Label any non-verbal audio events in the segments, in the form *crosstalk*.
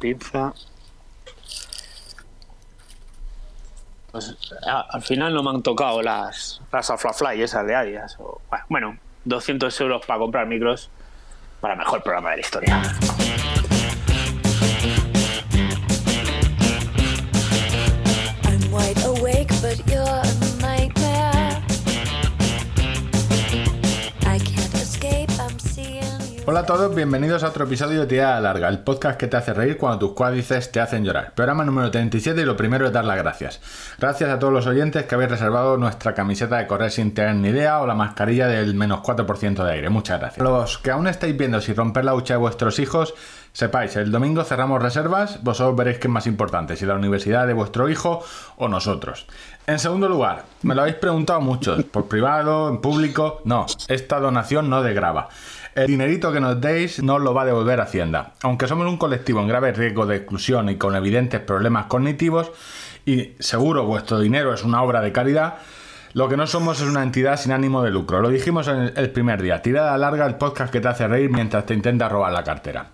pinza. Pues al final no me han tocado las, las Alphafly esas de Adidas. bueno, 200 euros para comprar micros para mejor programa de la historia. Hola a todos, bienvenidos a otro episodio de Tirada Larga, el podcast que te hace reír cuando tus cuádriceps te hacen llorar. Programa número 37 y lo primero es dar las gracias. Gracias a todos los oyentes que habéis reservado nuestra camiseta de correr sin tener ni idea o la mascarilla del menos 4% de aire. Muchas gracias. Los que aún estáis viendo si romper la hucha de vuestros hijos, sepáis, el domingo cerramos reservas, vosotros veréis qué es más importante, si la universidad de vuestro hijo o nosotros. En segundo lugar, me lo habéis preguntado muchos, por privado, en público, no, esta donación no degrava. El dinerito que nos deis no lo va a devolver Hacienda. Aunque somos un colectivo en grave riesgo de exclusión y con evidentes problemas cognitivos, y seguro vuestro dinero es una obra de caridad, lo que no somos es una entidad sin ánimo de lucro. Lo dijimos en el primer día. Tirada larga el podcast que te hace reír mientras te intenta robar la cartera.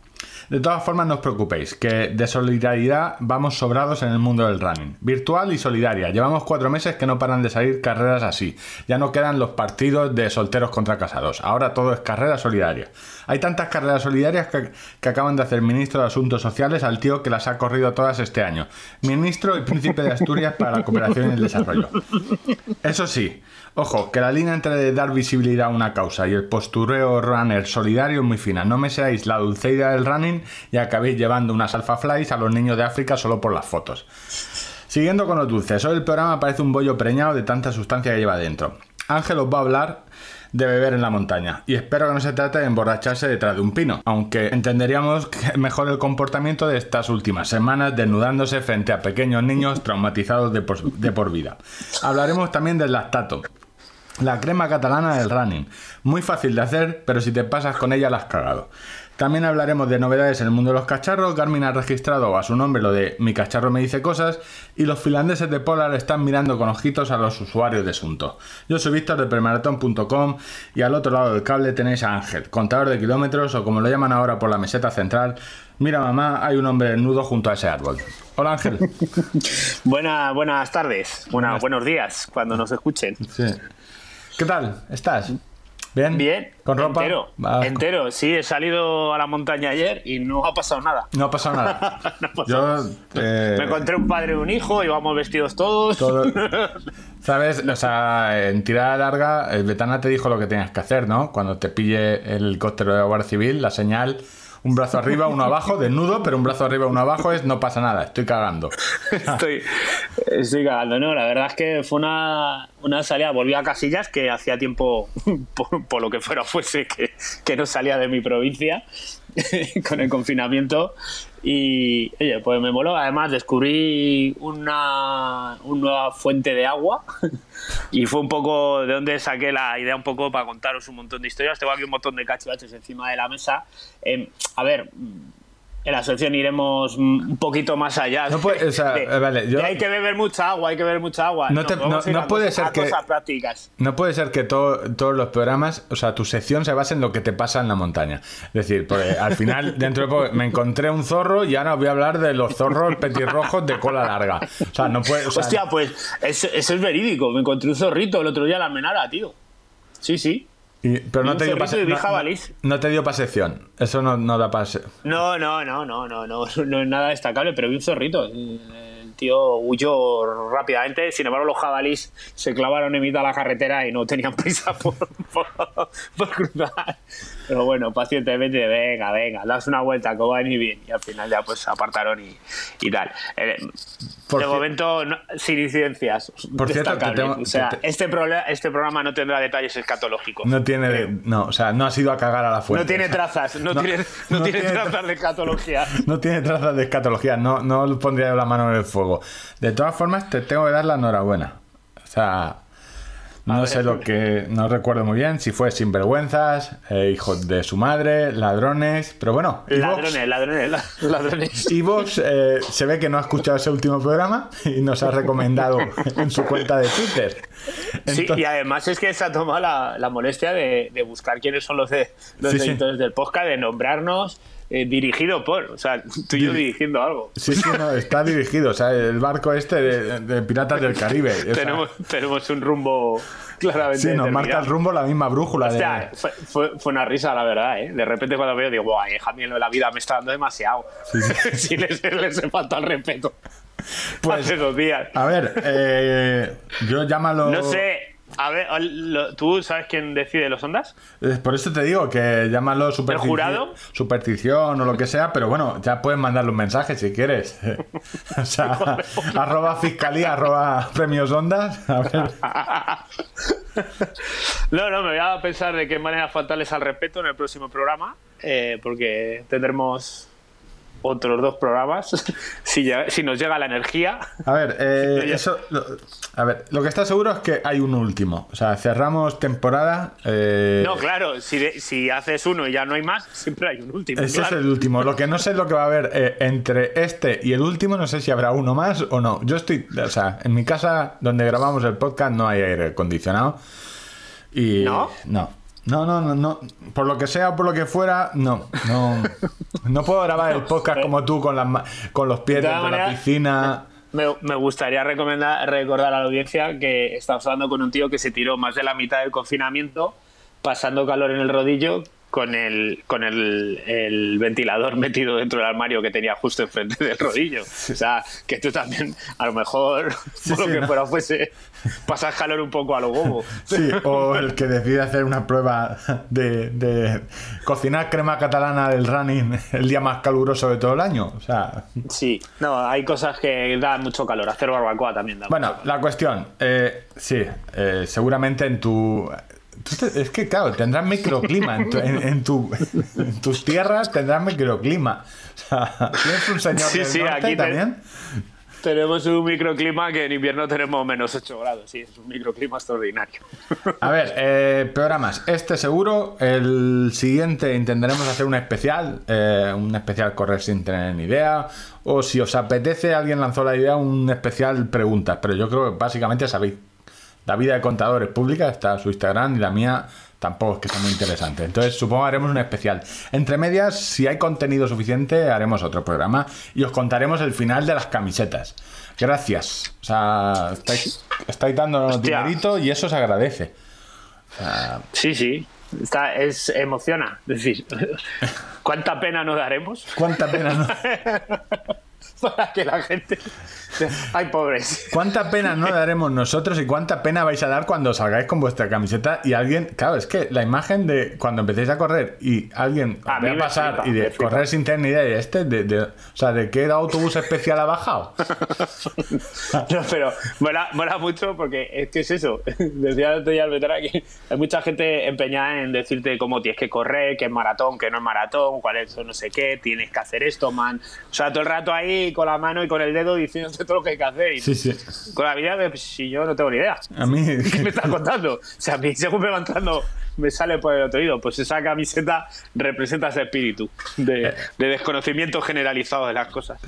De todas formas, no os preocupéis, que de solidaridad vamos sobrados en el mundo del running. Virtual y solidaria. Llevamos cuatro meses que no paran de salir carreras así. Ya no quedan los partidos de solteros contra casados. Ahora todo es carrera solidaria. Hay tantas carreras solidarias que, que acaban de hacer ministro de Asuntos Sociales al tío que las ha corrido todas este año. Ministro y príncipe de Asturias para la cooperación y el desarrollo. Eso sí, Ojo, que la línea entre dar visibilidad a una causa y el postureo runner solidario es muy fina. No me seáis la dulceida del running y acabéis llevando unas alfa flies a los niños de África solo por las fotos. Siguiendo con los dulces, hoy el programa parece un bollo preñado de tanta sustancia que lleva dentro. Ángel os va a hablar de beber en la montaña. Y espero que no se trate de emborracharse detrás de un pino, aunque entenderíamos mejor el comportamiento de estas últimas semanas desnudándose frente a pequeños niños traumatizados de por vida. Hablaremos también del lactato, la crema catalana del running. Muy fácil de hacer, pero si te pasas con ella la has cagado. También hablaremos de novedades en el mundo de los cacharros. Garmin ha registrado a su nombre lo de Mi cacharro me dice cosas. Y los finlandeses de Polar están mirando con ojitos a los usuarios de Sunto. Yo soy Víctor de Permaratón.com y al otro lado del cable tenéis a Ángel, contador de kilómetros o como lo llaman ahora por la meseta central. Mira mamá, hay un hombre desnudo junto a ese árbol. Hola Ángel. *laughs* buenas tardes, buenos días cuando nos escuchen. Sí. ¿Qué tal? ¿Estás? ¿Bien? Bien. ¿Con ropa? Entero. entero. Sí, he salido a la montaña ayer y no ha pasado nada. No ha pasado nada. *laughs* Yo, Me encontré un padre y un hijo, íbamos vestidos todos. *laughs* ¿Sabes? O sea, en tirada larga, el Betana te dijo lo que tenías que hacer, ¿no? Cuando te pille el helicóptero de la Guardia Civil, la señal un brazo arriba, uno abajo, desnudo, pero un brazo arriba, uno abajo es no pasa nada, estoy cagando. estoy, cagando, no, la verdad es que fue una, una salida, volví a Casillas, que hacía tiempo, *laughs* por, lo que fuera fuese, que, que no salía de mi provincia *laughs* con el confinamiento y, oye, pues me moló. Además, descubrí una, una nueva fuente de agua *laughs* y fue un poco de donde saqué la idea un poco para contaros un montón de historias. Tengo aquí un montón de cachivaches encima de la mesa. Em, a ver, en la sección iremos un poquito más allá. No puede, o sea, *laughs* vale, yo... hay que beber mucha agua, hay que beber mucha agua. No, puede ser que no puede ser que todos los programas, o sea, tu sección se base en lo que te pasa en la montaña. Es decir, porque al final *laughs* dentro de poco me encontré un zorro y ahora voy a hablar de los zorros petirrojos de cola larga. O sea, no puede. Hostia, pues eso, eso, es verídico. Me encontré un zorrito el otro día en la menara, tío. Sí, sí pero no te, dio pase, no, te dio pasección. Eso no, no da pase. No, no, no, no, no, no, *laughs* no es nada destacable, pero vi un zorrito. El tío huyó rápidamente. Sin embargo, los jabalís se clavaron en mitad de la carretera y no tenían *laughs* prisa por, por cruzar. Pero bueno, pacientemente, venga, venga, das una vuelta, va ni bien. Y al final ya pues apartaron y, y tal. Eh, de momento, sin incidencias. Por cierto, o sea, este, este programa no tendrá detalles escatológicos. No tiene, no, o sea, no ha sido a cagar a la fuente. No tiene trazas, no, tiene, *laughs* no tiene, trazas de escatología. *laughs* No tiene trazas de escatología, no, no pondría la mano en el fuego. De todas formas, te tengo que dar la enhorabuena. O sea, no sé lo que. No recuerdo muy bien si fue sinvergüenzas, eh, hijos de su madre, ladrones. Pero bueno. Ladrones, ladrones, *laughs* ladrones. Evox eh, se ve que no ha escuchado ese último programa y nos ha recomendado *laughs* en su cuenta de Twitter. sí, y además es que se ha tomado la, molestia de, buscar quiénes son los, de, los editores del podcast, de nombrarnos eh, dirigido por, o sea, tú y yo dirigiendo algo. Sí, sí, no, está dirigido, o sea, el barco este de, Piratas del Caribe. tenemos, tenemos un rumbo claramente. Sí, nos marca el rumbo la misma brújula. O sea, fue, fue, una risa, la verdad, ¿eh? De repente cuando veo, digo, guay, Jamie la vida me está dando demasiado. Sí, sí. *laughs* les, les he faltado el respeto. Pues, Hace dos días. A ver, eh, yo llámalo. No sé, a ver, ¿tú sabes quién decide los ondas? Por eso te digo que llámalo superstición, jurado? superstición o lo que sea, pero bueno, ya puedes mandarle un mensaje si quieres. *laughs* o sea, *laughs* arroba fiscalía, arroba premios ondas. A ver. no, no, me voy a pensar de qué manera faltarles al respeto en el próximo programa, eh, porque tendremos otros dos programas *laughs* si, si nos llega la energía. A ver, eh, eso, lo, a ver, lo que está seguro es que hay un último. O sea, cerramos temporada. Eh, no, claro, si, si haces uno y ya no hay más, *laughs* siempre hay un último. Ese es el último. Lo que no sé es lo que va a haber eh, entre este y el último, no sé si habrá uno más o no. Yo estoy, o sea, en mi casa donde grabamos el podcast no hay aire acondicionado. Y ¿No? No. No, no, no, no. Por lo que sea o por lo que fuera, no. No, no puedo grabar el podcast como tú con, las, con los pies dentro de la piscina. Me, me, gustaría recomendar, recordar a la audiencia que estamos hablando con un tío que se tiró más de la mitad del confinamiento pasando calor en el rodillo con el con el, el, ventilador *laughs* metido dentro del armario que tenía justo enfrente del rodillo. O sea, que tú también, a lo mejor, *laughs* por lo que fuera fuese, pasas calor un poco a lo bobo. Sí, o el que decide hacer una prueba de, de, cocinar crema catalana del running el día más caluroso de todo el año. O sea... Sí, no, hay cosas que dan mucho calor. Hacer barbacoa también da Bueno, la cuestión, eh, sí, eh, seguramente en tu es que, claro, tendrás microclima en, tus tierras, tendrás microclima. O sea, ¿tienes un señor sí, sí, aquí también? tenemos un microclima que en invierno tenemos menos 8 grados. Sí, es un microclima extraordinario. A ver, eh, programas. Este seguro. El siguiente intentaremos hacer un especial. Eh, un especial correr sin tener ni idea. O si os apetece, alguien lanzó la idea, un especial preguntas. Pero yo creo que básicamente sabéis la vida de contadores pública, está su Instagram y la mía tampoco es que sea muy interesante. Entonces supongo que haremos un especial. Entre medias, si hay contenido suficiente, haremos otro programa y os contaremos el final de las camisetas. Gracias. O sea, estáis, estáis dándonos dinerito y eso se agradece. sí, sí. Está, es, emociona. Es decir, *laughs* ¿cuánta pena nos daremos? ¿Cuánta pena nos *laughs* *laughs* para que la gente. Ay, pobres. ¿Cuánta pena no *laughs* daremos nosotros y cuánta pena vais a dar cuando salgáis con vuestra camiseta y alguien. Claro, es que la imagen de cuando empecéis a correr y alguien va a pasar y de correr sin tener ni idea de este, de, o sea, ¿de qué autobús especial ha bajado? *laughs* no, pero mola, mola, mucho porque es que es eso. Decía el otro día que hay mucha gente empeñada en decirte cómo tienes que correr, qué es maratón, qué no es maratón, cuál es no sé qué, tienes que hacer esto, man. O sea, todo el rato ahí con la mano y con el dedo diciéndote todo lo que hay que hacer. Y sí, sí. Con la vida, pues, si yo no tengo ni idea. A mí. *laughs* ¿Qué me estás contando? O sea, a mí según me va entrando me sale por el otro oído. Pues esa camiseta representa ese espíritu de, desconocimiento generalizado de las cosas.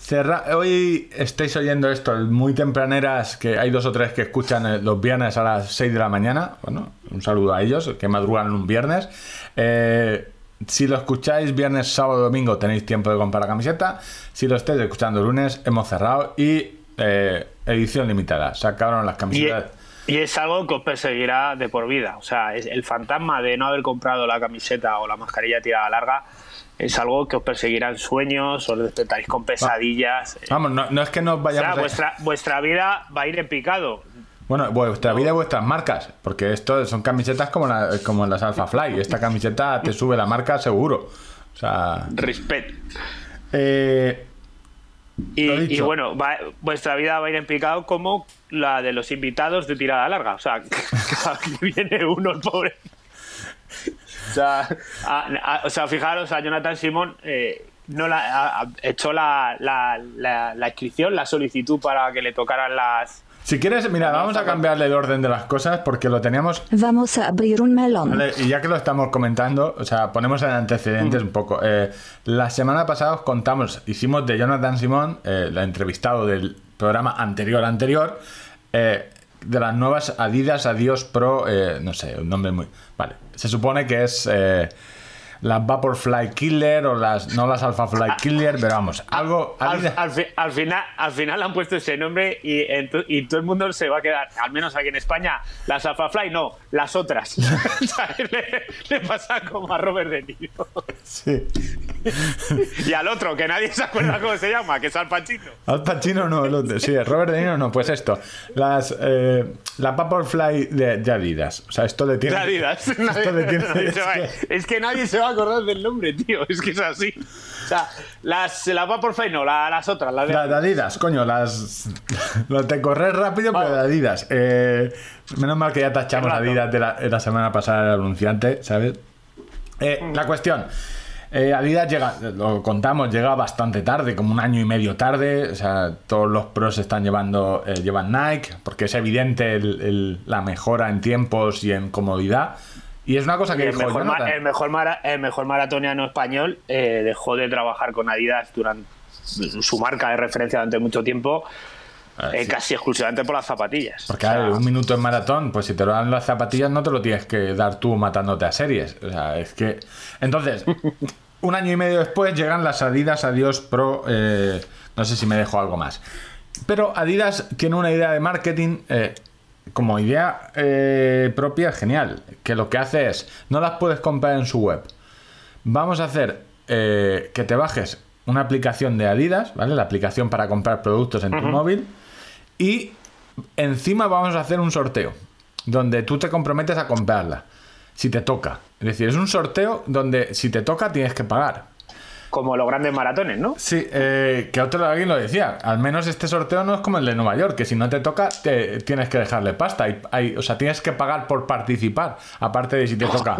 Hoy estáis oyendo esto, muy tempraneras, que hay dos o tres que escuchan eh, los viernes a las 6 de la mañana. Bueno, un saludo a ellos, que madrugan un viernes. Eh, si lo escucháis viernes, sábado, domingo, tenéis tiempo de comprar la camiseta. Si lo estáis escuchando lunes, hemos cerrado y eh, edición limitada. Sacaron las camisetas. Y, es algo que os perseguirá de por vida. O sea, es el fantasma de no haber comprado la camiseta o la mascarilla tirada larga es algo que os perseguirá en sueños, os despertaréis con pesadillas. Vamos, no, es que nos vayamos. O sea, vuestra, vuestra vida va a ir en picado. Bueno, vuestra vida y vuestras marcas, porque esto son camisetas como, como las Alpha Fly. Esta *laughs* camiseta te sube la marca seguro. O sea. Respect. Eh, y, bueno, vuestra vida va a ir en picado como la de los invitados de tirada larga. O sea, *laughs* que viene uno, el pobre. O sea, o sea, fijaros, a Jonathan Simón eh, no la, ha hecho la, la, la, inscripción, la solicitud para que le tocaran las, si quieres, mira, vamos a cambiarle el orden de las cosas porque lo teníamos. Vamos a abrir un melón. y ya que lo estamos comentando, o sea, ponemos en antecedentes un poco. Eh, la semana pasada os contamos, hicimos de Jonathan Simón, eh, el entrevistado del programa anterior anterior, eh, de las nuevas Adidas Adios Pro, no sé, un nombre muy. Vale, se supone que es las Vaporfly Killer o las, no las Alpha Fly Killer, pero vamos, algo... Al, al, final, al final han puesto ese nombre y, y, todo el mundo se va a quedar, al menos aquí en España, las Alpha Fly no, las otras. *laughs* *laughs* le, pasa como a Robert De Niro. Sí. y al otro, que nadie se acuerda cómo se llama, que es Al Pacino. Al Pacino no, el otro, sí, Robert De Niro no, pues esto, las, eh, la Vaporfly de, de, Adidas, o sea, esto le tiene... Adidas. Esto le tiene, *laughs* es que nadie se va acordar del nombre, *laughs* tío. Es que es así. O sea, las, las va por no, las otras. Las de... Adidas, coño, las. Las de correr rápido, pero de Adidas. Eh, menos mal que ya tachamos Adidas de la, semana pasada el anunciante, ¿sabes? Eh, la cuestión. Eh, Adidas llega, lo contamos, llega bastante tarde, como un año y medio tarde. O sea, todos los pros están llevando, llevan Nike, porque es evidente la mejora en tiempos y en comodidad. Y es una cosa que el, mejor, el, mejor el mejor maratoniano español eh, dejó de trabajar con Adidas durante su marca de referencia durante mucho tiempo. Ah, eh, casi exclusivamente por las zapatillas. Porque un minuto en maratón, pues si te lo dan las zapatillas no te lo tienes que dar tú matándote a series. O sea, es que... Entonces, *laughs* un año y medio después llegan las Adidas Adiós Pro... Eh, no sé si me dejo algo más. Pero Adidas tiene una idea de marketing como idea eh, propia, genial. Que lo que hace es, no las puedes comprar en su web. Vamos a hacer eh, que te bajes una aplicación de Adidas, ¿vale? La aplicación para comprar productos en tu móvil. Y encima vamos a hacer un sorteo, donde tú te comprometes a comprarla, si te toca. Es decir, es un sorteo donde si te toca tienes que pagar como los grandes maratones, ¿no? Sí, eh, que otro alguien lo decía. Al menos este sorteo no es como el de Nueva York, que si no te toca, te, tienes que dejarle pasta. Hay, o sea, tienes que pagar por participar, aparte de si te toca.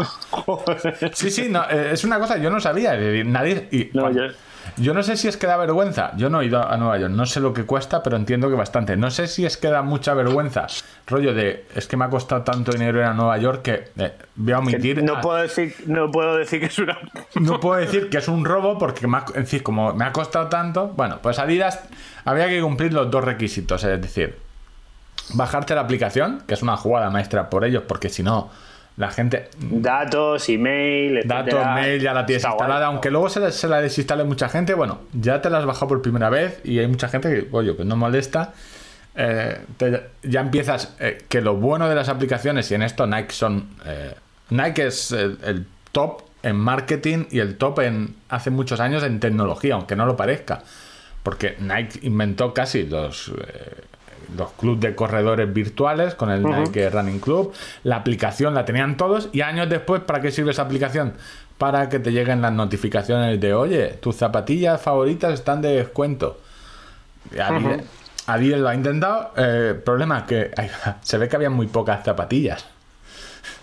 *laughs* sí, sí, no, eh, es una cosa, yo no sabía. Nadie. Y, yo no sé si es que da vergüenza. Yo no he ido a Nueva York, no sé lo que cuesta, pero entiendo que bastante. No sé si es que da mucha vergüenza. Rollo de, es que me ha costado tanto dinero ir a Nueva York que eh, voy a omitir. No, puedo decir, no puedo decir que es una. No puedo decir que es un robo porque, me ha, como me ha costado tanto. Bueno, pues Adidas había que cumplir los dos requisitos. Es decir, bajarte la aplicación, que es una jugada maestra por ellos, porque si no la gente. Datos, email, Datos, mail, ya la tienes instalada. Aunque luego se, la desinstale mucha gente, bueno, ya te la has bajado por primera vez y hay mucha gente que, oye, pues no molesta. Eh, ya empiezas. Eh, que lo bueno de las aplicaciones, y en esto Nike son. Eh, Nike es el, top en marketing y el top en hace muchos años en tecnología, aunque no lo parezca. Porque Nike inventó casi los los clubes de corredores virtuales con el Nike Running Club. La aplicación la tenían todos y años después, ¿para qué sirve esa aplicación? Para que te lleguen las notificaciones de, oye, tus zapatillas favoritas están de descuento. Adidas, lo ha intentado. El eh, problema es que *laughs* se ve que había muy pocas zapatillas.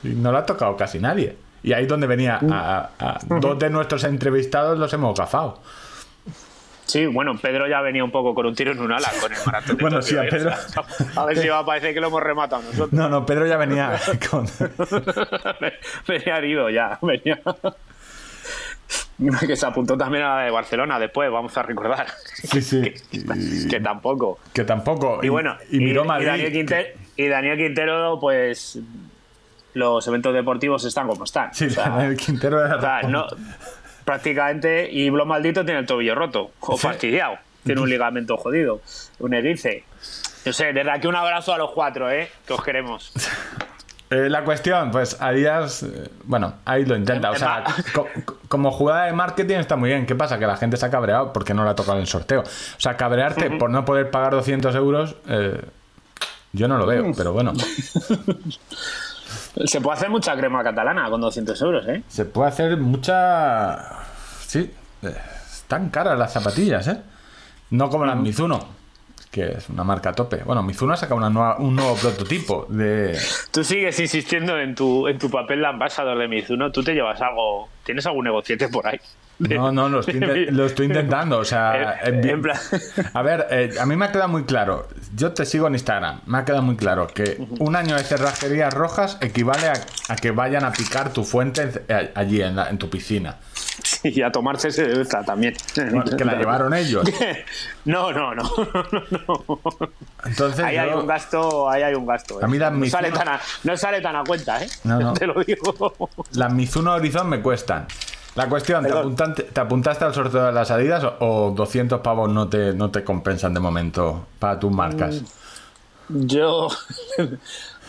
Y no lo ha tocado casi nadie. Y ahí es donde venía a, dos de nuestros entrevistados los hemos gafado. Sí, bueno, Pedro ya venía un poco con un tiro en un ala con el maratón. bueno, sí, a Pedro. A ver si va a parecer que lo hemos rematado nosotros. No, no, Pedro ya venía con. *laughs* venía herido ya, venía. que se apuntó también a la de Barcelona después, vamos a recordar. Sí, sí. que, tampoco. Que tampoco. Y, bueno, y, miró Madrid, Daniel Quintero, y Daniel Quintero, pues los eventos deportivos están como están. Sí, Daniel Quintero era. O sea, no, prácticamente, y Blo Maldito tiene el tobillo roto, o fastidiado, tiene un ligamento jodido, un erice. Yo sé, desde aquí un abrazo a los cuatro, ¿eh? Que os queremos. *laughs* Eh, la cuestión, pues Adidas, eh, bueno, ahí lo intenta. O sea, como jugada de marketing está muy bien. ¿Qué pasa? Que la gente se ha cabreado porque no le ha tocado el sorteo. O sea, cabrearte por no poder pagar 200 euros, eh, yo no lo veo, pero bueno. *laughs* Se puede hacer mucha crema catalana con 200 euros, ¿eh? Se puede hacer mucha. Sí, eh, están caras las zapatillas, ¿eh? No como las Mizuno, que es una marca tope. Bueno, Mizuno ha sacado una nueva, un nuevo prototipo de. Tú sigues insistiendo en tu, en tu papel de ambasador de Mizuno. Tú te llevas algo. ¿Tienes algún negociete por ahí? No, no, lo estoy, intentando. O sea, *laughs* a ver, eh, a mí me ha quedado muy claro. Yo te sigo en Instagram. Me ha quedado muy claro que un año de cerrajerías rojas equivale a, que vayan a picar tu fuente eh, allí en, tu piscina. *laughs* Y a tomarse cerveza también. que la *laughs* llevaron ellos. *laughs* No, no, no. Entonces, ahí hay un gasto, ahí hay un gasto. A mí ¿eh? no, sale tan a, no sale tan a cuenta, ¿eh? No, no. Te lo digo. Las Mizuno Horizon me cuestan La cuestión, ¿te, ¿te, apuntaste al sorteo de las Adidas o, 200 pavos no te, no te compensan de momento para tus marcas? Mm, yo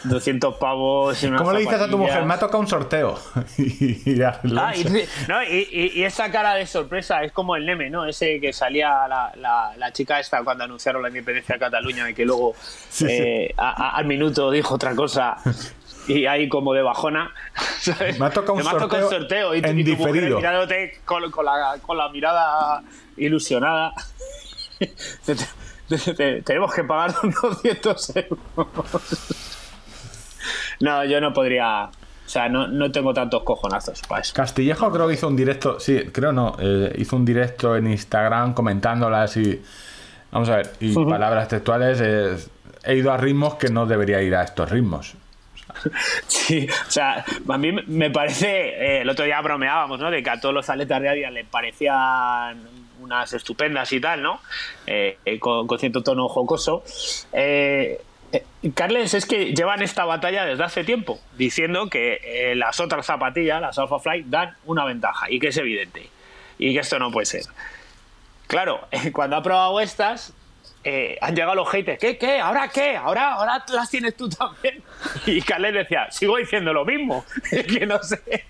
200 pavos y ¿Cómo le dices a tu mujer? Me ha tocado un sorteo. *laughs* y, ah, *laughs* y, esa cara de sorpresa es como el Neme, ¿no? Ese que salía la, chica esta cuando anunciaron la independencia de Cataluña y que luego eh, al minuto dijo otra cosa *laughs* y ahí como de bajona. Me ha tocado un, sorteo, y, en tu mujer mirándote con, la, con la mirada ilusionada. tenemos que pagar unos 200 euros. No, yo no podría. O sea, no, no tengo tantos cojonazos para eso. Castillejo creo que hizo un directo, sí, creo no, eh, hizo un directo en Instagram comentándolas y. Vamos a ver, y palabras textuales, he ido a ritmos que no debería ir a estos ritmos. *laughs* Sí, o sea, a mí me parece, eh, el otro día bromeábamos, ¿no? De que a todos los atletas de Adidas le parecían unas estupendas y tal, ¿no? Eh, con, con, cierto tono jocoso. Eh, Carles, es que llevan esta batalla desde hace tiempo, diciendo que eh, las otras zapatillas, las Alpha Flight, dan una ventaja y que es evidente y que esto no puede ser. Claro, *laughs* cuando ha probado estas, eh, han llegado los haters. ¿Qué? ¿Qué? ¿Ahora qué? ¿Ahora, ahora las tienes tú también? *laughs* Y Carles decía, sigo diciendo lo mismo. *laughs* que no sé,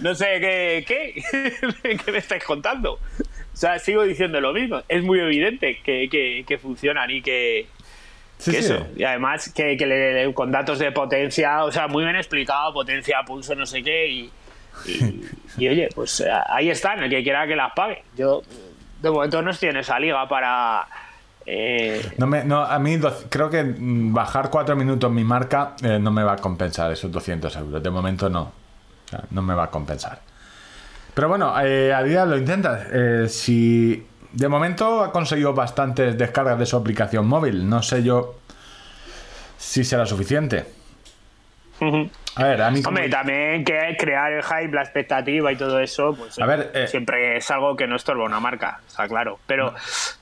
no, sé qué, qué, qué me estáis contando. O sea, sigo diciendo lo mismo. Es muy evidente que, que, que funcionan y que, y además que, con datos de potencia, o sea, muy bien explicado, potencia, pulso, no sé qué, y, y, oye, pues eh, ahí están, el que quiera que las pague. Yo, de momento no estoy en esa liga para... Eh, no me, no, a mí creo que bajar cuatro minutos mi marca eh, no me va a compensar esos 200 euros. De momento no. O sea, no me va a compensar. Pero bueno, a día lo intentas. si de momento ha conseguido bastantes descargas de su aplicación móvil. No sé yo si será suficiente. A ver, a mí Hombre, también que crear el hype, la expectativa y todo eso, pues a ver, eh, siempre es algo que no estorba una marca, está claro. Pero,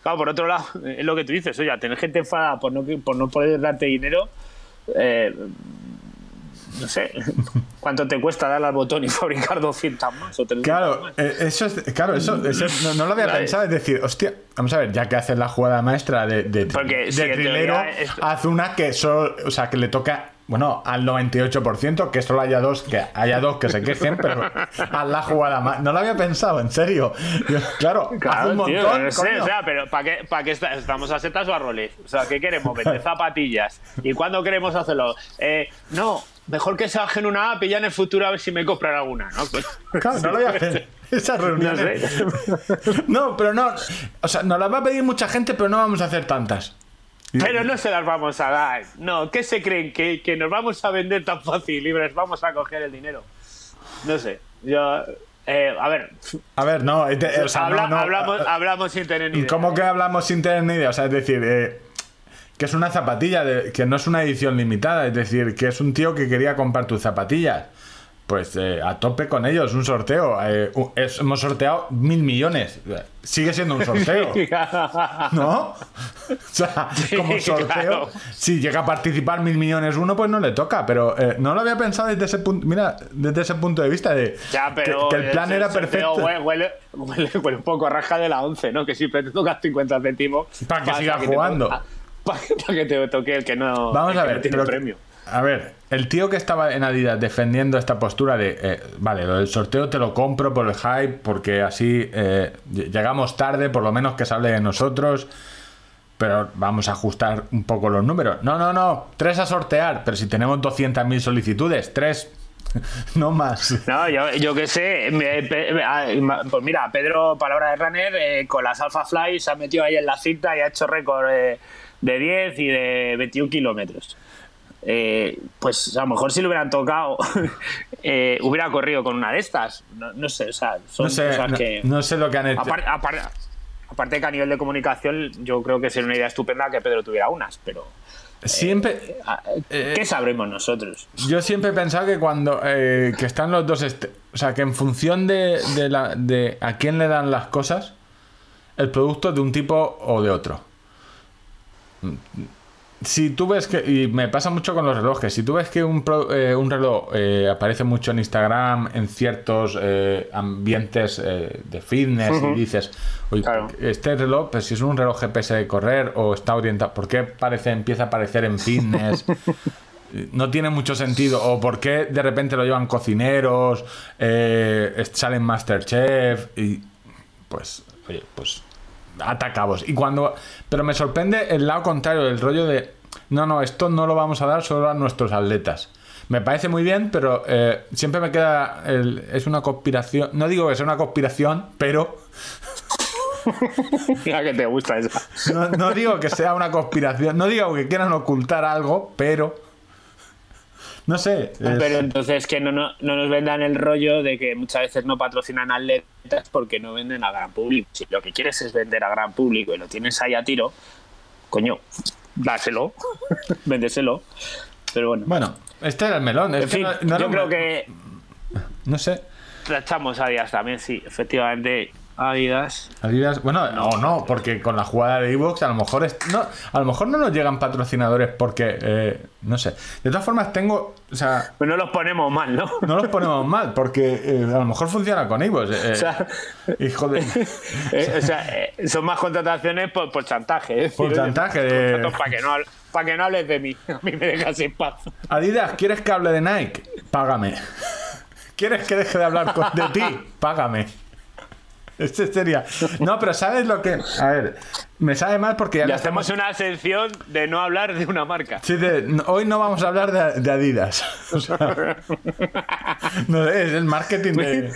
claro, por otro lado, es lo que tú dices, oye, tener gente enfadada por no, por no poder darte dinero, eh, no sé, ¿cuánto te cuesta darle al botón y *laughs* fabricar 200 más? O claro, eh, eso es, claro, eso, no, lo había pensado, es decir, hostia, vamos a ver, ya que haces la jugada maestra de, de, de, haz una que solo, o sea, que le toca bueno, al 98%, que solo haya dos que haya dos que se quejen, pero haz la jugada más. No lo había pensado, en serio. claro, claro un montón. o sea, pero ¿para qué, para qué estamos a setas o a roles? O sea, ¿qué queremos? Vender *laughs* zapatillas. ¿Y cuándo queremos hacerlo? Eh, no, mejor que se bajen una app y ya en el futuro a ver si me compran alguna, ¿no? Pues, claro, no lo voy a hacer. *laughs* Esa reunión. *laughs* No, pero no. O sea, nos la va a pedir mucha gente, pero no vamos a hacer tantas. Pero no se las vamos a dar. No, ¿qué se creen? ¿Que, que nos vamos a vender tan fácil y les vamos a coger el dinero? No sé. Yo. Eh, a ver. A ver, no. o sea, no, hablamos, hablamos, sin tener ni idea. ¿Cómo que hablamos sin tener ni idea? O sea, es decir, eh, que es una zapatilla, de, que no es una edición limitada, es decir, que es un tío que quería comprar tus zapatillas. Pues eh, a tope con ellos, un sorteo. Eh, hemos sorteado mil millones. Sigue siendo un sorteo. *laughs* ¿No? *laughs* O sea, como sorteo, si llega a participar mil millones uno, pues no le toca. Pero eh, no lo había pensado desde ese punto. Mira, desde ese punto de vista de que, el plan era perfecto. Huele, un poco a raja de la 11, ¿no? Que siempre te tocas 50 céntimos. Para que siga jugando para que te toque el que no, Vamos a ver, tiene premio. A ver, el tío que estaba en Adidas defendiendo esta postura de, eh, vale, lo del sorteo te lo compro por el hype, porque así eh, llegamos tarde, por lo menos que sale de nosotros, pero vamos a ajustar un poco los números. No, no, no, tres a sortear, pero si tenemos 200.000 solicitudes, tres, *laughs* no más. No, yo, yo qué sé. Ah, pues mira, Pedro, palabra de runner, eh, con las Alpha Fly se ha metido ahí en la cinta y ha hecho récord de 10 y de 21 kilómetros. Eh, pues a lo mejor si lo hubieran tocado, *laughs* eh, hubiera corrido con una de estas. No, sé, o sea, son no sé, cosas que. No sé lo que han hecho. Aparte, que a nivel de comunicación, yo creo que sería una idea estupenda que Pedro tuviera unas, pero. Siempre. Eh, ¿Qué sabremos nosotros? Yo siempre he pensado que cuando. que están los dos. o sea, que en función de, de, la, de a quién le dan las cosas, el producto de un tipo o de otro. Si tú ves que, y me pasa mucho con los relojes, si tú ves que un, eh, un reloj eh, aparece mucho en Instagram, en ciertos eh, ambientes de fitness, y dices, oye, este reloj, pues si es un reloj GPS de correr o está orientado, ¿por qué parece, empieza a aparecer en fitness? *laughs* no tiene mucho sentido. O por qué de repente lo llevan cocineros, salen Masterchef y pues, oye, pues atacados. Y cuando. Pero me sorprende el lado contrario, el rollo de. No, no, esto no lo vamos a dar solo a nuestros atletas. Me parece muy bien, pero eh, siempre me queda. es una conspiración. No digo que sea una conspiración, pero. *laughs* Mira que te gusta esa. No, no digo que sea una conspiración. No digo que quieran ocultar algo, pero no sé. Pero entonces que no, no, nos vendan el rollo de que muchas veces no patrocinan atletas porque no venden a gran público. Si lo que quieres es vender a gran público y lo tienes ahí a tiro, coño, dáselo, *laughs* véndeselo. Pero bueno. Bueno, este era el melón. En fin, yo creo que. No sé. Trachamos a Díaz también, sí, efectivamente. Adidas. Adidas, bueno, no, no, porque con la jugada de Evox a lo mejor no, a lo mejor no nos llegan patrocinadores porque eh, no sé. De todas formas tengo, o sea, pues no los ponemos mal, ¿no? No los ponemos mal porque eh, a lo mejor funciona con Evox. Eh, o sea, hijo de, *laughs* o sea, son más contrataciones por, chantaje, Por chantaje de... para que no para que no hables de mí, a mí me dejas en paz. Adidas, ¿quieres que hable de Nike? Págame. ¿Quieres que deje de hablar de ti? *laughs* Págame. *laughs* Este sería. No, pero ¿sabes lo que.? A ver, me sabe mal porque ya. hacemos una sección de no hablar de una marca. Sí, hoy no vamos a hablar de, Adidas. *laughs* *laughs* no, es el marketing de...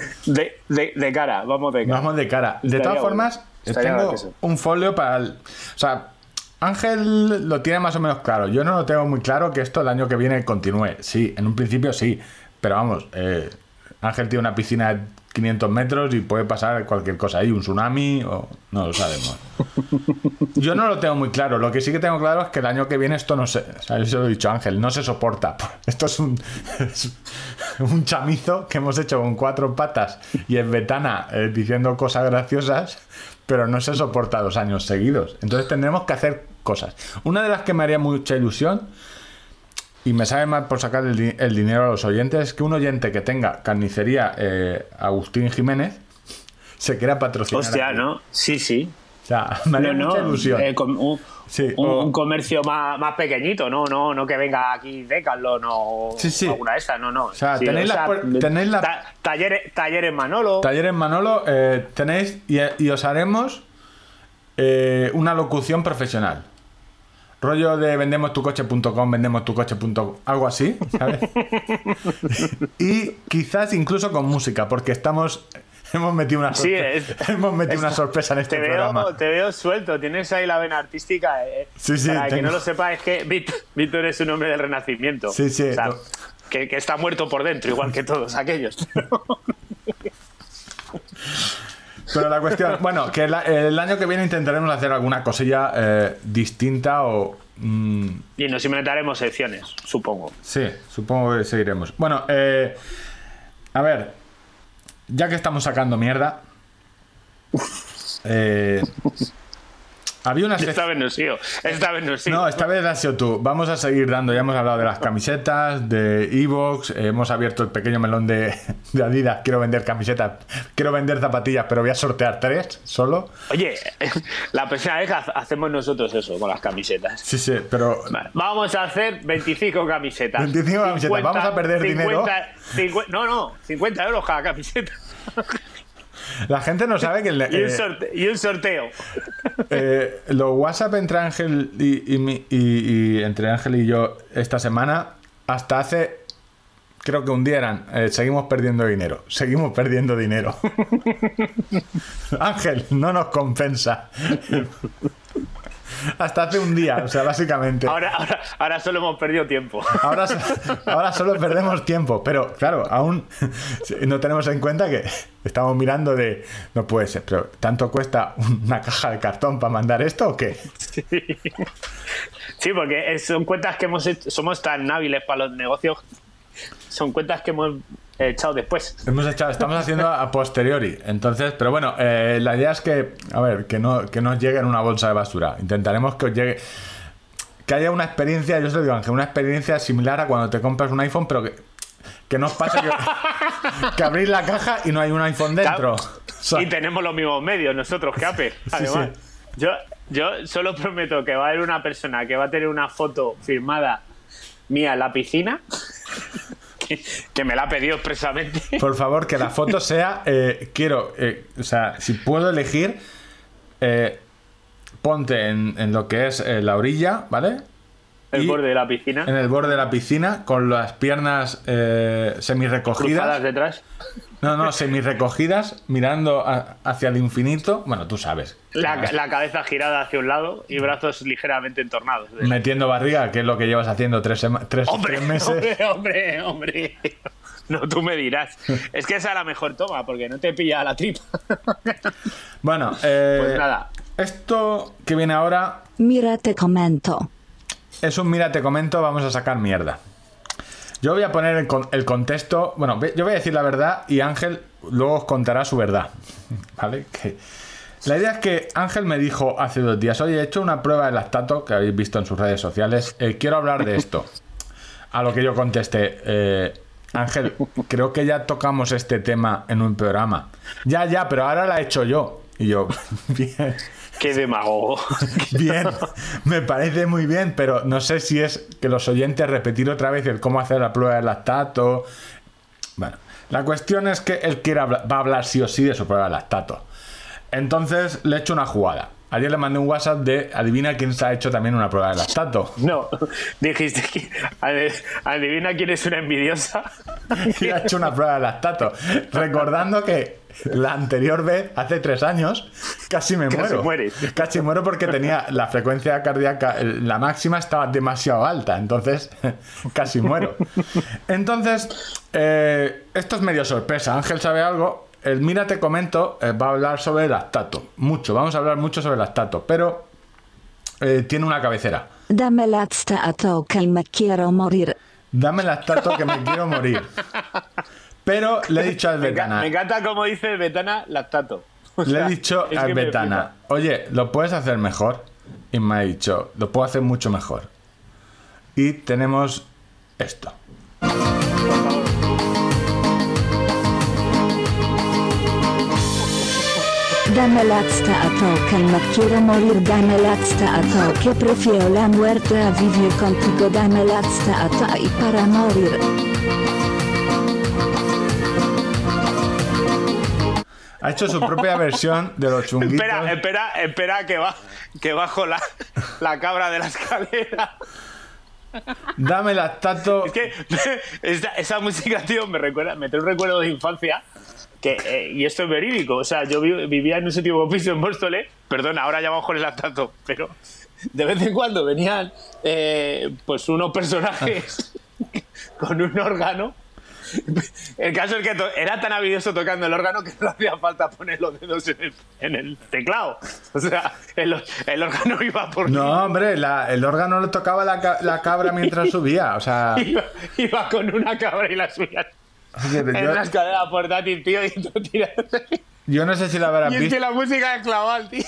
de... cara, vamos de cara. Vamos de cara. De todas formas, tengo un folio para. El... O sea, Ángel lo tiene más o menos claro. Yo no lo tengo muy claro que esto el año que viene continúe. Sí, en un principio sí. Pero vamos, eh, Ángel tiene una piscina 500 metros y puede pasar cualquier cosa ahí, un tsunami o no lo sabemos. *laughs* Yo no lo tengo muy claro. Lo que sí que tengo claro es que el año que viene esto no se, eso lo he dicho Ángel, no se soporta. *laughs* Esto es un, un chamizo que hemos hecho con cuatro patas y en vetana eh, diciendo cosas graciosas, pero no se soporta dos años seguidos. Entonces tendremos que hacer cosas. Una de las que me haría mucha ilusión y me sabe mal por sacar el, dinero a los oyentes que un oyente que tenga carnicería eh, Agustín Jiménez *laughs* se quiera patrocinar. Hostia, ¿no? Sí, sí. O sea, *laughs* me haría mucha ilusión. Eh, un, comercio más, más, pequeñito, ¿no? No, no que venga aquí Decathlon o sí, alguna de estas, no, no. O sea, tenéis, la, tenéis la... talleres, talleres Manolo. Talleres Manolo eh, tenéis y, os haremos una locución profesional. Rollo de vendemos tu coche.com, vendemos tu coche.com, algo así, ¿sabes? *laughs* y quizás incluso con música, porque estamos hemos metido una sorpresa, sí, *laughs* hemos metido una sorpresa en este te programa. Veo, te veo suelto, tienes ahí la vena artística. Eh. Sí, sí, Para que no lo sepa, es que Víctor, es un hombre del renacimiento. Sí, sí. que, está muerto por dentro, igual que todos aquellos. *laughs* Pero la cuestión, bueno, que el, año que viene intentaremos hacer alguna cosilla eh, distinta o... Mm, y nos inventaremos secciones, supongo. Sí, supongo que seguiremos. Bueno, eh, a ver, ya que estamos sacando mierda... *laughs* Eh, había una Esta vez no sido. Esta vez no No, esta vez has sido tú. Vamos a seguir dando. Ya hemos hablado de las camisetas, de Evox. hemos abierto el pequeño melón de, Adidas. Quiero vender camisetas. Quiero vender zapatillas, pero voy a sortear tres solo. Oye, *laughs* la próxima vez hacemos nosotros eso con las camisetas. Sí, sí, pero. Vamos a hacer 25 camisetas. 25 camisetas. Vamos a perder dinero. no, no, 50 euros cada camiseta. *laughs* La gente no sabe que... El, y, un sorteo. Eh, los WhatsApp entre Ángel y, entre Ángel y yo esta semana, hasta hace creo que un día eran, eh, seguimos perdiendo dinero, seguimos perdiendo dinero. *laughs* Ángel, no nos compensa. Hasta hace un día, o sea, básicamente. Ahora, ahora, solo hemos perdido tiempo. Ahora, ahora solo perdemos tiempo, pero claro, aún *laughs* no tenemos en cuenta que estamos mirando de. No puede ser, pero ¿tanto cuesta una caja de cartón para mandar esto o qué? Sí, porque son cuentas que hemos hecho, somos tan hábiles para los negocios. Son cuentas que hemos echado después. Hemos echado, estamos haciendo a posteriori. Entonces, pero bueno, eh, la idea es que, a ver, que no, que no llegue en una bolsa de basura. Intentaremos que os llegue. que haya una experiencia, yo se lo digo, Ángel, una experiencia similar a cuando te compras un iPhone, pero que, que no os pase que, *laughs* que abrís la caja y no hay un iPhone dentro. Y tenemos los mismos medios nosotros que Apple. Además, Yo, yo solo prometo que va a haber una persona que va a tener una foto firmada mía en la piscina, que, me la ha pedido expresamente. Por favor, que la foto sea. eh, quiero. eh, o sea, si puedo elegir. eh, ponte en, lo que es la orilla, ¿vale? El Y borde de la piscina, En el borde de la piscina, con las piernas eh, semi cruzadas recogidas. detrás. No, no, semi recogidas, mirando a- hacia el infinito. Bueno, tú sabes. La, la cabeza girada hacia un lado y brazos ligeramente entornados. Metiendo barriga, que es lo que llevas haciendo tres, tres, Hombre, tres meses. hombre, hombre, hombre. No, tú me dirás. *laughs* Es que esa es la mejor toma, porque no te pilla la tripa. Bueno, *laughs* eh, Pues nada. esto que viene ahora Mira te comento. Es un mira, te comento, vamos a sacar mierda. Yo voy a poner el, con- el contexto. Bueno, yo voy a decir la verdad y Ángel luego os contará su verdad. *laughs* ¿Vale? Que, la idea es que Ángel me dijo hace dos días: Oye, he hecho una prueba de lactato que habéis visto en sus redes sociales. eh, quiero hablar de esto. A lo que yo contesté: eh, Ángel, creo que ya tocamos este tema en un programa. Ya, ya, pero ahora la he hecho yo. Y yo, *laughs* bien. Qué demagogo. *laughs* Bien, me parece muy bien, pero no sé si es que los oyentes repetir otra vez el cómo hacer la prueba de lactato. Bueno, la cuestión es que él quiere hablar- va a hablar sí o sí de su prueba de lactato. Entonces le he hecho una jugada. Ayer le mandé un WhatsApp de adivina quién se ha hecho también una prueba de lactato. No, *laughs* dijiste que adivina quién es una envidiosa. *laughs* Y ha hecho una prueba de lactato. Recordando que la anterior vez, hace tres años, casi me Casi muero. mueres. Casi muero porque tenía la frecuencia cardíaca, la máxima estaba demasiado alta. Entonces, *laughs* casi muero. Entonces, eh, esto es medio sorpresa. Ángel sabe algo. El Mira, te comento, eh, va a hablar sobre el lactato. Mucho, vamos a hablar mucho sobre el lactato. Pero eh, tiene una cabecera. Dame lactato que me quiero morir. Dame lactato que me quiero morir. *laughs* Pero le he dicho al Betana. me encanta como dice Betana lactato. *laughs* O Le he dicho es a que me Betana, oye, ¿lo puedes hacer mejor? Y me ha dicho, lo puedo hacer mucho mejor. Y tenemos esto. Dame lactato que me quiero morir. Dame lactato que prefiero la muerte a vivir contigo. Dame lactato y para morir. Ha hecho su propia versión de los chunguitos. Espera, espera, espera que va, que bajo la, la cabra de la escalera. Dame lactato. Es que *laughs* esa, esa música, tío, me recuerda, me trae un recuerdo de infancia. Que, eh, y esto es verídico. O sea, yo vi- vivía en un séptimo piso en Móstoles. Perdona, ahora ya con el lactato. Pero de vez en cuando venían eh, pues unos personajes *laughs* con un órgano. El caso es que era tan habilidoso tocando el órgano que no le hacía falta poner los dedos en el, en el teclado. O sea, el, el órgano iba por No, hombre, la- el órgano le tocaba la, la cabra mientras *laughs* subía. O sea, iba, iba con una cabra y la subía fíjate, en yo, una escalera portátil, tío, y tú yo no sé si la habrás Y es visto. que la música es claval, tío.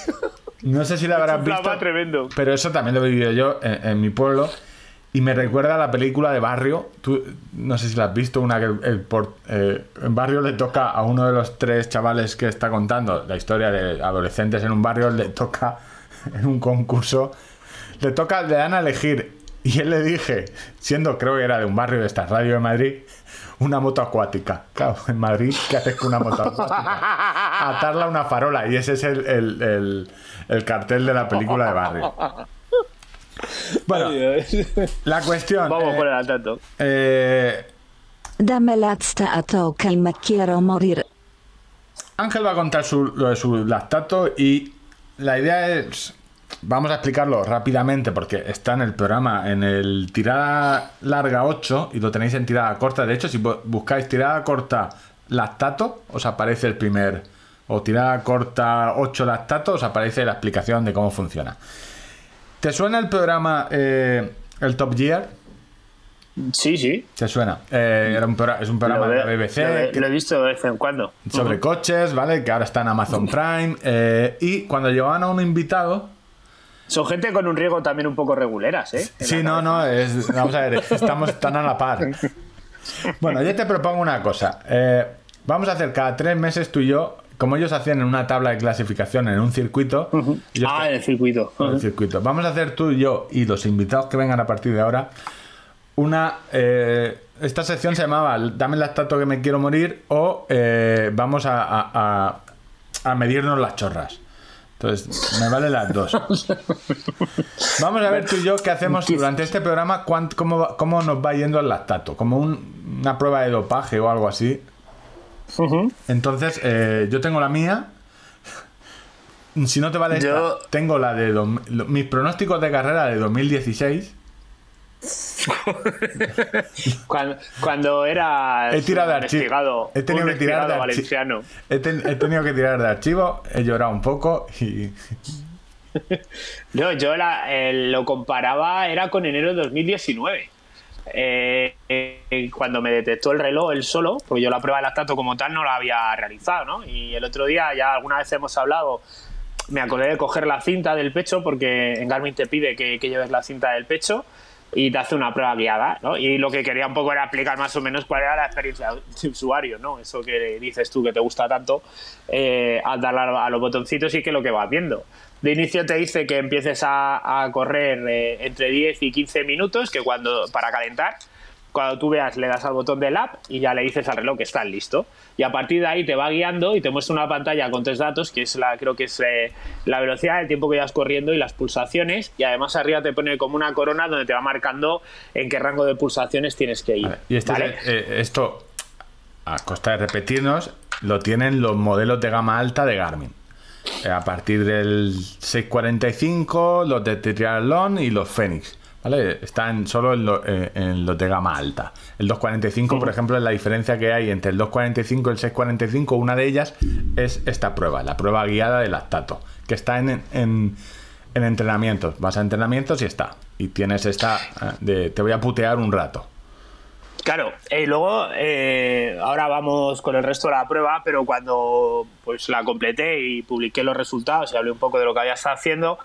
No sé si la habrás visto. tremendo. Pero eso también lo he vivido yo en, en mi pueblo. Y me recuerda a la película de Barrio. Tú, no sé si la has visto, una que el, por- eh, en Barrio le toca a uno de los tres chavales que está contando la historia de adolescentes en un barrio, le toca *laughs* en un concurso, le toca, le dan a elegir. Y él le dije, siendo creo que era de un barrio de esta radio de Madrid, una moto acuática. Claro, en Madrid, ¿qué haces con una moto acuática? Atarla a una farola. Y ese es el, el- el- el cartel de la película de barrio. *laughs* Bueno, *laughs* la cuestión. Vamos eh, por el altato. eh, Dame lactato que me quiero morir. Ángel va a contar su- lo de su lactato y la idea es. Vamos a explicarlo rápidamente porque está en el programa en el tirada larga 8 y lo tenéis en tirada corta. De hecho, si bu- buscáis tirada corta lactato, os aparece el primer. O tirada corta 8 lactato, os aparece la explicación de cómo funciona. ¿Te suena el programa eh, El Top Gear? Sí, sí. ¿Te suena? Eh, era un programa- es un programa de la BBC. lo he- que- lo he visto de vez en cuando. sobre coches, ¿vale? Que ahora está en Amazon Prime. eh, y cuando llevaban a un invitado, Son gente con un riesgo también un poco reguleras, ¿eh? En Sí, no, no, es, vamos a ver, estamos tan a la par. *laughs* Bueno, yo te propongo una cosa. eh, vamos a hacer cada tres meses tú y yo, como ellos hacían en una tabla de clasificación en un circuito. Ah, en el circuito. en el circuito. Vamos a hacer tú y yo y los invitados que vengan a partir de ahora una. eh, esta sección se llamaba Dame el lactato que me quiero morir o eh, vamos a, a- a- a medirnos las chorras. Entonces, me vale las dos. *laughs* Vamos a ver tú y yo qué hacemos durante este programa, cuán- cómo, cómo nos va yendo el lactato, como un- una prueba de dopaje o algo así. Entonces, eh, yo tengo la mía. Si no te vale esta, Yo- tengo la de... dos- lo- mis pronósticos de carrera de 2016. *laughs* Cuando, cuando eras He tirado de archivo. investigado, He tenido que tirar de valenciano. He, ten- he tenido que tirar de archivo, he llorado un poco y... *laughs* No, yo la- eh, lo comparaba, era con enero de 2019. Eh, eh, cuando me detectó el reloj él solo, porque yo la prueba de lactato como tal no la había realizado, ¿no? Y el otro día, ya alguna vez hemos hablado, me acordé de coger la cinta del pecho, porque en Garmin te pide que, lleves la cinta del pecho y te hace una prueba guiada, ¿no? Y lo que quería un poco era explicar más o menos cuál era la experiencia de usuario, ¿no? Eso que dices tú que te gusta tanto, eh, al darle a los botoncitos y que lo que vas viendo. De inicio te dice que empieces a, a correr eh, entre 10 y 15 minutos, que cuando para calentar, cuando tú veas le das al botón del app y ya le dices al reloj que estás listo. Y a partir de ahí te va guiando y te muestra una pantalla con tres datos, que es la, creo que es eh, la velocidad, el tiempo que vas corriendo y las pulsaciones. Y además arriba te pone como una corona donde te va marcando en qué rango de pulsaciones tienes que ir. Y este ¿vale? es- eh, esto, a costa de repetirnos, lo tienen los modelos de gama alta de Garmin. Eh, a partir del 645, los de Triathlon y los Phoenix. ¿Vale? Están solo en, lo- eh, en los de gama alta. El 245, por ejemplo, es la diferencia que hay entre el 245 y el 645. Una de ellas es esta prueba, la prueba guiada de lactato, que está en, en, en entrenamientos. Vas a entrenamientos y está. Y tienes esta eh, de te voy a putear un rato. Claro, y luego eh, ahora vamos con el resto de la prueba, pero cuando pues la completé y publiqué los resultados y hablé un poco de lo que había estado haciendo,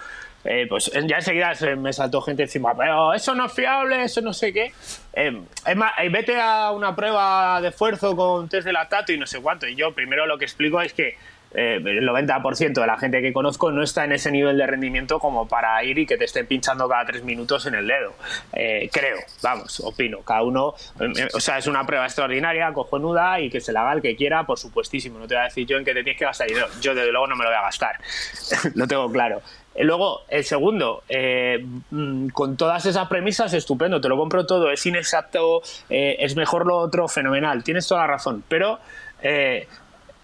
eh, pues ya enseguida se me saltó gente encima, pero eso no es fiable, eso no sé qué. Eh, es más, eh, vete a una prueba de esfuerzo con test de lactato y no sé cuánto. Y yo primero lo que explico es que eh, el 90% de la gente que conozco no está en ese nivel de rendimiento como para ir y que te estén pinchando cada tres minutos en el dedo. Eh, creo, vamos, opino. Cada uno, eh, o sea, es una prueba extraordinaria, cojonuda y que se la haga el que quiera, por supuestísimo. No te voy a decir yo en qué te tienes que gastar dinero. Yo, desde luego, no me lo voy a gastar. *laughs* lo tengo claro. Luego, el segundo, mm, con todas esas premisas, estupendo, te lo compro todo, es inexacto, es mejor lo otro, fenomenal, tienes toda la razón, pero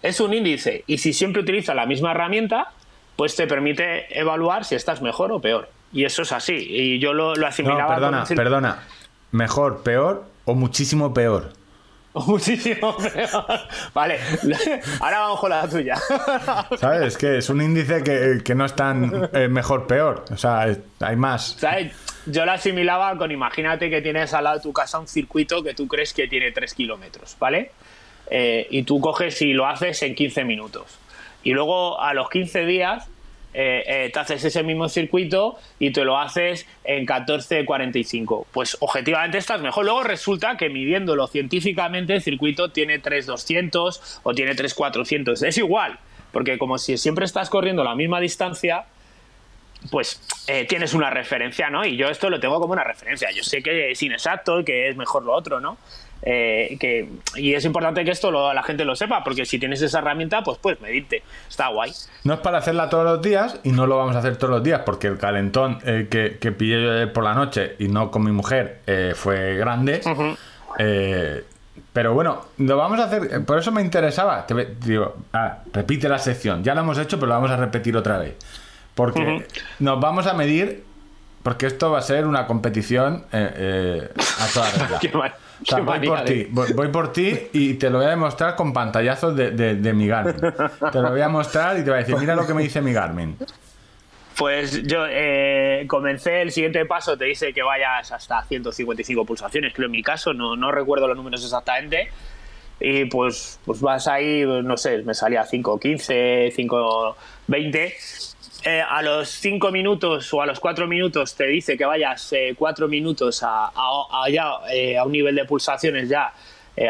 es un índice y si siempre utilizas la misma herramienta, pues te permite evaluar si estás mejor o peor. Y eso es así. Y yo lo, lo No, asimilaba con perdona, perdona. Mejor, peor o muchísimo peor. *laughs* muchísimo peor. Vale, *laughs* ahora vamos con la tuya. *laughs* ¿Sabes? Es que es un índice que, que no es tan eh, mejor, peor. O sea, hay más. ¿Sabes? Yo lo asimilaba con, imagínate que tienes al lado de tu casa un circuito que tú crees que tiene 3 kilómetros, ¿vale? Eh, y tú coges y lo haces en 15 minutos. Y luego a los 15 días eh, eh, te haces ese mismo circuito y te lo haces en 14.45. Pues objetivamente estás mejor. Luego resulta que midiéndolo científicamente el circuito tiene 3.200 o tiene 3.400. Es igual, porque como si siempre estás corriendo la misma distancia, pues tienes una referencia, ¿no? Y yo esto lo tengo como una referencia. Yo sé que es inexacto y que es mejor lo otro, ¿no? Eh, que, y es importante que esto lo- la gente lo sepa, porque si tienes esa herramienta, pues puedes medirte. Está guay. No es para hacerla todos los días y no lo vamos a hacer todos los días porque el calentón eh, que, que pillé yo ayer por la noche y no con mi mujer eh, fue grande. Eh, pero bueno, lo vamos a hacer. eh, Por eso me interesaba. Te digo, ah, repite la sección. Ya lo hemos hecho, pero lo vamos a repetir otra vez. Porque nos vamos a medir. Porque esto va a ser una competición eh, eh, a toda regla. *laughs* Qué mal- O sea, qué voy por ti, voy, voy por ti y te lo voy a demostrar con pantallazos de, de, de mi Garmin. Te lo voy a mostrar y te voy a decir, mira lo que me dice mi Garmin. Pues yo eh, comencé el siguiente paso, te dice que vayas hasta 155 pulsaciones, creo en mi caso, no, no recuerdo los números exactamente. Y pues, pues vas ahí, no sé, me salía 5.15, 5.20. eh, a los 5 minutos o a los 4 minutos te dice que vayas 4 minutos a, a, a, ya, a, un nivel de pulsaciones ya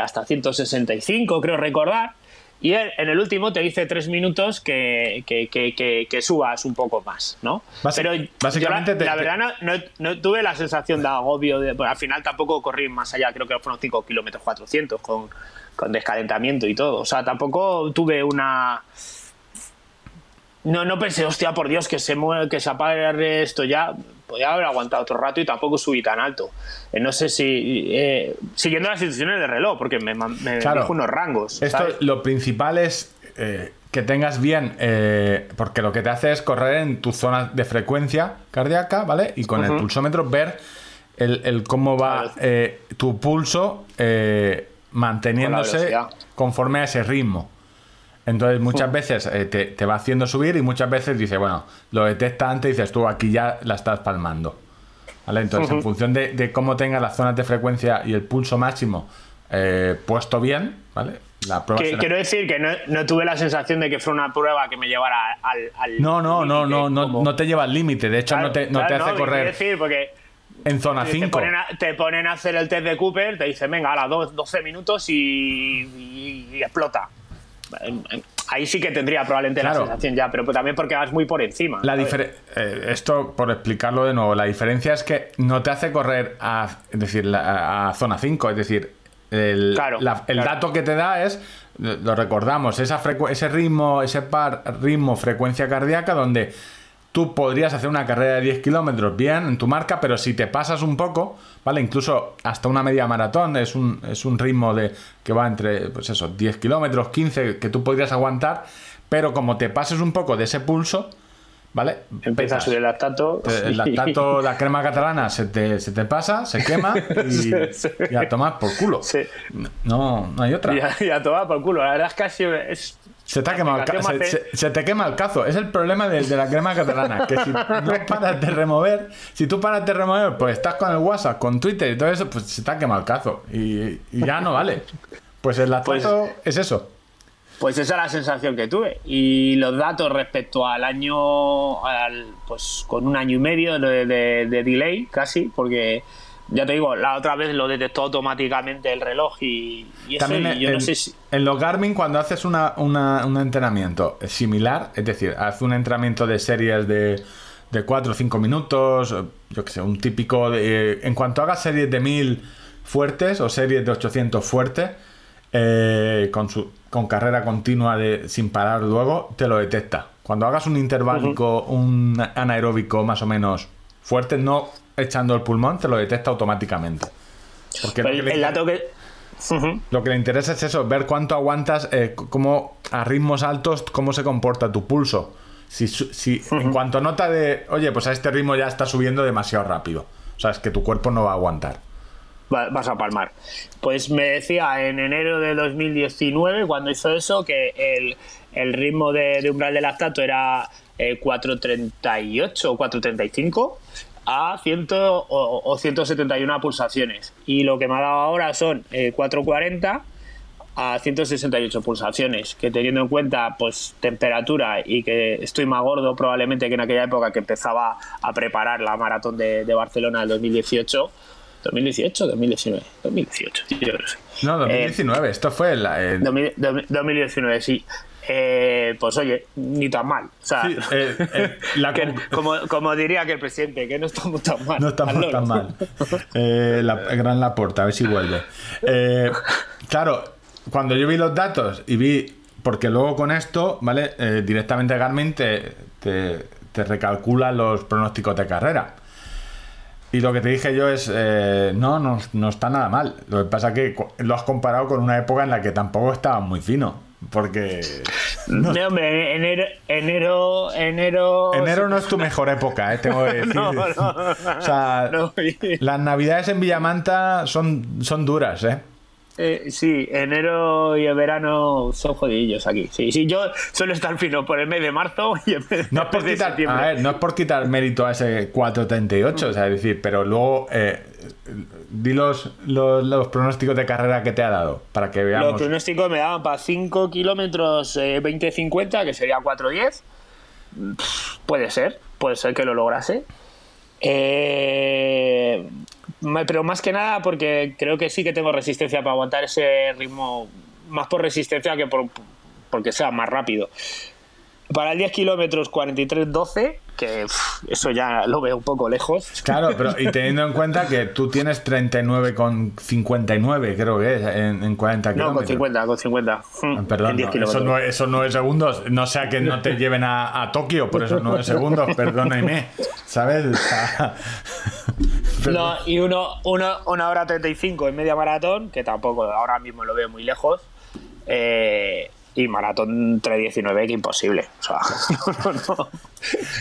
hasta 165, creo recordar. Y en el último te dice tres minutos que, que, que, que subas un poco más, ¿no? Pero básicamente la, verdad no, no, tuve la sensación de agobio. De, al final tampoco corrí más allá, creo que fueron 5 kilómetros 400 con, con descalentamiento y todo. O sea, tampoco tuve una no, no pensé, hostia, por Dios, que se mueve, que se apague esto ya. Podría haber aguantado otro rato y tampoco subí tan alto. Eh, no sé si. Eh, siguiendo las instrucciones de reloj, porque me, me dijo unos rangos. Esto, lo principal es eh, que tengas bien. porque lo que te hace es correr en tu zona de frecuencia cardíaca, ¿vale? Y con el pulsómetro ver el, cómo va tu pulso manteniéndose conforme a ese ritmo. Entonces muchas veces eh, te, va haciendo subir y muchas veces dice, bueno, lo detecta antes y dices tú aquí ya la estás palmando. ¿Vale? Entonces en función de, cómo tengas las zonas de frecuencia y el pulso máximo eh, puesto bien, ¿vale? La prueba Quiero decir que no, tuve la sensación de que fue una prueba que me llevara al... no, no, no, no, no, no te lleva al límite, de hecho no te, no te hace correr... decir porque en zona 5. Te, ponen a, hacer el test de Cooper, te dicen, venga, a las 12 minutos y explota ahí sí que tendría probablemente la sensación ya, pero también porque vas muy por encima. La eh, esto, por explicarlo de nuevo, la diferencia es que no te hace correr a, es decir, a zona 5, es decir, el, el dato que te da es, lo recordamos, esa ese ritmo, ese par ritmo, frecuencia cardíaca, donde tú podrías hacer una carrera de 10 kilómetros bien en tu marca, pero si te pasas un poco, ¿vale? Incluso hasta una media maratón es un, es un ritmo de que va entre, pues eso, 10 kilómetros, 15, que tú podrías aguantar, pero como te pases un poco de ese pulso, ¿vale? Empieza a subir el lactato. El lactato, la crema catalana se te, se te pasa, se quema *laughs* y, a tomar por culo. No, no hay otra. Y a, tomar por culo. La verdad es es se te, quema el se, te quema el cazo. Es el problema de, la crema catalana. Que si no *laughs* paras de remover, si tú paras de remover, pues estás con el WhatsApp, con Twitter y todo eso, pues se te ha quemado el cazo. Y, ya no vale. Pues el lactato pues, es eso. Pues esa es la sensación que tuve. Y los datos respecto al año, pues con un año y medio de, de delay casi, porque ya te digo, la otra vez lo detectó automáticamente el reloj y, También yo en, no sé si... En los Garmin, cuando haces una, un entrenamiento similar, es decir, haces un entrenamiento de series de, de 4 o 5 minutos, yo que sé, un típico... De, en cuanto hagas series de 1000 fuertes o series de 800 fuertes, eh, con, su, con carrera continua de, sin parar luego, te lo detecta. Cuando hagas un interválico, un anaeróbico más o menos fuerte, no echando el pulmón, te lo detecta automáticamente. Porque que, el dato que... Lo que le interesa es eso, ver cuánto aguantas, eh, cómo a ritmos altos, cómo se comporta tu pulso. Si, si en cuanto nota de, oye, pues a este ritmo ya está subiendo demasiado rápido. O sea, es que tu cuerpo no va a aguantar. Vas a palmar. Pues me decía en enero de 2019, cuando hizo eso, que el, el ritmo de, umbral de lactato era 438 o 435 a 100 o, 171 pulsaciones. Y lo que me ha dado ahora son 440 eh, a 168 pulsaciones, que teniendo en cuenta pues temperatura y que estoy más gordo probablemente que en aquella época que empezaba a preparar la maratón de, Barcelona del 2018. 2018, 2019, 2018, yo No, 2019, esto fue el, 2019, sí. Eh, pues oye, ni tan mal. O sea, eh, eh, *laughs* como, diría que el presidente, que no estamos tan mal. No estamos tan mal. la, gran Laporta, a ver si vuelve. claro, cuando yo vi los datos y vi, porque luego con esto, ¿vale? directamente Garmin te, te, recalcula los pronósticos de carrera. Y lo que te dije yo es, no, no, no, está nada mal. Lo que pasa es que lo has comparado con una época en la que tampoco estaba muy fino. Porque. No, hombre, enero, enero, enero. Enero no es tu mejor época, ¿eh? tengo que *laughs* decir. No, no, o sea, *laughs* las navidades en Villamanta son, son duras, ¿eh? Eh, sí, enero y el verano son jodidillos aquí. Sí, sí, yo suelo estar fino por el mes de marzo *laughs* y el mes, no es por quitar, septiembre. A ver, no es por quitar mérito a ese 438, o sea, es decir, pero luego eh, di los, los, pronósticos de carrera que te ha dado para que veamos. Los pronósticos me daban para 5 kilómetros 20-50, eh, que sería 4-10 pff, puede ser, puede ser que lo lograse. Eh, pero más que nada porque creo que sí que tengo resistencia para aguantar ese ritmo, más por resistencia que por porque sea más rápido. Para el 10 kilómetros 43-12, que eso ya lo veo un poco lejos. Claro, pero y *laughs* teniendo en cuenta que tú tienes 39,59 creo que es en, en 40 No, con kilómetros. 50, con 50. Mm, Ah, Perdón, en 10 no, kilómetros. eso, no, es- eso no es segundos. No sea que no te lleven a, a Tokio, por eso no es segundos, perdóname. ¿Sabes? *laughs* No, y uno, uno, una hora 35 en media maratón, que tampoco ahora mismo lo veo muy lejos. Eh, y maratón 3.19, que imposible. O sea, *laughs* no, no, no.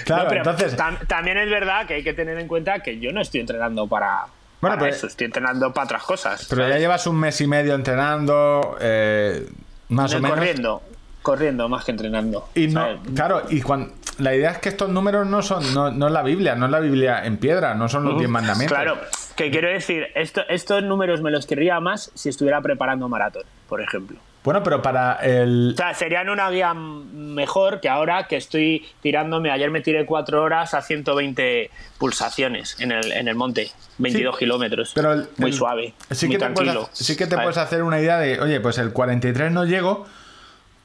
Claro, pero entonces- tam- también es verdad que hay que tener en cuenta que yo no estoy entrenando para, Bueno, para eso, estoy entrenando para otras cosas. Pero ya llevas un mes y medio entrenando, eh, más o No, menos. corriendo, corriendo más que entrenando. Y no, claro, y cuando, la idea es que estos números no son, no, no es la Biblia, no es la Biblia en piedra, no son los 10 mandamientos. Claro, que quiero decir, esto, estos números me los querría más si estuviera preparando maratón, por ejemplo. Bueno, pero para el. O sea, serían una guía mejor que ahora que estoy tirándome. Ayer me tiré cuatro horas a 120 pulsaciones en el, en el monte, 22 Sí, kilómetros. Pero el- muy el- suave, Sí muy que, te tranquilo. puedes, sí que te puedes hacer una idea de, oye, pues el 43 no llego,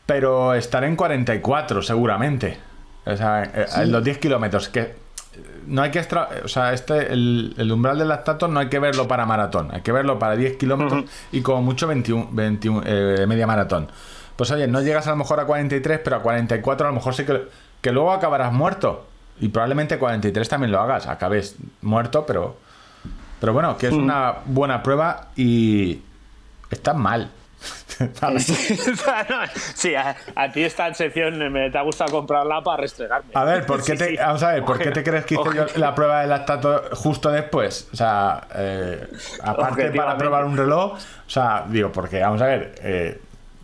pero estaré en 44 seguramente. O sea, eh, en los 10 kilómetros. Que eh, no hay que extra. O sea, este, el, el umbral del lactato no hay que verlo para maratón, hay que verlo para 10 kilómetros y como mucho 21, 21 eh, media maratón. Pues oye, no llegas a lo mejor a 43, pero a 44 a lo mejor sí que, que luego acabarás muerto. Y probablemente 43 también lo hagas, acabes muerto, pero. Pero bueno, que es una buena prueba y estás mal. Vale. *laughs* Sí, a, a ti esta sección me te ha gustado comprarla para restregarme. A ver, ¿por *laughs* qué te, sí. vamos a ver, ¿por qué te crees que hice yo la prueba de lactato justo después? O sea, eh, aparte para probar un reloj, o sea, digo, porque vamos a ver, eh,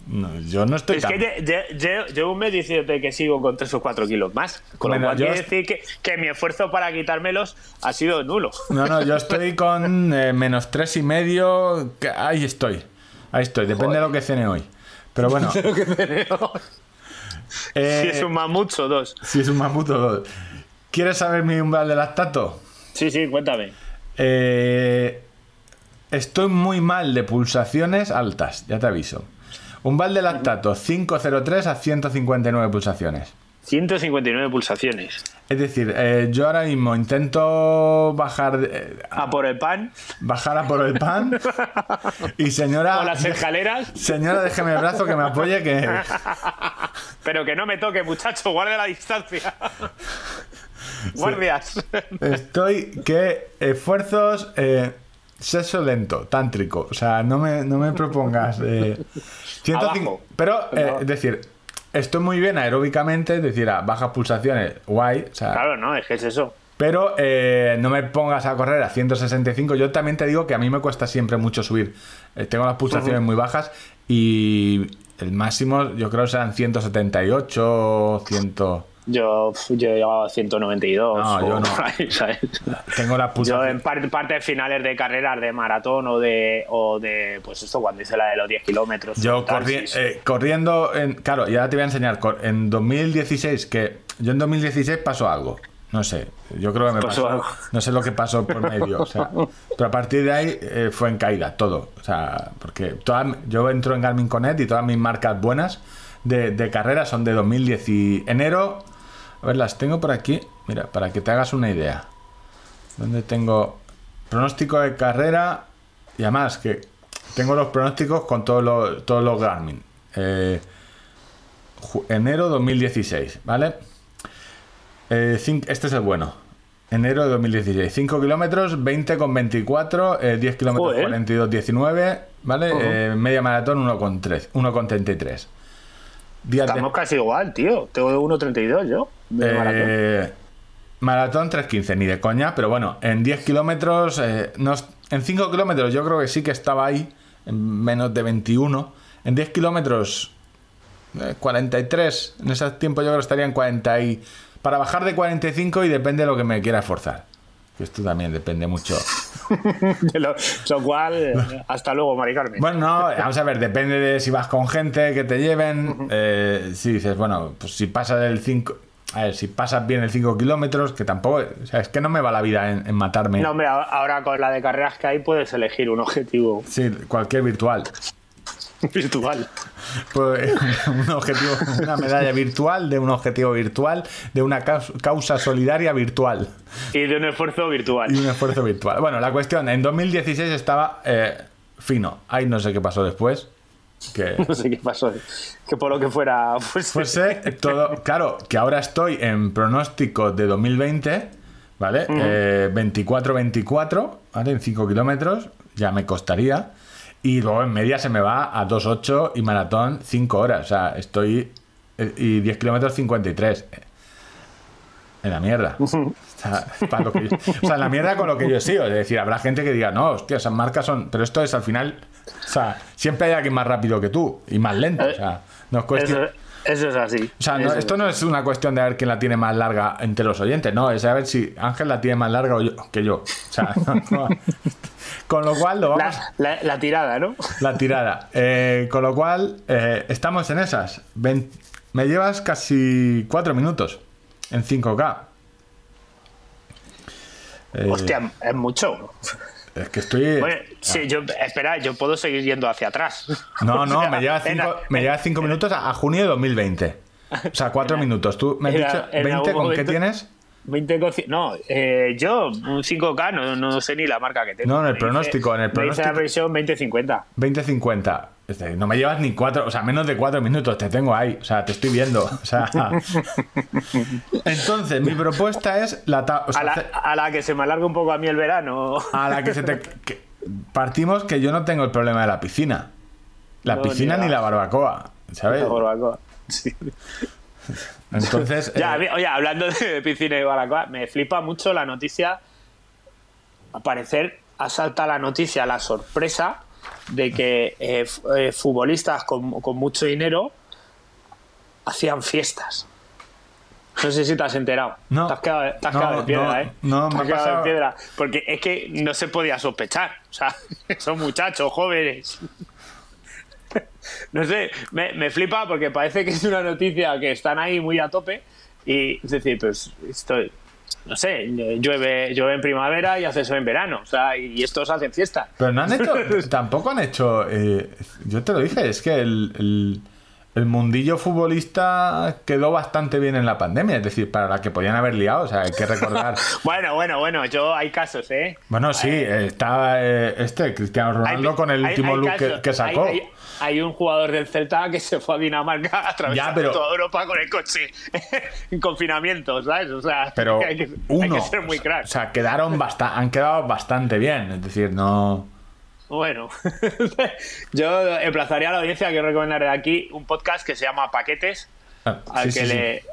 no, yo no estoy Es tan... que lle- lle- lle- llevo un mes diciéndote que sigo con 3 o 4 kilos más. Con Bueno, lo cual yo quiere decir que, que mi esfuerzo para quitármelos ha sido nulo. No, no, yo *laughs* estoy con eh, menos tres y medio, que- ahí estoy, ahí estoy, depende de lo que cene hoy. Pero bueno, *laughs* *laughs* eh, si es un mamut o dos. si es un mamuto, dos. ¿Quieres saber mi umbral de lactato? Sí, sí, cuéntame. Eh, estoy muy mal de pulsaciones altas, ya te aviso. Umbral de lactato 503 a 159 pulsaciones. 159 pulsaciones. Es decir, eh, yo ahora mismo intento bajar, de- A por el pan bajar a por el pan y señora, *laughs* o las escaleras, señora déjeme el brazo que me apoye que pero que no me toque, muchacho, guarde la distancia. Guardias. estoy que esfuerzos eh, sexo lento, tántrico, o sea, no me, no me propongas eh, 105 Abajo. pero eh, No. es decir, estoy muy bien aeróbicamente, es decir, a bajas pulsaciones, guay, o sea, Claro, no, es que es eso. Pero eh, no me pongas a correr a 165. Yo también te digo que a mí me cuesta siempre mucho subir. Eh, tengo las pulsaciones muy bajas y el máximo yo creo serán 178, 100. Yo, yo he llegado a 192. No, yo no. por *laughs* ahí, ¿sabes? Tengo las Yo pulsaciones. en par- partes finales de carreras de maratón o de, o de pues esto, cuando hice la de los 10 kilómetros. Yo corri- eh, corriendo, en, claro, y ahora te voy a enseñar. En 2016, que yo en 2016 pasó algo. No sé, yo creo que me Pasó pasó. algo. No sé lo que pasó por medio. o sea, *laughs* pero a partir de ahí eh, fue en caída todo. O sea, porque todas- yo entro en Garmin Connect y todas mis marcas buenas de, de carrera son de 2010 y enero. A ver, las tengo por aquí. Mira, para que te hagas una idea. ¿Dónde tengo pronóstico de carrera? Y además que tengo los pronósticos con todos los, todos los Garmin. Eh, enero 2016, ¿vale? Eh, este es el bueno. Enero de 2016. 5 kilómetros, 20 con 24, eh, 10 kilómetros, Joder. 42, 19, ¿vale? Eh, media maratón, 1 con 3, 1 con 33. Días de- Estamos casi igual, tío. Tengo 1.32 yo. de maratón. eh, maratón 3.15, ni de coña, pero bueno, en 10 kilómetros, eh, no en 5 kilómetros yo creo que sí que estaba ahí, en menos de 21. En 10 kilómetros, eh, 43, en ese tiempo yo creo que estaría en 40 y... Para bajar de 45 y depende de lo que me quiera esforzar. Que esto también depende mucho. *laughs* De lo, lo cual, *laughs* hasta luego, Mari Carmen. Bueno, no, vamos a ver, depende de si vas con gente que te lleven. eh, si dices, bueno, pues si pasa del 5. a ver, si pasas bien el 5 kilómetros, que tampoco, o sea, es que no me va la vida en, en matarme. No, hombre, ahora con la de carreras que hay puedes elegir un objetivo Sí, cualquier virtual. Virtual. Pues, *laughs* un objetivo, una medalla virtual de un objetivo virtual, de una caus- causa solidaria virtual Y de un esfuerzo virtual. y un esfuerzo virtual. Bueno, la cuestión, en 2016 estaba eh, fino. Ahí no sé qué pasó después. Que *laughs* No sé qué pasó. Que por lo que fuera. Pues, todo. Claro, que ahora estoy en pronóstico de 2020, ¿vale? Eh, 24-24, ¿vale? En 5 kilómetros, ya me costaría. Y luego en media se me va a 2.8 y maratón 5 horas. O sea, estoy. Y 10 kilómetros 53. En la mierda. *laughs* O sea, para lo que yo- o sea, en la mierda con lo que yo sigo. Es decir, habrá gente que diga, no, hostia, esas marcas son. Pero esto es al final. O sea, siempre hay alguien más rápido que tú y más lento. O sea, no es cuestión. eso, es así. O sea, no- esto no es una cuestión de ver quién la tiene más larga entre los oyentes, no, es saber si Ángel la tiene más larga o yo- que yo. O sea, *laughs* no- con lo cual lo vamos. La, la- la tirada, ¿no? La tirada. Eh, con lo cual, eh, estamos en esas. Ven- me llevas casi cuatro minutos en 5K. Eh, Hostia, es mucho. Es que estoy. Bueno, sí, yo, espera, yo puedo seguir yendo hacia atrás. No, no, *laughs* O sea, me lleva en- cinco, me lleva cinco minutos a, a junio de 2020. O sea, cuatro minutos. ¿Tú me has en- dicho en 20 algún con qué tienes? 20 con cien- No, eh, yo, un 5K, no, no sé ni la marca que tengo. No, en el Me pronóstico, en el me pronóstico. la previsión 20-50. 20-50. Es decir, No me llevas ni cuatro, o sea, menos de cuatro minutos, te tengo ahí, o sea, te estoy viendo. O sea, *laughs* entonces, mi propuesta es la, o sea, A la, hace- a la que se me alarga un poco a mí el verano. a la que se te. *laughs* que- partimos que yo no tengo el problema de la piscina. La No, piscina ni ni la- la barbacoa, ¿sabes? La barbacoa. Sí. *laughs* Entonces, Ya, eh, oye, hablando de piscina y barbacoa, me flipa mucho la noticia. Al parecer, ha saltado la noticia, la sorpresa de que eh, eh, futbolistas con, con mucho dinero hacían fiestas. No sé si te has enterado. No. Te has quedado, te has No, quedado de piedra, no, ¿eh? no, Te has ha quedado de piedra. Porque es que no se podía sospechar. O sea, *laughs* son muchachos jóvenes. *laughs* No sé, me, me flipa porque parece que es una noticia que están ahí muy a tope. Y es decir, pues estoy. No sé, llueve, llueve en primavera y hace eso en verano. O sea, y estos hacen fiesta. pero no han hecho. *laughs* tampoco han hecho. eh, yo te lo dije, es que el, el, el mundillo futbolista quedó bastante bien en la pandemia. Es decir, para la que podían haber liado, o sea, hay que recordar. *laughs* Bueno, bueno, bueno, yo hay casos, ¿eh? Bueno, sí, está eh, este, Cristiano Ronaldo, Hay- con el último hay look que, que sacó. Hay, un jugador del Celta que se fue a Dinamarca a través Ya, de pero- toda Europa con el coche *laughs* en confinamiento, ¿sabes? O sea, Pero *laughs* hay que, hay uno. que ser muy crack. O sea, quedaron basta han quedado bastante bien. Es decir, no. Bueno, *laughs* yo emplazaría a la audiencia que recomendaré aquí un podcast que se llama Paquetes, Ah, al sí, que sí, sí. le,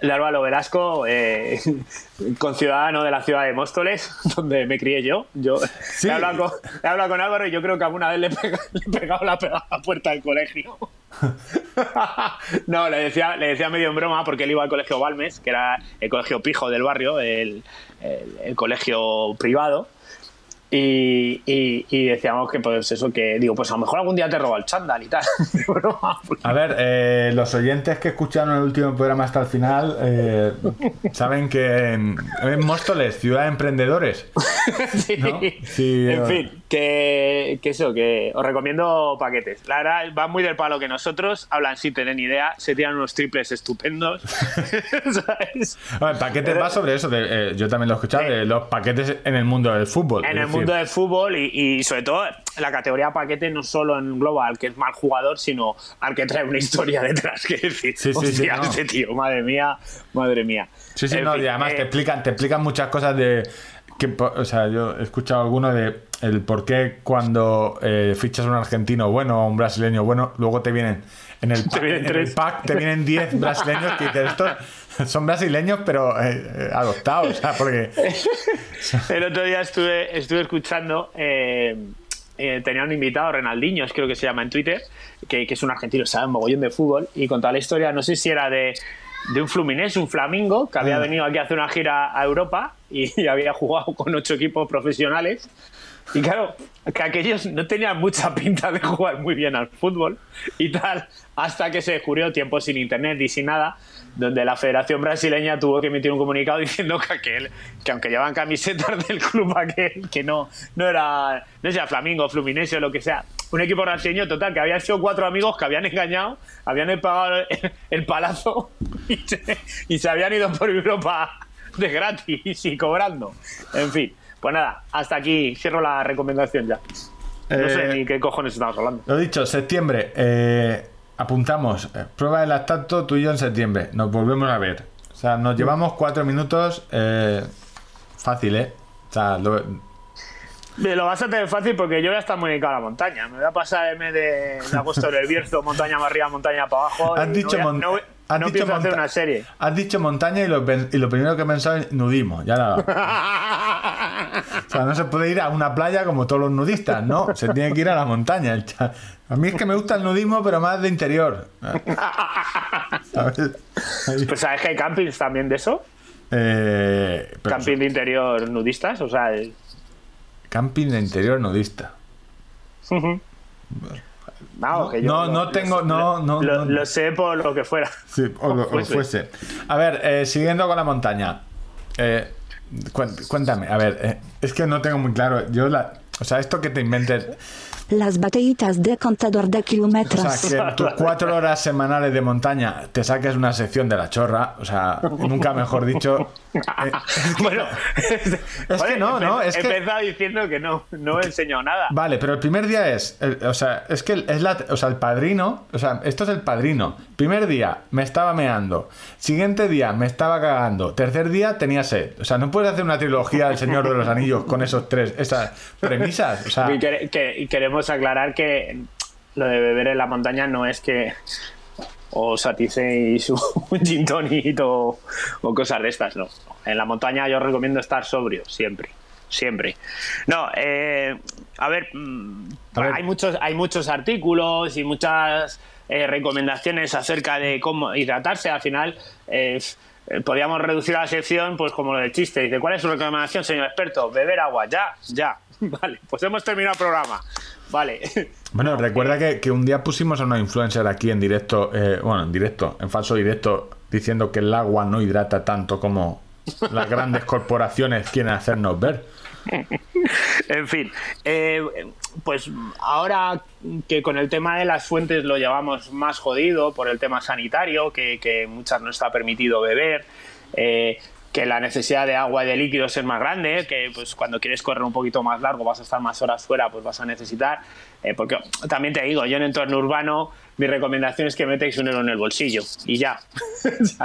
le Álvaro Velasco, eh, *laughs* conciudadano de la ciudad de Móstoles, *laughs* donde me crié yo. Yo Sí. he, hablado con, he hablado con Álvaro y yo creo que alguna vez le he pegado, le he pegado la, la puerta del colegio. no, le decía, le decía medio en broma porque él iba al colegio Balmes, que era el colegio pijo del barrio, el, el- el colegio privado. Y, y- y decíamos que, pues eso, que digo, pues a lo mejor algún día te roba el chándal y tal. *laughs* A ver, eh, los oyentes que escucharon el último programa hasta el final eh, *laughs* saben que en, en Móstoles, ciudad de emprendedores. *laughs* Sí. ¿No? Sí, en eh. fin, que, que eso, que os recomiendo paquetes. La verdad, van muy del palo que nosotros, hablan sin tener ni idea, se tiran unos triples estupendos. ¿Sabes? A ver, paquetes va sobre eso. de, eh, yo también lo he escuchado, de los paquetes en el mundo del fútbol. En el mundo del fútbol y, y sobre todo la categoría paquete no solo engloba al que es mal jugador, sino al que trae una historia detrás. Que decir, Sí, sí, sí, no. ese tío, madre mía, madre mía. Sí, sí, En no, fin, y además eh, te explican, te explican muchas cosas de que, o sea, yo he escuchado alguno de el por qué cuando eh, fichas un argentino bueno o un brasileño bueno, luego te vienen en el *laughs* pack, vienen en el tres. pack te vienen 10 *laughs* brasileños que dices, estos *laughs* son brasileños pero eh, eh, adoptados, o sea, porque *laughs* El otro día estuve, estuve escuchando, eh, eh, tenía un invitado, Renaldinho, creo que se llama en Twitter, que, que es un argentino, sabe un mogollón de fútbol, y contaba la historia, no sé si era de, de un Fluminense, un Flamingo, que había Ah. venido aquí a hacer una gira a Europa y, *laughs* había jugado con ocho equipos profesionales. Y claro, que aquellos no tenían mucha pinta de jugar muy bien al fútbol y tal, hasta que se descubrió tiempo sin internet y sin nada, donde la Federación Brasileña tuvo que emitir un comunicado *laughs* diciendo que aquel, que aunque llevaban camisetas del club aquel, que no, no era, no sea Flamingo, Fluminense o lo que sea, un equipo brasileño total, que habían sido cuatro amigos que habían engañado, habían pagado el, el palazo *laughs* y se, y se habían ido por Europa de gratis y cobrando. En fin, pues nada, hasta aquí cierro la recomendación ya. No sé Eh, ni qué cojones estamos hablando. Lo dicho, septiembre. eh, apuntamos. eh, prueba de lactato tú y yo en septiembre. Nos volvemos a ver. O sea, nos llevamos cuatro minutos. eh, fácil, ¿eh? O sea, lo- Me Lo vas a tener fácil porque yo voy a estar muy dedicado a la montaña. Me voy a pasar mes de, de agosto en el Bierzo, montaña para arriba, montaña para abajo. *laughs* has dicho, no, voy a- mon- no, voy- has no dicho hacer una serie. Has dicho montaña y lo, y lo primero que he pensado es nudismo. Ya nada. *laughs* O sea, no se puede ir a una playa como todos los nudistas, ¿no? Se tiene que ir a la montaña. el cha- A mí es que me gusta el nudismo, pero más de interior. *laughs* ¿Sabes? Pues sabes que hay campings también de eso. Eh, pero- Camping de interior nudistas. O sea, el- camping de interior nudista. Vamos, que yo no, lo- no tengo- no, no, lo, no. lo sé por lo que fuera. Sí, o, lo- o Fuese. fuese. A ver, eh, siguiendo con la montaña. Eh, cuéntame, a ver, eh, es que no tengo muy claro. Yo la. O sea, esto que te inventes. Las batallitas de contador de O kilómetros. sea, que en tus cuatro horas semanales de montaña te saques una sección de la chorra. O sea, nunca mejor dicho. Eh, *laughs* *laughs* bueno, Es que no, no, es he que- empezado diciendo que no, no he enseñado nada. Vale, pero el primer día es, el- o sea, es que es la, o sea, el padrino, o sea, esto es el padrino. Primer día me estaba meando, siguiente día me estaba cagando, tercer día tenía sed. O sea, no puedes hacer una trilogía del Señor de los Anillos con esos tres, esas premisas. O sea, Y, quere- que- y queremos aclarar que lo de beber en la montaña no es que os aticéis *laughs* un gin tonic o, o cosas de estas, no. En la montaña yo recomiendo estar sobrio, siempre. Siempre. No, eh, a ver, mm, A ver. hay muchos, hay muchos artículos y muchas eh, recomendaciones acerca de cómo hidratarse. Al final, eh, eh, podríamos reducir la sección, pues como lo del chiste. Dice, ¿cuál es su recomendación, señor experto? Beber agua, ya, ya. *laughs* Vale, pues hemos terminado el programa. Vale. bueno, recuerda que, que un día pusimos a una influencer aquí en directo, eh, bueno, en directo, en falso directo, diciendo que el agua no hidrata tanto como las grandes corporaciones quieren hacernos ver. *laughs* En fin, eh, pues ahora que con el tema de las fuentes lo llevamos más jodido por el tema sanitario, que, que muchas no está permitido beber, eh, que la necesidad de agua y de líquidos es más grande, que pues cuando quieres correr un poquito más largo vas a estar más horas fuera, pues vas a necesitar, eh, porque también te digo, yo en entorno urbano mi recomendación es que metéis un euro en el bolsillo y ya, *laughs*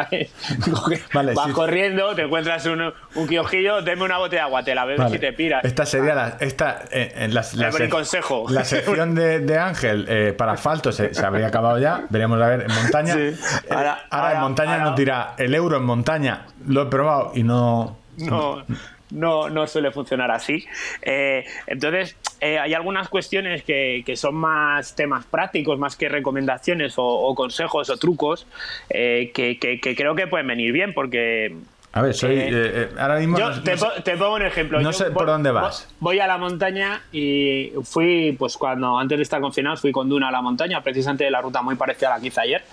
Vale, vas sí. corriendo, te encuentras un, un kiosquillo, deme una botella de agua, te la bebes Vale. y te piras. Esta sería la, esta, eh, en la, la El buen sec- consejo. La sección de, de Ángel eh, para asfalto se, se habría acabado ya. Veríamos a ver en montaña. Sí. Eh, Ahora- ahora, en montaña ahora- nos dirá el euro en montaña. Lo he probado y no. no, no, no suele funcionar así. Eh, entonces, eh, hay algunas cuestiones que, que son más temas prácticos, más que recomendaciones o, o consejos o trucos, eh, que, que- que creo que pueden venir bien, porque A ver, soy. Eh, eh, eh, ahora mismo. yo no- te, no sé- te pongo un ejemplo. no Yo sé por dónde vas. Voy a la montaña y fui, pues cuando antes de estar confinado, fui con Duna a la montaña, precisamente de la ruta muy parecida a la que hice ayer.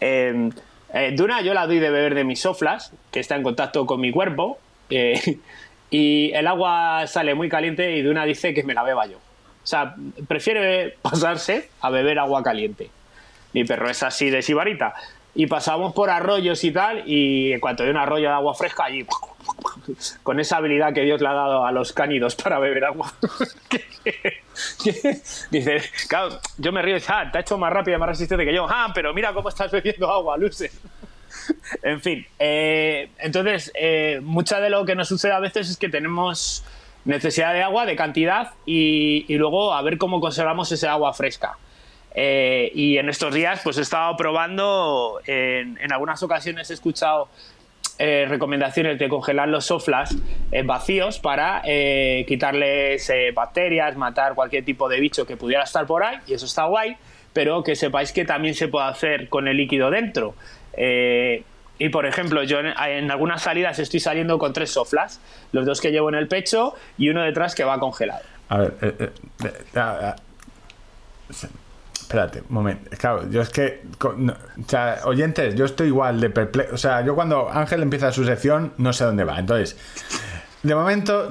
Eh, eh, Duna yo la doy de beber de mis soflas, que está en contacto con mi cuerpo, y el agua sale muy caliente y Duna dice que me la beba yo. O sea, prefiere pasarse a beber agua caliente. Mi perro es así de sibarita. Y pasamos por arroyos y tal, y en cuanto hay un arroyo de agua fresca, allí, con esa habilidad que Dios le ha dado a los cánidos para beber agua. *laughs* Dice, claro, yo me río ah, te ha hecho más rápido y más resistente que yo. Ah, pero mira cómo estás bebiendo agua, Luce. *laughs* en fin, eh, entonces, eh, mucha de lo que nos sucede a veces es que tenemos necesidad de agua, de cantidad, y, luego a ver cómo conservamos ese agua fresca. Eh, y en estos días, pues he estado probando, en, algunas ocasiones he escuchado eh, recomendaciones de congelar los soflas vacíos para quitarles bacterias, matar cualquier tipo de bicho que pudiera estar por ahí, y eso está guay, pero que sepáis que también se puede hacer con el líquido dentro. Eh, Y por ejemplo, yo en, algunas salidas estoy saliendo con tres soflas, los dos que llevo en el pecho y uno detrás que va congelado. A ver, eh, eh, ah, ah. espérate, un momento. Claro, yo es que, o sea, oyentes, yo estoy igual de perplejo. O sea, yo cuando Ángel empieza su sección, no sé dónde va. Entonces, de momento,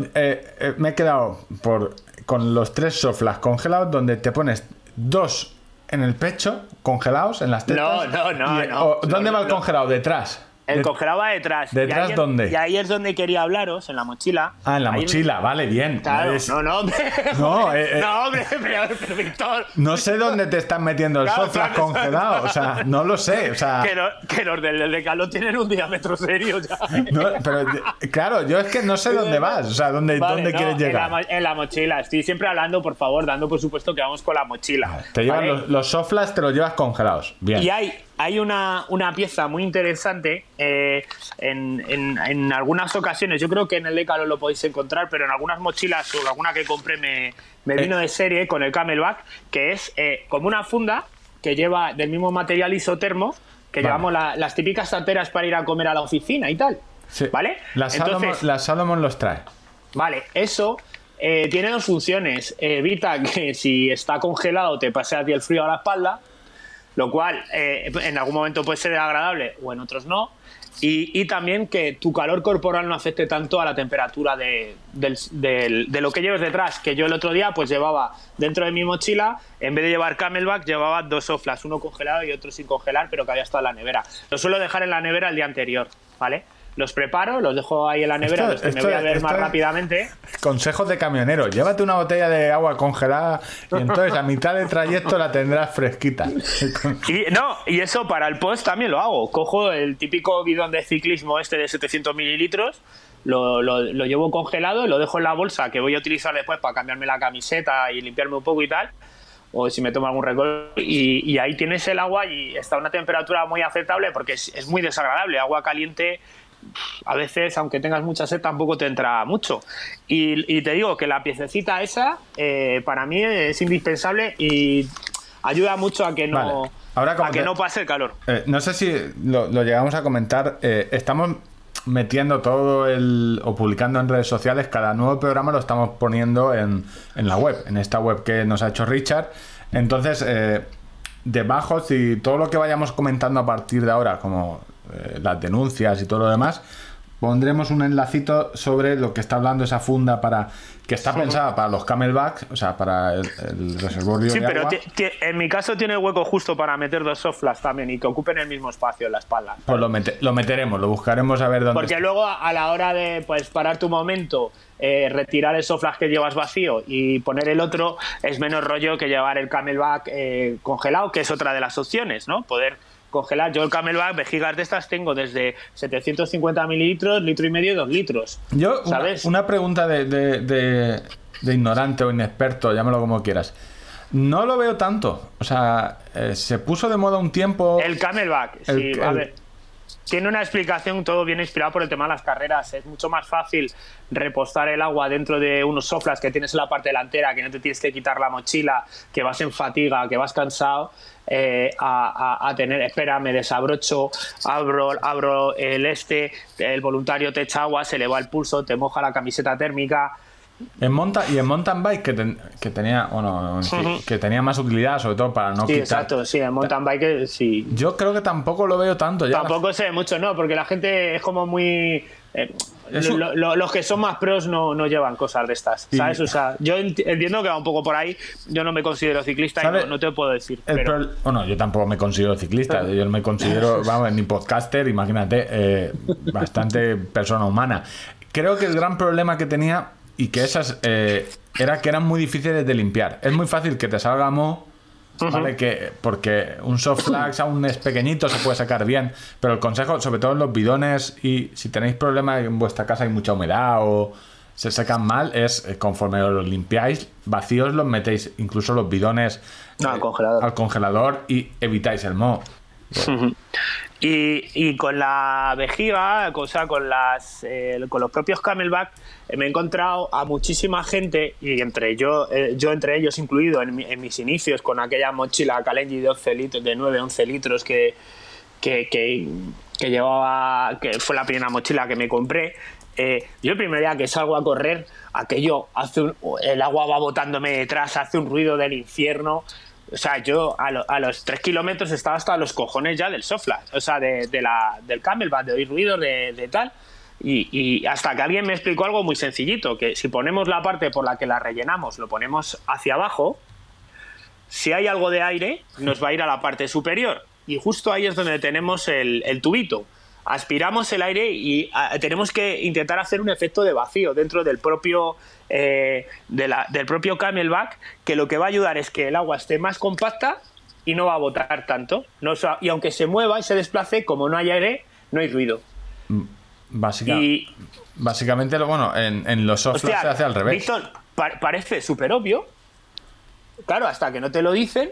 me he quedado por, con los tres soflas congelados, donde te pones dos en el pecho, congelados, en las tetas. No, no, no, y- no. o- ¿Dónde No, va el congelado? Detrás. El De- congelado va detrás. ¿Detrás Y ahí es- dónde? Y ahí es donde quería hablaros, en la mochila. Ah, en la Ahí- mochila, vale, bien. Claro, Es- no, no, hombre. *laughs* No, *laughs* eh, eh. no, hombre, pero, pero, Víctor. No sé dónde te están metiendo el Claro, soflas claro, congelado. O sea, no lo sé. O sea, Que, que los del del tienen un diámetro serio ya. no, pero claro, yo es que no sé dónde *laughs* vas. O sea, dónde, Vale, dónde no, quieres En la, llegar. en la mochila. Estoy siempre hablando, por favor, dando por supuesto que vamos con la mochila. Te llevan ¿vale? los, los soflas, te los llevas congelados. Bien. Y hay, hay una, una pieza muy interesante eh, en, en- en algunas ocasiones, yo creo que en el Decathlon lo podéis encontrar, pero en algunas mochilas o alguna que compré me, me vino de serie con el Camelback, que es eh, como una funda que lleva del mismo material isotermo que Vale. llevamos la- las típicas tarteras para ir a comer a la oficina y tal. Sí. ¿Vale? La Salomon, Entonces- la Salomon los trae. Vale, eso eh, tiene dos funciones. Evita que si está congelado te pase a ti el frío a la espalda, lo cual eh, en algún momento puede ser agradable o en otros no. Y, también que tu calor corporal no afecte tanto a la temperatura de lo que lleves detrás. Que yo el otro día pues llevaba dentro de mi mochila, en vez de llevar camelback, llevaba dos soflas, uno congelado y otro sin congelar, pero que había estado en la nevera. Lo suelo dejar en la nevera el día anterior, ¿vale? Los preparo, los dejo ahí en la nevera, Esto- los que esto- me voy a ver más rápidamente. Consejos de camionero. Llévate una botella de agua congelada y entonces a mitad de trayecto la tendrás fresquita. Y, no, y eso para el post también lo hago. Cojo el típico bidón de ciclismo este de 700 mililitros, lo, lo- lo llevo congelado y lo dejo en la bolsa que voy a utilizar después para cambiarme la camiseta y limpiarme un poco y tal. O si me tomo algún. Y, y ahí tienes el agua y está a una temperatura muy aceptable porque es, es muy desagradable. Agua caliente a veces, aunque tengas mucha sed, tampoco te entra mucho. Y, y te digo que la piececita esa, eh, para mí es indispensable y ayuda mucho a que no, Vale. Ahora, como a que te- no pase el calor. Eh, no sé si lo, lo llegamos a comentar. eh, estamos metiendo todo el. o publicando en redes sociales. Cada nuevo programa lo estamos poniendo en, en la web, en esta web que nos ha hecho Richard. Entonces, debajo, si todo lo que vayamos comentando a partir de ahora, como eh, las denuncias y todo lo demás, pondremos un enlacito sobre lo que está hablando esa funda para que está pensada para los camelbacks, o sea, para el, el reservorio Sí, de pero agua. en mi caso tiene el hueco justo para meter dos soflas también y que ocupen el mismo espacio en la espalda. Pues lo, mete- lo meteremos, lo buscaremos a ver dónde. Porque está. luego a la hora de pues parar tu momento, eh, retirar el soflas que llevas vacío y poner el otro, es menos rollo que llevar el camelback eh, congelado, que es otra de las opciones, ¿no? Poder congelar. Yo el camelback, vejigas de estas tengo desde 750 mililitros, litro y medio y dos litros. Yo, una, ¿Sabes? una pregunta de, de- de- de ignorante o inexperto, llámalo como quieras. No lo veo tanto. O sea, eh, se puso de moda un tiempo. El camelback, El- sí, a el- ver. Tiene una explicación, todo bien inspirado por el tema de las carreras. Es mucho más fácil repostar el agua dentro de unos soflas que tienes en la parte delantera, que no te tienes que quitar la mochila, que vas en fatiga, que vas cansado, eh, a, a- tener, espera, me desabrocho, abro, abro el este, el voluntario te echa agua, se le va el pulso, te moja la camiseta térmica. En monta y en mountain bike que, ten- que tenía, bueno, que tenía más utilidad, sobre todo para no Sí, quitar. exacto, sí, en mountain bike eh, sí, Yo creo que tampoco lo veo tanto. Ya Tampoco sé mucho, no, porque la gente es como muy. eh, Es un- lo- lo- los que son más pros no, no llevan cosas de estas, Y- ¿sabes? O sea, yo enti- entiendo que va un poco por ahí. Yo no me considero ciclista ¿Sabe? y no, no te puedo decir. Pero pro- Bueno, yo tampoco me considero ciclista, yo no me considero, *laughs* vamos, ni podcaster, imagínate, eh, bastante persona humana. Creo que el gran problema que tenía y que esas eh, era que eran muy difíciles de limpiar. Es muy fácil que te salga mo, ¿vale? Que, porque un soft flax aún es pequeñito, se puede sacar bien, pero el consejo, sobre todo en los bidones y si tenéis problemas en vuestra casa hay mucha humedad o se secan mal, es eh, conforme los limpiáis, vacíos los metéis, incluso los bidones No, al congelador. al congelador y evitáis el moho. Y, y con la vejiga, o sea, con, las, eh, con los propios camelback, eh, me he encontrado a muchísima gente, y entre yo, eh, yo entre ellos incluido en, mi- en mis inicios, con aquella mochila Kalenji de 11 litros, de 9, 11 litros que, que, que, que llevaba, que fue la primera mochila que me compré, eh, yo el primer día que salgo a correr, aquello hace el agua va botándome detrás, hace un ruido del infierno. O sea, yo a, los tres kilómetros estaba hasta los cojones ya del sofla, o sea, de, la, del camelback, de oír ruido, de, tal. Y, hasta que alguien me explicó algo muy sencillito, que si ponemos la parte por la que la rellenamos, lo ponemos hacia abajo, si hay algo de aire, nos va a ir a la parte superior. Y justo ahí es donde tenemos el tubito aspiramos el aire y tenemos que intentar hacer un efecto de vacío dentro del propio, eh, del propio camelback, que lo que va a ayudar es que el agua esté más compacta y no va a botar tanto. No, y aunque se mueva y se desplace, como no hay aire, no hay ruido. Mm, básicamente, bueno, en, los software se hace al revés. Víctor, parece súper obvio, claro, hasta que no te lo dicen,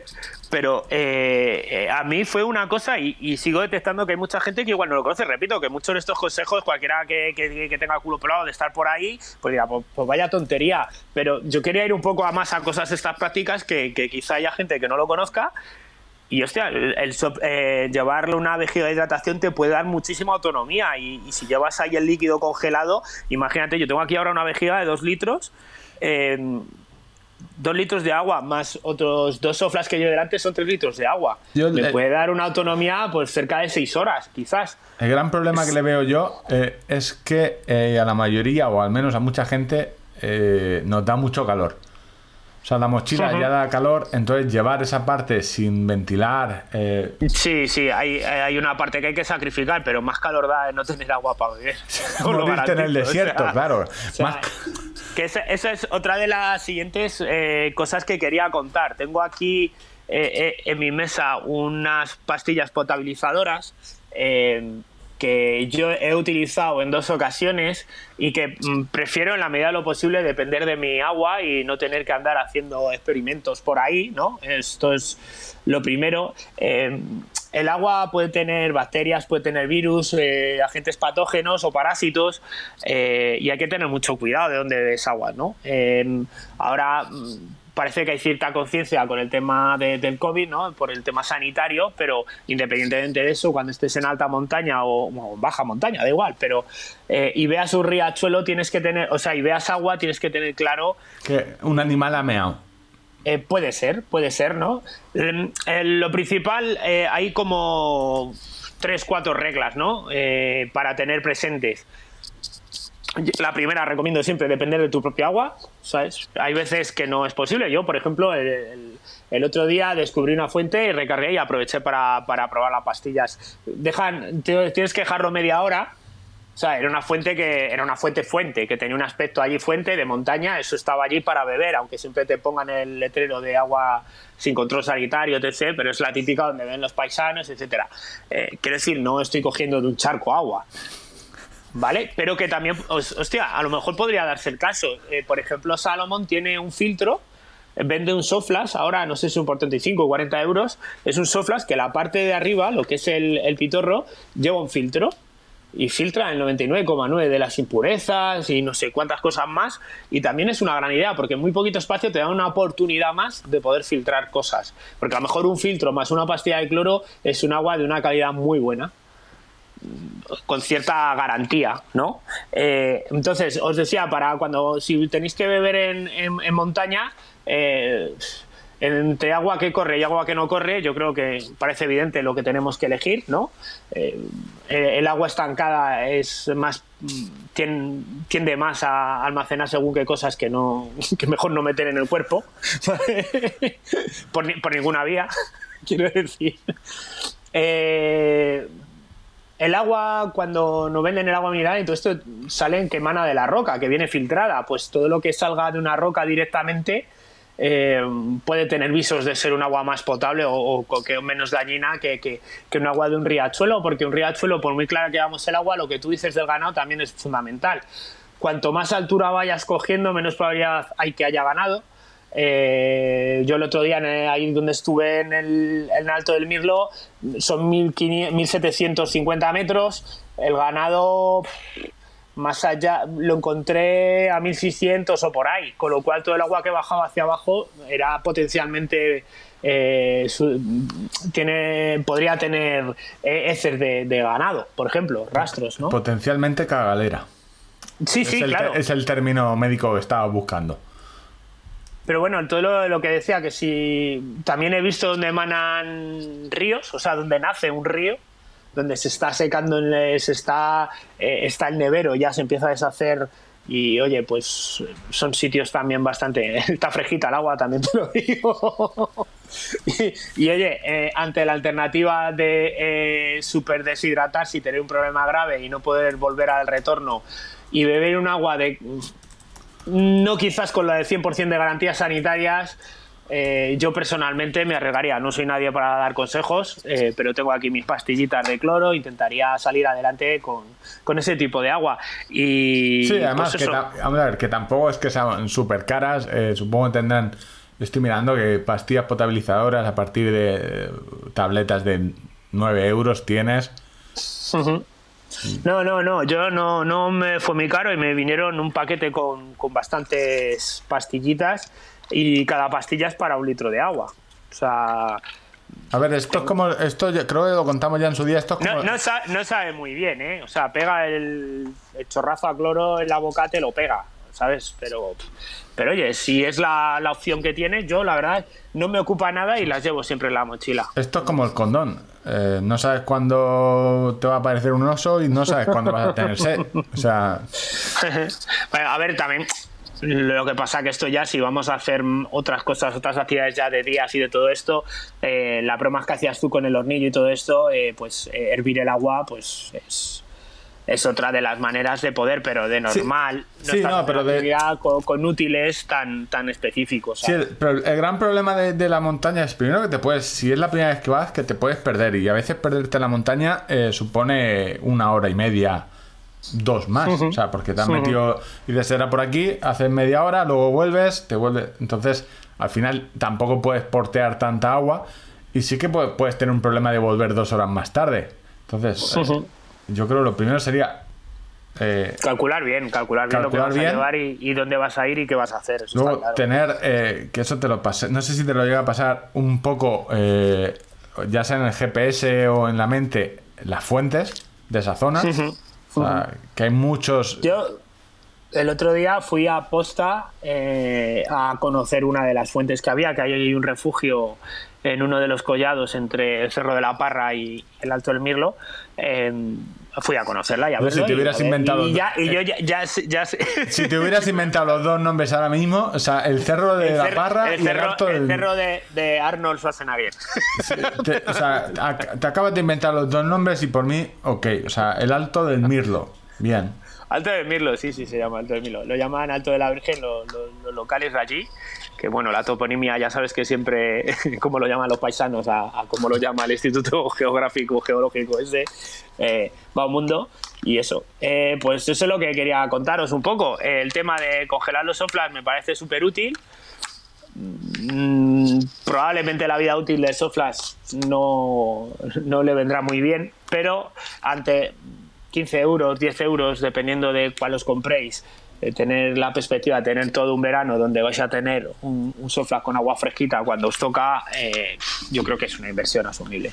pero eh, eh, a mí fue una cosa y, sigo detectando que hay mucha gente que igual no lo conoce. Repito, que muchos de estos consejos, cualquiera que, que, tenga el culo pelado de estar por ahí, pues diga, pues, pues, vaya tontería. Pero yo quería ir un poco a más a cosas estas prácticas que, quizá haya gente que no lo conozca. Y hostia, el, eh, llevarle una vejiga de hidratación te puede dar muchísima autonomía. Y, y, si llevas ahí el líquido congelado, imagínate, yo tengo aquí ahora una vejiga de dos litros. Eh, dos litros de agua más otros dos soflas que yo delante son tres litros de agua. Me puede dar una autonomía pues cerca de seis horas, quizás. El gran problema que le veo yo eh, es que eh, a la mayoría, o al menos a mucha gente, eh, nos da mucho calor. O sea, la mochila ya da calor, entonces llevar esa parte sin ventilar. Sí, sí, hay, hay, una parte que hay que sacrificar, pero más calor da no tener agua para beber. *laughs* Morirte en el desierto, claro. *laughs* Que esa, es otra de las siguientes eh, cosas que quería contar. Tengo aquí eh, eh, en mi mesa unas pastillas potabilizadoras que yo he utilizado en dos ocasiones y que mm, prefiero en la medida de lo posible depender de mi agua y no tener que andar haciendo experimentos por ahí, ¿no? Esto es lo primero. el agua puede tener bacterias, puede tener virus, agentes patógenos o parásitos y hay que tener mucho cuidado de dónde bebes agua, ¿no? ahora mm, parece que hay cierta conciencia con el tema del COVID, ¿no? Por el tema sanitario, pero independientemente de eso, cuando estés en alta montaña o, baja montaña, da igual, pero eh, y veas un riachuelo, tienes que tener, o sea, y veas agua, tienes que tener claro que un animal ha meado. Eh, puede ser, puede ser, ¿no? lo principal, eh, hay como tres, cuatro reglas, ¿no? para tener presentes. La primera, recomiendo siempre depender de tu propia agua, ¿sabes? Hay veces que no es posible. Yo, por ejemplo, el, otro día descubrí una fuente y recargué y aproveché para, probar las pastillas. Dejan, tienes que dejarlo media hora. O sea, era una fuente que era una fuente fuente, que tenía un aspecto allí fuente de montaña, eso estaba allí para beber, aunque siempre te pongan el letrero de agua sin control sanitario, etc., pero es la típica donde ven los paisanos, etcétera. Eh, quiero decir, no estoy cogiendo de un charco agua. ¿Vale? Pero que también, hostia, a lo mejor podría darse el caso. Eh, por ejemplo, Salomon tiene un filtro, vende un Soflash, ahora no sé si por 35 o 40 euros, es un Soflash que la parte de arriba, lo que es el, pitorro, lleva un filtro y filtra el 99,9 de las impurezas y no sé cuántas cosas más. Y también es una gran idea porque muy poquito espacio te da una oportunidad más de poder filtrar cosas. Porque a lo mejor un filtro más una pastilla de cloro es un agua de una calidad muy buena con cierta garantía, ¿no? Eh, entonces, os decía, para cuando, si tenéis que beber en, montaña, eh, entre agua que corre y agua que no corre, yo creo que parece evidente lo que tenemos que elegir, ¿no? Eh, el agua estancada es más tiende, más a almacenar según qué cosas que no *laughs* que mejor no meter en el cuerpo *laughs* por, ninguna vía, *laughs* quiero decir. El agua, cuando nos venden el agua mineral y todo esto sale en que emana de la roca, que viene filtrada. Pues todo lo que salga de una roca directamente eh, puede tener visos de ser un agua más potable o, que menos dañina que, que, un agua de un riachuelo, porque un riachuelo, por muy clara que hagamos el agua, lo que tú dices del ganado también es fundamental. Cuanto más altura vayas cogiendo, menos probabilidad hay que haya ganado. Eh, yo el otro día, ahí donde estuve en el, Alto del Mirlo, son 1750 metros. El ganado más allá lo encontré a 1600 o por ahí, con lo cual todo el agua que bajaba hacia abajo era potencialmente eh, tiene podría tener eh, heces de, de ganado, por ejemplo, rastros, ¿no? Potencialmente cagalera. Sí, sí, es el, claro. Es el término médico que estaba buscando. Pero bueno, todo lo, lo, que decía, que si también he visto donde emanan ríos, o sea, donde nace un río, donde se está secando, se está, eh, está el nevero, ya se empieza a deshacer y oye, pues son sitios también bastante... *laughs* Está fresquita el agua, también te lo digo. *laughs* y, y, oye, eh, ante la alternativa de eh, super deshidratarse y tener un problema grave y no poder volver al retorno y beber un agua de... No quizás con la de 100% de garantías sanitarias, eh, yo personalmente me arriesgaría, no soy nadie para dar consejos, eh, pero tengo aquí mis pastillitas de cloro, intentaría salir adelante con, con ese tipo de agua. Y, sí, además, pues que, a ver, que tampoco es que sean súper caras, eh, supongo que tendrán, estoy mirando que pastillas potabilizadoras a partir de tabletas de 9 euros tienes. Uh -huh. No, no, no, yo no, no me fue muy caro y me vinieron un paquete con, con bastantes pastillitas y cada pastilla es para un litro de agua. O sea. A ver, esto es como. Esto creo que lo contamos ya en su día. Esto es como... no, no, sabe, no, sabe, muy bien, ¿eh? O sea, pega el, el, chorrazo a cloro en la boca, te lo pega, ¿sabes? Pero. Pero oye, si es la, la opción que tienes, yo la verdad no me ocupa nada y las llevo siempre en la mochila. Esto es como el condón. Eh, no sabes cuándo te va a aparecer un oso y no sabes cuándo vas a tener sed. O sea. *laughs* bueno, a ver, también lo que pasa que esto ya, si vamos a hacer otras cosas, otras actividades ya de días y de todo esto, eh, la broma que hacías tú con el hornillo y todo esto, eh, pues hervir el agua, pues es, es, otra de las maneras de poder, pero de normal. Sí, no, sí, no pero de... con, con, útiles tan, tan específicos. Sí, el, pero el, gran problema de, de, la montaña es primero que te puedes, si es la primera vez que vas, que te puedes perder y a veces perderte en la montaña supone una hora y media dos más, uh -huh. o sea, porque te has uh -huh. metido y de será por aquí, haces media hora, luego vuelves, te vuelves, entonces al final tampoco puedes portear tanta agua y sí que puedes, puedes tener un problema de volver dos horas más tarde. Entonces, uh -huh. eh, yo creo que lo primero sería eh, calcular bien, calcular bien calcular lo que vas bien. a llevar y, y, dónde vas a ir y qué vas a hacer. Eso luego claro. tener eh, que eso te lo pase, no sé si te lo llega a pasar un poco, eh, ya sea en el GPS o en la mente, las fuentes de esa zona. O sea, que hay muchos. Yo el otro día fui a Posta a conocer una de las fuentes que había, que hay un refugio en uno de los collados entre el Cerro de la Parra y el Alto del Mirlo. Fui a conocerla y a verlo, si te hubieras y, inventado y, ya, y yo ya, ya, ya, si te hubieras inventado los *laughs* dos nombres ahora mismo o sea el cerro de el la parra el y cerro, el del... cerro de, de, Arnold Schwarzenegger. Te, o sea te acabas de inventar los dos nombres y por mí ok o sea el alto del Mirlo. Bien. Alto de Mirlo, sí, sí, se llama Alto de Mirlo. Lo llaman Alto de la Virgen los, los, los locales de allí, que bueno, la toponimia ya sabes que siempre, *laughs* como lo llaman los paisanos, a, como lo llama el Instituto *laughs* Geográfico Geológico ese, eh, va un mundo. Y eso, eh, pues eso es lo que quería contaros un poco. El tema de congelar los soflas me parece súper útil. Mm, probablemente la vida útil de Soflas no, no le vendrá muy bien, pero ante 15 euros, 10 euros, dependiendo de cuál os compréis, tener la perspectiva tener todo un verano donde vais a tener un, un sofá con agua fresquita cuando os toca, eh, yo creo que es una inversión asumible.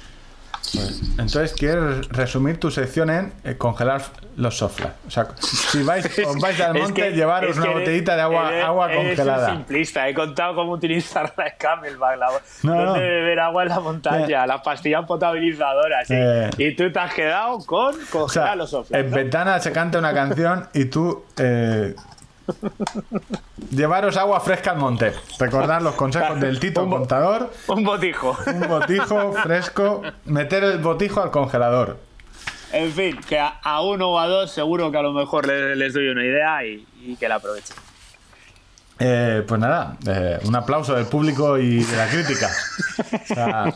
Pues, entonces, ¿quieres resumir tu sección en eh, congelar los soflas? O sea, si vais, *laughs* os vais al monte, es que, llevaros es una que botellita de agua, eres, agua eres congelada. Un simplista, he contado cómo utilizar la Camelback, la, No, dónde no. beber agua en la montaña, las pastillas potabilizadoras. ¿sí? Eh. Y tú te has quedado con congelar O sea, los soflas. en ¿no? ventana se canta una canción y tú eh, llevaros agua fresca al monte. Recordar los consejos del Tito Un Contador. Un botijo. Un botijo fresco. Meter el botijo al congelador. En fin, que a, a uno o a dos seguro que a lo mejor les, les doy una idea y, y que la aprovechen. Eh, pues nada, eh, un aplauso del público y de la crítica. O sea,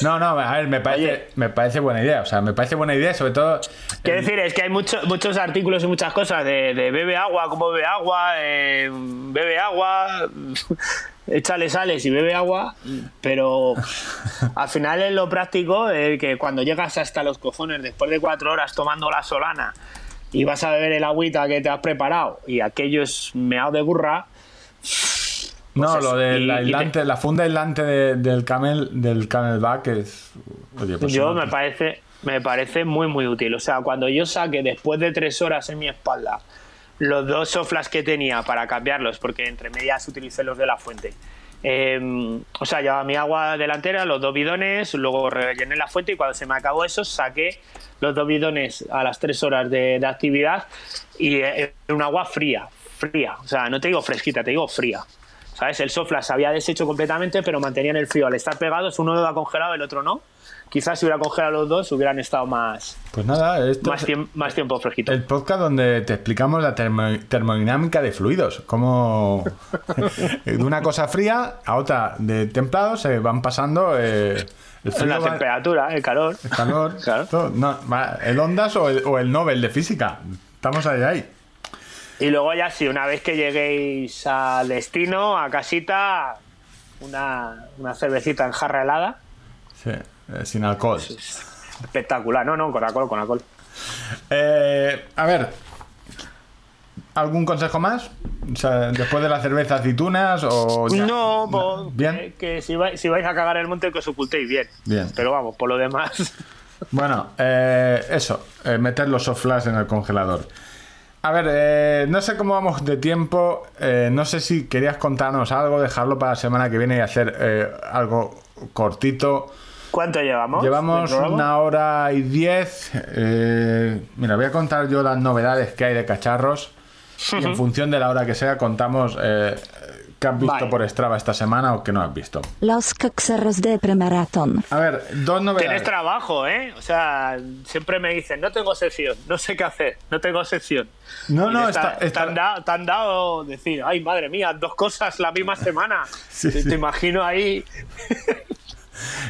no, no, a ver, me parece, Oye. me parece buena idea. O sea, me parece buena idea, sobre todo. Quiero eh, decir, es que hay mucho- muchos artículos y muchas cosas de, de bebe agua, cómo bebe agua, eh, bebe agua, *laughs* échale sales y bebe agua, pero al final en lo práctico, eh, que cuando llegas hasta los cojones después de cuatro horas tomando la solana y vas a beber el agüita que te has preparado y aquello es meado de burra. No, Pues lo del te- aislante, la funda aislante de- del camel, del camelback es. Oye, pues yo me parece, me parece muy muy útil. O sea, cuando yo saque después de tres horas en mi espalda los dos soflas que tenía para cambiarlos, porque entre medias utilicé los de la fuente. eh, o sea, llevaba mi agua delantera, los dos bidones, luego rellené la fuente y cuando se me acabó eso saqué los dos bidones a las tres horas de, de actividad y eh, un agua fría, fría. O sea, no te digo fresquita, te digo fría. ¿Sabes? El sofla se había deshecho completamente, pero mantenían el frío. Al estar pegados, uno iba congelado, el otro no. Quizás si hubiera congelado los dos, hubieran estado más, Pues nada, esto más, tiemp- más tiempo fresquito. el podcast donde te explicamos la termo- termodinámica de fluidos. Cómo *laughs* de una cosa fría a otra de templado se van pasando. eh, el la va- temperatura, el calor. el calor. *laughs* Claro. todo. No, el Ondas o el, o el Nobel de física. Estamos ahí, ahí. Y luego ya sí, una vez que lleguéis al destino, a casita, una, una cervecita en jarra helada. Sí, eh, sin alcohol. Espectacular. No, no, con alcohol, con alcohol. Eh, a ver, ¿algún consejo más? O sea, después de la cerveza aceitunas o ya? No, pues, Bien. que, que si, vais, si vais a cagar el monte, que os ocultéis bien. Bien. Pero vamos, por lo demás. Bueno, eh, eso, eh, meter los soft en el congelador. A ver, eh, no sé cómo vamos de tiempo, eh, no sé si querías contarnos algo, dejarlo para la semana que viene y hacer eh, algo cortito. ¿Cuánto llevamos? Llevamos una hora y diez. mira, voy a contar yo las novedades que hay de cacharros. Y en función de la hora que sea, contamos qué has visto por Strava esta semana o qué no has visto. Los cacharros de premaratón. A ver, dos novedades. Tienes trabajo, ¿eh? O sea, siempre me dicen, no tengo sección, no sé qué hacer, no tengo sección. No, Y no, te está- te está- han dado, te han dado decir, ay, madre mía, dos cosas la misma semana. *laughs* Sí, te, sí. te imagino ahí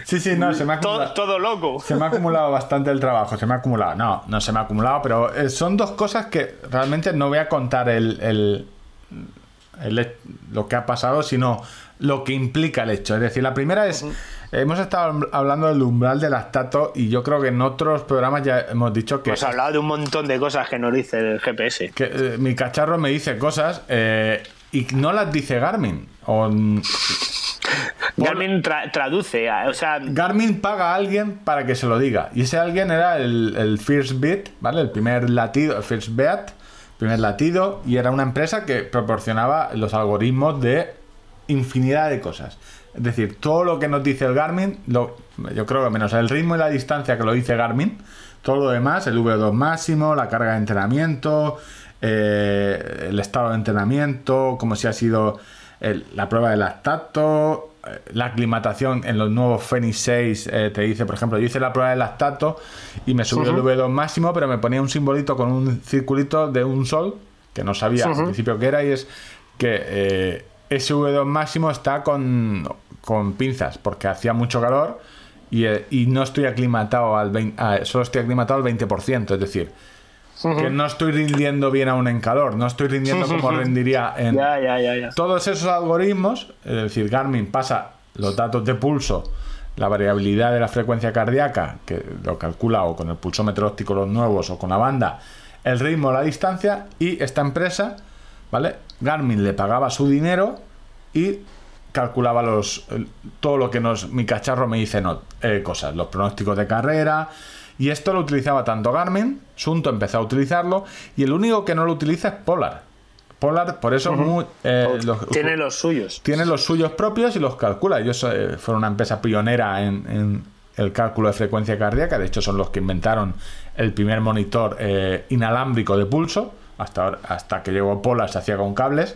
Sí, sí, no, se me ha todo, acumulado. todo loco. Se me ha acumulado bastante el trabajo, se me ha acumulado. No, no se me ha acumulado, pero eh, son dos cosas que realmente no voy a contar el, el- el lo que ha pasado, sino lo que implica el hecho. Es decir, la primera es, hemos estado hablando del umbral del lactato y yo creo que en otros programas ya hemos dicho que, Hemos hablado de un montón de cosas que nos dice el GPS. que, eh, mi cacharro me dice cosas eh, y no las dice Garmin. O, *laughs* Garmin tra- traduce, o sea, Garmin paga a alguien para que se lo diga. Y ese alguien era el, el First Beat, ¿vale? El primer latido, el First Beat, primer latido, y era una empresa que proporcionaba los algoritmos de infinidad de cosas. Es decir, todo lo que nos dice el Garmin, lo- yo creo que menos el ritmo y la distancia que lo dice Garmin, todo lo demás, el V2 máximo, la carga de entrenamiento, eh, el estado de entrenamiento, como si ha sido la prueba de lactato, la aclimatación en los nuevos Fenix 6 eh, te dice, por ejemplo, yo hice la prueba de lactato y me subió el V2 máximo, pero me ponía un simbolito con un circulito de un sol, que no sabía al principio qué era, y es que eh, ese V2 máximo está con, con pinzas, porque hacía mucho calor y, eh, y no estoy aclimatado al 20, ah, solo estoy aclimatado al 20%, es decir, que no estoy rindiendo bien aún en calor, no estoy rindiendo como rendiría en, ya, ya, ya, ya. todos esos algoritmos, es decir, Garmin pasa los datos de pulso, la variabilidad de la frecuencia cardíaca, que lo calcula o con el pulsómetro óptico los nuevos o con la banda, el ritmo, la distancia, y esta empresa, ¿vale? Garmin le pagaba su dinero y calculaba los todo lo que nos mi cacharro me dice no, eh, cosas, los pronósticos de carrera, y esto lo utilizaba tanto Garmin, Sunto empezó a utilizarlo, y el único que no lo utiliza es Polar. Polar, por eso muy, eh, los- Tiene los suyos. tiene los suyos propios y los calcula. Ellos eh, fueron una empresa pionera en, en el cálculo de frecuencia cardíaca. De hecho, son los que inventaron el primer monitor eh, inalámbrico de pulso. Hasta, ahora- hasta que llegó Polar se hacía con cables.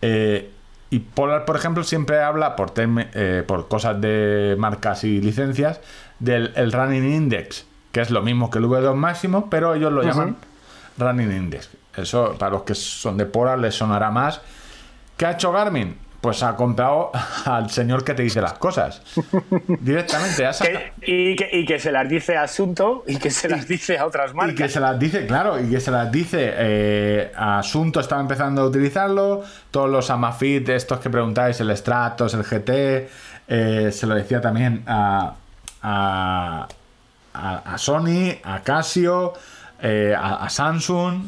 Eh, y Polar, por ejemplo, siempre habla, por, eh, cosas de marcas y licencias, del el Running Index, que es lo mismo que el V2 máximo, pero ellos lo llaman Running Index. Eso, para los que son de Polar, les sonará más. ¿Qué ha hecho Garmin? Pues ha comprado *laughs* al señor que te dice las cosas. *laughs* Directamente, ha Que- y, que, y que se las dice a Asunto y que se las dice a otras Y marcas. que se las dice, claro, y que se las dice eh, Asunto estaba empezando a utilizarlo, todos los Amafit, estos que preguntáis, el Stratos, el GT, eh, se lo decía también a, a, a- a Sony, a Casio, eh, a, a Samsung.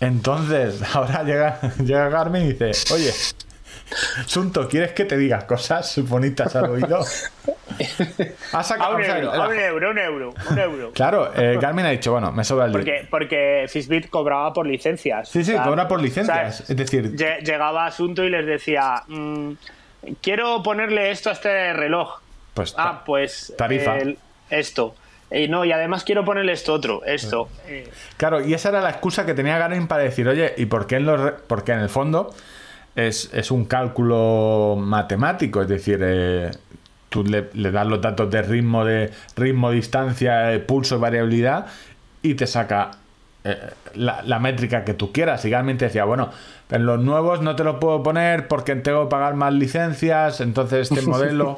Entonces, *laughs* ahora llega, llega Garmin y dice, oye, Sunto, ¿quieres que te diga cosas bonitas al oído? Ha *laughs* A sacado, un euro, a un euro, un euro, un euro. Claro, eh, Garmin ha dicho, bueno, me sobra el dinero. Porque, porque Fitbit cobraba por licencias. Sí, sí, O sea, cobra por licencias. Es decir, lle- llegaba Asunto y les decía, mm, quiero ponerle esto a este reloj. Pues, ah, pues tarifa. el- esto. Y no, y además quiero ponerle esto otro, esto. Eh, Claro, y esa era la excusa que tenía Garmin para decir, oye, ¿y por qué en los porque en el fondo es, es un cálculo matemático? Es decir, eh, tú le, das los datos de ritmo, de ritmo, distancia, eh, pulso, variabilidad, y te saca eh, la, la métrica que tú quieras. Y Garmin te decía, bueno, en los nuevos no te lo puedo poner porque tengo que pagar más licencias, entonces este *laughs* modelo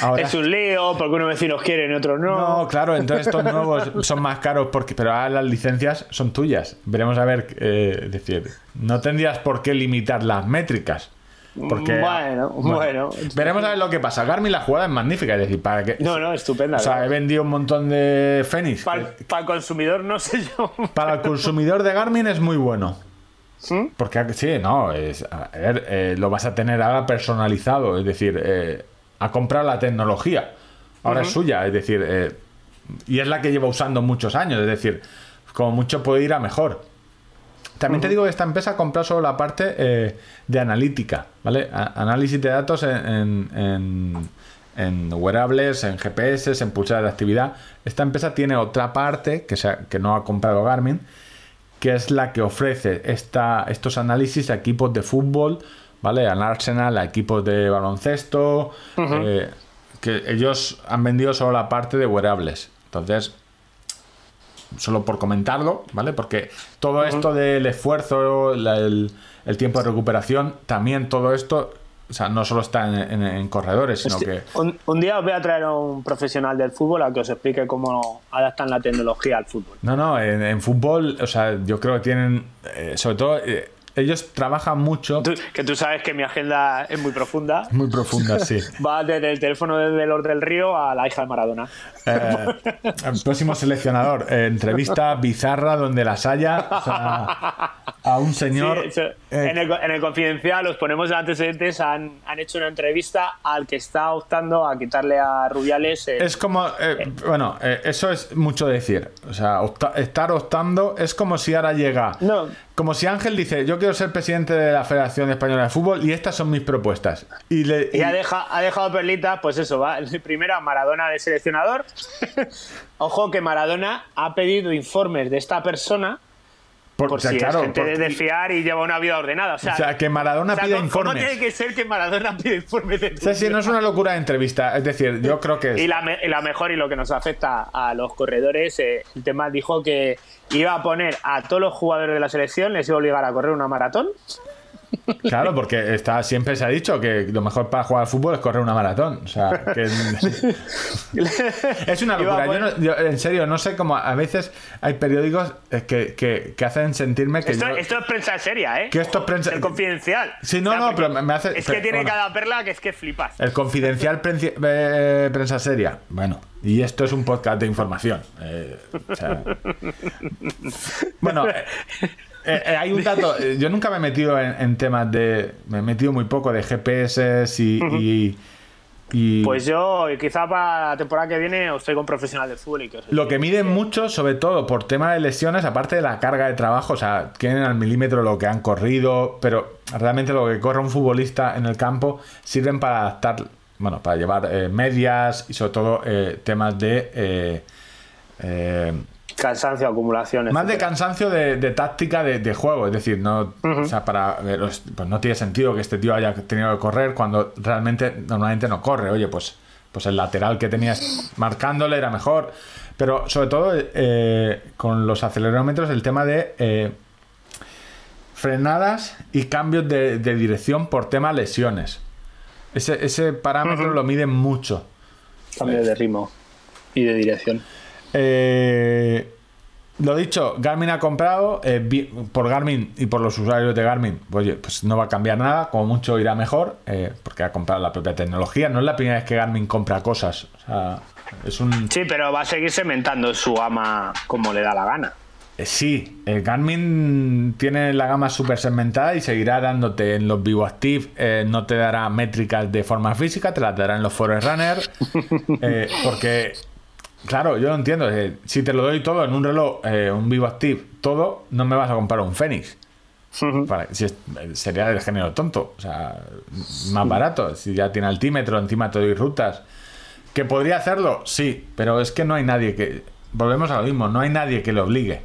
ahora Es un lío, porque unos vecinos quieren y otros no. no, claro, entonces estos nuevos son más caros porque, pero ahora las licencias son tuyas. Veremos a ver, eh, es decir, no tendrías por qué limitar las métricas. Porque, Bueno, bueno. Veremos a ver lo que pasa. Garmin la jugada es magnífica, es decir, para que. No, no, estupenda. O sea, he vendido un montón de Fenix. para, para el consumidor, no sé yo. *laughs* para el consumidor de Garmin es muy bueno. Porque sí, no, es, a ver, eh, lo vas a tener ahora personalizado, es decir, eh, ha comprado la tecnología, ahora es suya, es decir, eh, y es la que lleva usando muchos años, es decir, como mucho puede ir a mejor. También te digo que esta empresa ha comprado solo la parte de analítica, ¿vale? A- análisis de datos en, en, en- en wearables, en GPS, en pulsadas de actividad. Esta empresa tiene otra parte que, se ha- que no ha comprado Garmin, que es la que ofrece esta, estos análisis a equipos de fútbol, ¿vale? Al Arsenal, a equipos de baloncesto, eh, que ellos han vendido solo la parte de wearables. Entonces, solo por comentarlo, ¿vale? Porque todo esto del esfuerzo, la- el, el tiempo de recuperación, también todo esto, o sea, no solo está en, en- en corredores, sino que... Un, un día os voy a traer a un profesional del fútbol a que os explique cómo adaptan la tecnología al fútbol. No, no, en, en fútbol, o sea, yo creo que tienen, eh, sobre todo, eh, ellos trabajan mucho, Tú- que tú sabes que mi agenda es muy profunda. muy profundas, sí. *laughs* Va desde el teléfono de Lord del Río a la hija de Maradona. Eh, el próximo seleccionador, eh, entrevista bizarra donde las haya, o sea, a un señor... Sí, eso- eh, en, el, en el confidencial, os ponemos de antecedentes, han, han hecho una entrevista al que está optando a quitarle a Rubiales. el- Es como, eh, bueno, eh, eso es mucho decir. O sea, opta- estar optando es como si ahora llega. No. Como si Ángel dice, yo quiero ser presidente de la Federación Española de Fútbol y estas son mis propuestas. Y, le, Y ha, deja- ha dejado perlita, pues eso, va. *laughs* Primera, Maradona de seleccionador. *laughs* Ojo que Maradona ha pedido informes de esta persona por, o sea, si claro, es gente por- de, fiar y lleva una vida ordenada. O sea, o sea, que Maradona o sea, pida ¿cómo- ¿Cómo informes. tiene que ser que Maradona pida informes de O sea, si no es una locura de entrevista. Es decir, yo creo que es. Y la, me- la mejor y lo que nos afecta a los corredores, eh, el tema dijo que iba a poner a todos los jugadores de la selección, les iba a obligar a correr una maratón. Claro, porque está, siempre se ha dicho que lo mejor para jugar al fútbol es correr una maratón. O sea, que. *laughs* *laughs* Es una locura. Yo, no- yo, en serio, no sé cómo a veces hay periódicos que, que- que hacen sentirme que. Esto, yo- esto es prensa seria, ¿eh? Que esto es prensa- El confidencial. Sí, no, no, pero me- hace- Es que tiene bueno. cada perla que es que flipas. El confidencial prensi- eh, prensa seria. Bueno, y esto es un podcast de información. Eh, o sea, *laughs* bueno, eh, eh, eh, hay un dato. *laughs* eh, Yo nunca me he metido en, en temas de. Me he metido muy poco de GPS y. y- y Pues yo, quizá para la temporada que viene, os traigo un profesional de fútbol y que os Lo que miden mucho, sobre todo por tema de lesiones, aparte de la carga de trabajo, o sea, tienen al milímetro lo que han corrido, pero realmente lo que corre un futbolista en el campo sirven para adaptar, bueno, para llevar eh, medias y sobre todo eh, temas de... eh, Cansancio, acumulación. más de cansancio de, de táctica de, de juego, es decir, no, o sea, para ver, pues no tiene sentido que este tío haya tenido que correr cuando realmente normalmente no corre. Oye, pues, pues el lateral que tenías marcándole era mejor. Pero sobre todo eh, con los acelerómetros el tema de eh, frenadas y cambios de, de dirección por tema lesiones. Ese, ese parámetro lo miden mucho. Cambio de ritmo y de dirección. Eh, lo dicho, Garmin ha comprado, eh, por Garmin y por los usuarios de Garmin, oye, pues no va a cambiar nada, como mucho irá mejor, eh, porque ha comprado la propia tecnología. No es la primera vez que Garmin compra cosas. O sea, es un. Sí, pero va a seguir cementando su ama como le da la gana. eh, sí, el Garmin tiene la gama súper segmentada y seguirá dándote en los Vivo Active, eh, no te dará métricas de forma física, te las dará en los Forerunner, *laughs* eh, porque, claro, yo no entiendo, eh, si te lo doy todo en un reloj, eh, un Vivo Active, todo, no me vas a comprar un Fenix. Para- si es- sería del género tonto, o sea, más barato, si ya tiene altímetro, encima te doy rutas. ¿Que podría hacerlo? Sí, pero es que no hay nadie que... Volvemos a lo mismo, no hay nadie que le obligue.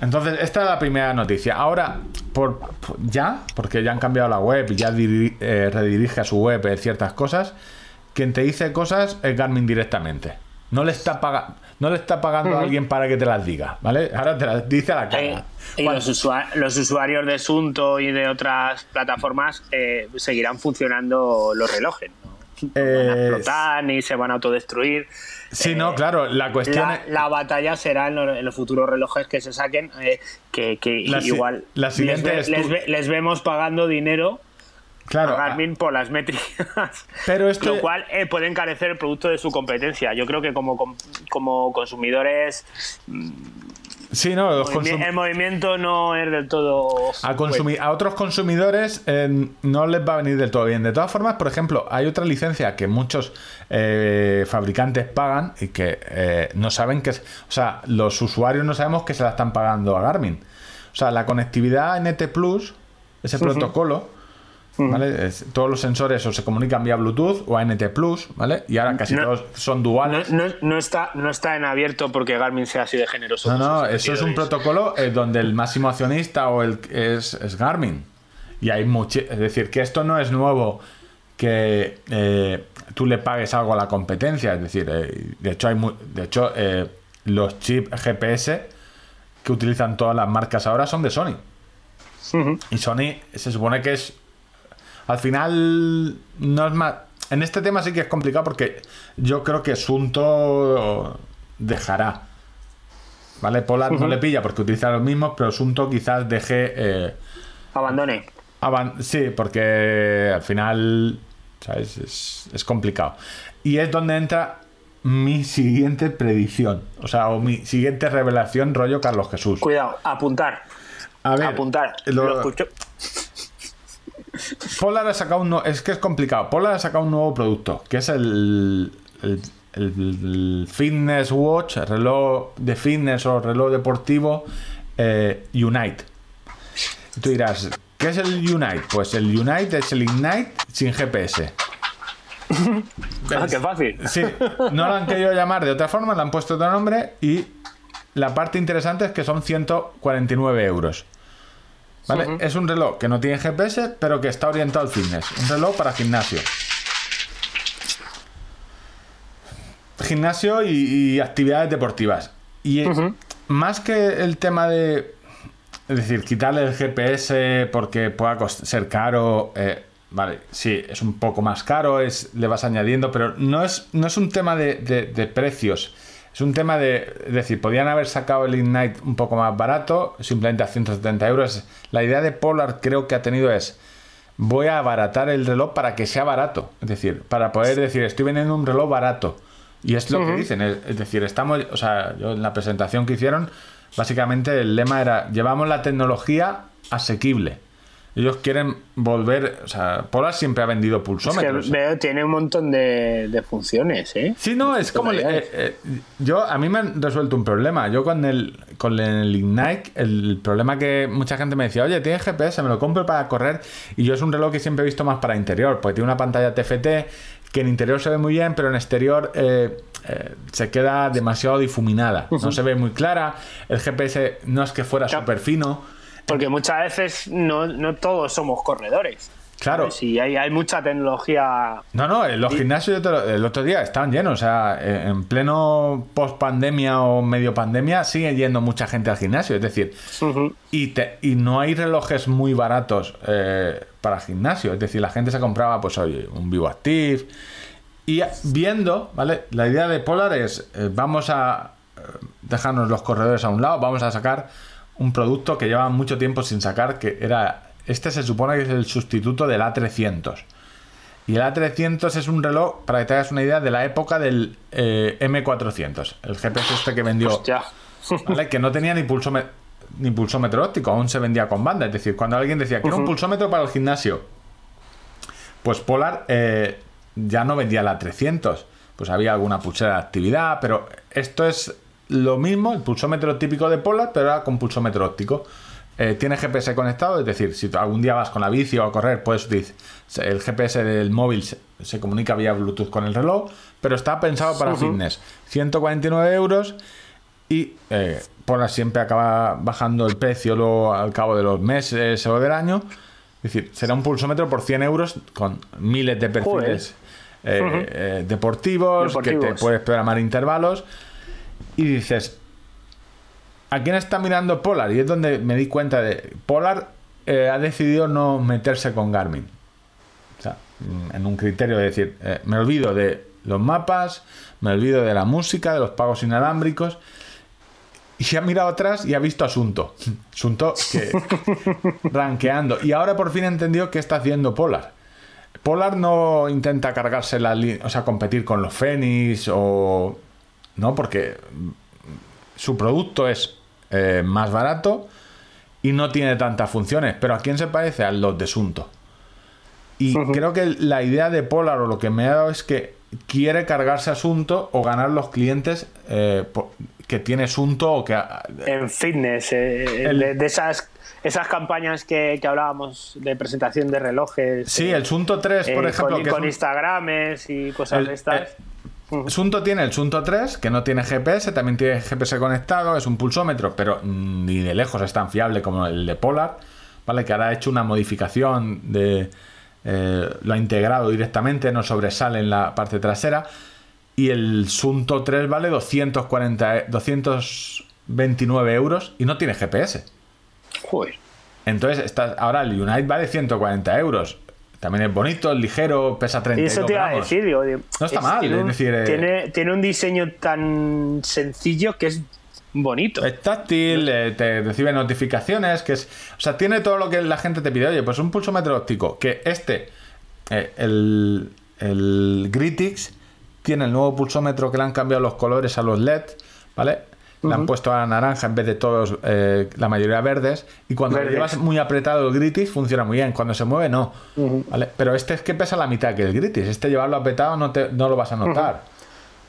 Entonces, esta es la primera noticia. Ahora, por, por- ya, porque ya han cambiado la web y ya diri- eh, redirige a su web eh, ciertas cosas, quien te dice cosas es Garmin directamente. No le está, paga- no le está pagando a alguien para que te las diga, ¿vale? Ahora te las dice a la Eh, cara. y los, usua- los usuarios de Sunto y de otras plataformas eh, seguirán funcionando los relojes. ¿no? No van a Eh, explotar ni se van a autodestruir. Sí, no, claro, la cuestión La, es... la batalla será en los, en los futuros relojes que se saquen, eh, que, que La igual la siguiente les, es ve- tú- les ve- les vemos pagando dinero Claro, a Garmin por las métricas. *laughs* Pero esto- Lo cual eh, puede encarecer el producto de su competencia. Yo creo que como, com- como consumidores sí, no, los movimi- consum- el movimiento no es del todo... A, consumi- a otros consumidores eh, no les va a venir del todo bien. De todas formas, por ejemplo, hay otra licencia que muchos eh, fabricantes pagan y que eh, no saben que... O sea, los usuarios no sabemos que se la están pagando a Garmin. O sea, la conectividad NT Plus, ese protocolo, ¿vale? Es- todos los sensores o se comunican vía Bluetooth o a NT Plus, ¿vale? Y ahora casi No. todos son duales. no- no está, no está en abierto porque Garmin sea así de generoso. No, no, eso es un protocolo eh, donde el máximo accionista o el es, es Garmin. Y hay mucho, es decir, que esto no es nuevo que eh, tú le pagues algo a la competencia. Es decir, eh, de hecho hay de hecho los chips GPS que utilizan todas las marcas ahora son de Sony. Y Sony se supone que es. Al final, no es más. En este tema sí que es complicado porque yo creo que Sunto dejará. ¿Vale? Polar no le pilla porque utiliza los mismos, pero Sunto quizás deje. eh, Abandone. sí, porque al final. ¿Sabes? Es, es complicado. Y es donde entra mi siguiente predicción. O sea, o mi siguiente revelación, rollo Carlos Jesús. Cuidado, apuntar. A ver, apuntar. lo- Lo escucho. Polar ha sacado un es que es complicado. Polar ha sacado un nuevo producto, que es el, el, el Fitness Watch, el reloj de fitness o reloj deportivo eh, Unite. Y tú dirás, ¿qué es el Unite? Pues el Unite es el Ignite sin GPS. Ah, qué fácil. Sí, no lo han querido llamar de otra forma, le han puesto otro nombre y la parte interesante es que son 149 euros. ¿Vale? Es un reloj que no tiene GPS, pero que está orientado al fitness. Un reloj para gimnasio. Gimnasio y, y actividades deportivas. Y eh, más que el tema de. Es decir, quitarle el GPS porque pueda ser caro. eh, vale, sí, es un poco más caro, es, le vas añadiendo, pero no es, no es un tema de, de- de precios. Es un tema de. Es decir, podían haber sacado el Ignite un poco más barato, simplemente a 170 euros. La idea de Polar creo que ha tenido es. Voy a abaratar el reloj para que sea barato. Es decir, para poder decir, estoy vendiendo un reloj barato. Y es lo que dicen. Es, es decir, estamos. O sea, yo en la presentación que hicieron, básicamente el lema era: llevamos la tecnología asequible. Ellos quieren volver. O sea, Polar siempre ha vendido Es que pulsómetros. veo, tiene un montón de, de funciones, ¿eh? Sí, no, es como... eh, eh, yo, a mí me han resuelto un problema. Yo con el, con el Ignite, el problema que mucha gente me decía, oye, tiene GPS, me lo compro para correr. Y yo es un reloj que siempre he visto más para interior, porque tiene una pantalla TFT que en interior se ve muy bien, pero en exterior eh, eh, se queda demasiado difuminada. No se ve muy clara. El GPS no es que fuera súper fino. Porque muchas veces no, no todos somos corredores. Claro. Si hay, hay mucha tecnología. No, no, los gimnasios el otro día estaban llenos, o sea, en pleno post pandemia o medio pandemia sigue yendo mucha gente al gimnasio, es decir, y, te- y no hay relojes muy baratos eh, para gimnasio, es decir, la gente se compraba, pues oye, un Vivo Active. Y viendo, ¿vale? La idea de Polar es, eh, vamos a eh, dejarnos los corredores a un lado, vamos a sacar un producto que lleva mucho tiempo sin sacar, que era, este se supone que es el sustituto del A300. Y el A300 es un reloj, para que te hagas una idea, de la época del eh, M400, el GPS este que vendió. ¿vale? que no tenía ni pulsómetro, ni pulsómetro óptico, aún se vendía con banda. Es decir, cuando alguien decía, quiero un pulsómetro para el gimnasio, pues Polar eh, ya no vendía la 300. Pues había alguna pulsera de actividad, pero esto es lo mismo, el pulsómetro típico de Polar, pero ahora con pulsómetro óptico. Eh, tiene GPS conectado, es decir, si algún día vas con la bici o a correr, puedes utilizar el GPS del móvil se, comunica vía Bluetooth con el reloj, pero está pensado para fitness. 149 euros y eh, Polar siempre acaba bajando el precio luego al cabo de los meses o del año. Es decir, será un pulsómetro por 100 euros con miles de perfiles eh, eh, deportivos, que te puedes programar intervalos. Y dices, ¿a quién está mirando Polar? Y es donde me di cuenta de. Polar eh, ha decidido no meterse con Garmin. O sea, mm, en un criterio de decir, me olvido de los mapas, me olvido de la música, de los pagos inalámbricos. Y se ha mirado atrás y ha visto Asunto. *laughs* Asunto que *laughs* ranqueando. Y ahora por fin entendió qué está haciendo Polar. Polar no intenta cargarse la o sea, competir con los Fenix o. No, porque su producto es eh, más barato y no tiene tantas funciones. Pero ¿a quién se parece? A los de Sunto. Y creo que la idea de Polar o lo que me ha dado es que quiere cargarse Asunto o ganar los clientes eh, que tiene Sunto o que. En fitness, eh, de esas esas campañas que, hablábamos de presentación de relojes. Sí, el Sunto 3, por eh, ejemplo. Con, que con Instagrames y cosas de estas. Sunto tiene el Sunto 3, que no tiene GPS, también tiene GPS conectado, es un pulsómetro, pero ni de lejos es tan fiable como el de Polar, ¿vale? Que ahora ha hecho una modificación de. Eh, lo ha integrado directamente, no sobresale en la parte trasera. Y el Sunto 3 vale 240, 229 euros y no tiene GPS. Entonces, está, ahora el Unite vale 140 euros. También es bonito, es ligero, pesa 30 y eso te iba a decir, No está mal, tiene, es decir, eh, tiene, un diseño tan sencillo que es bonito. Es táctil, eh, te recibe notificaciones, que es. O sea, tiene todo lo que la gente te pide. Oye, pues un pulsómetro óptico. Que este, eh, el, el Gritix, tiene el nuevo pulsómetro que le han cambiado los colores a los LED, ¿vale? Le han puesto a naranja en vez de todos, eh, la mayoría verdes. Y cuando lo llevas muy apretado el gritis funciona muy bien. Cuando se mueve, no. ¿Vale? Pero este es que pesa la mitad que el gritis. Este llevarlo apretado no, te, no lo vas a notar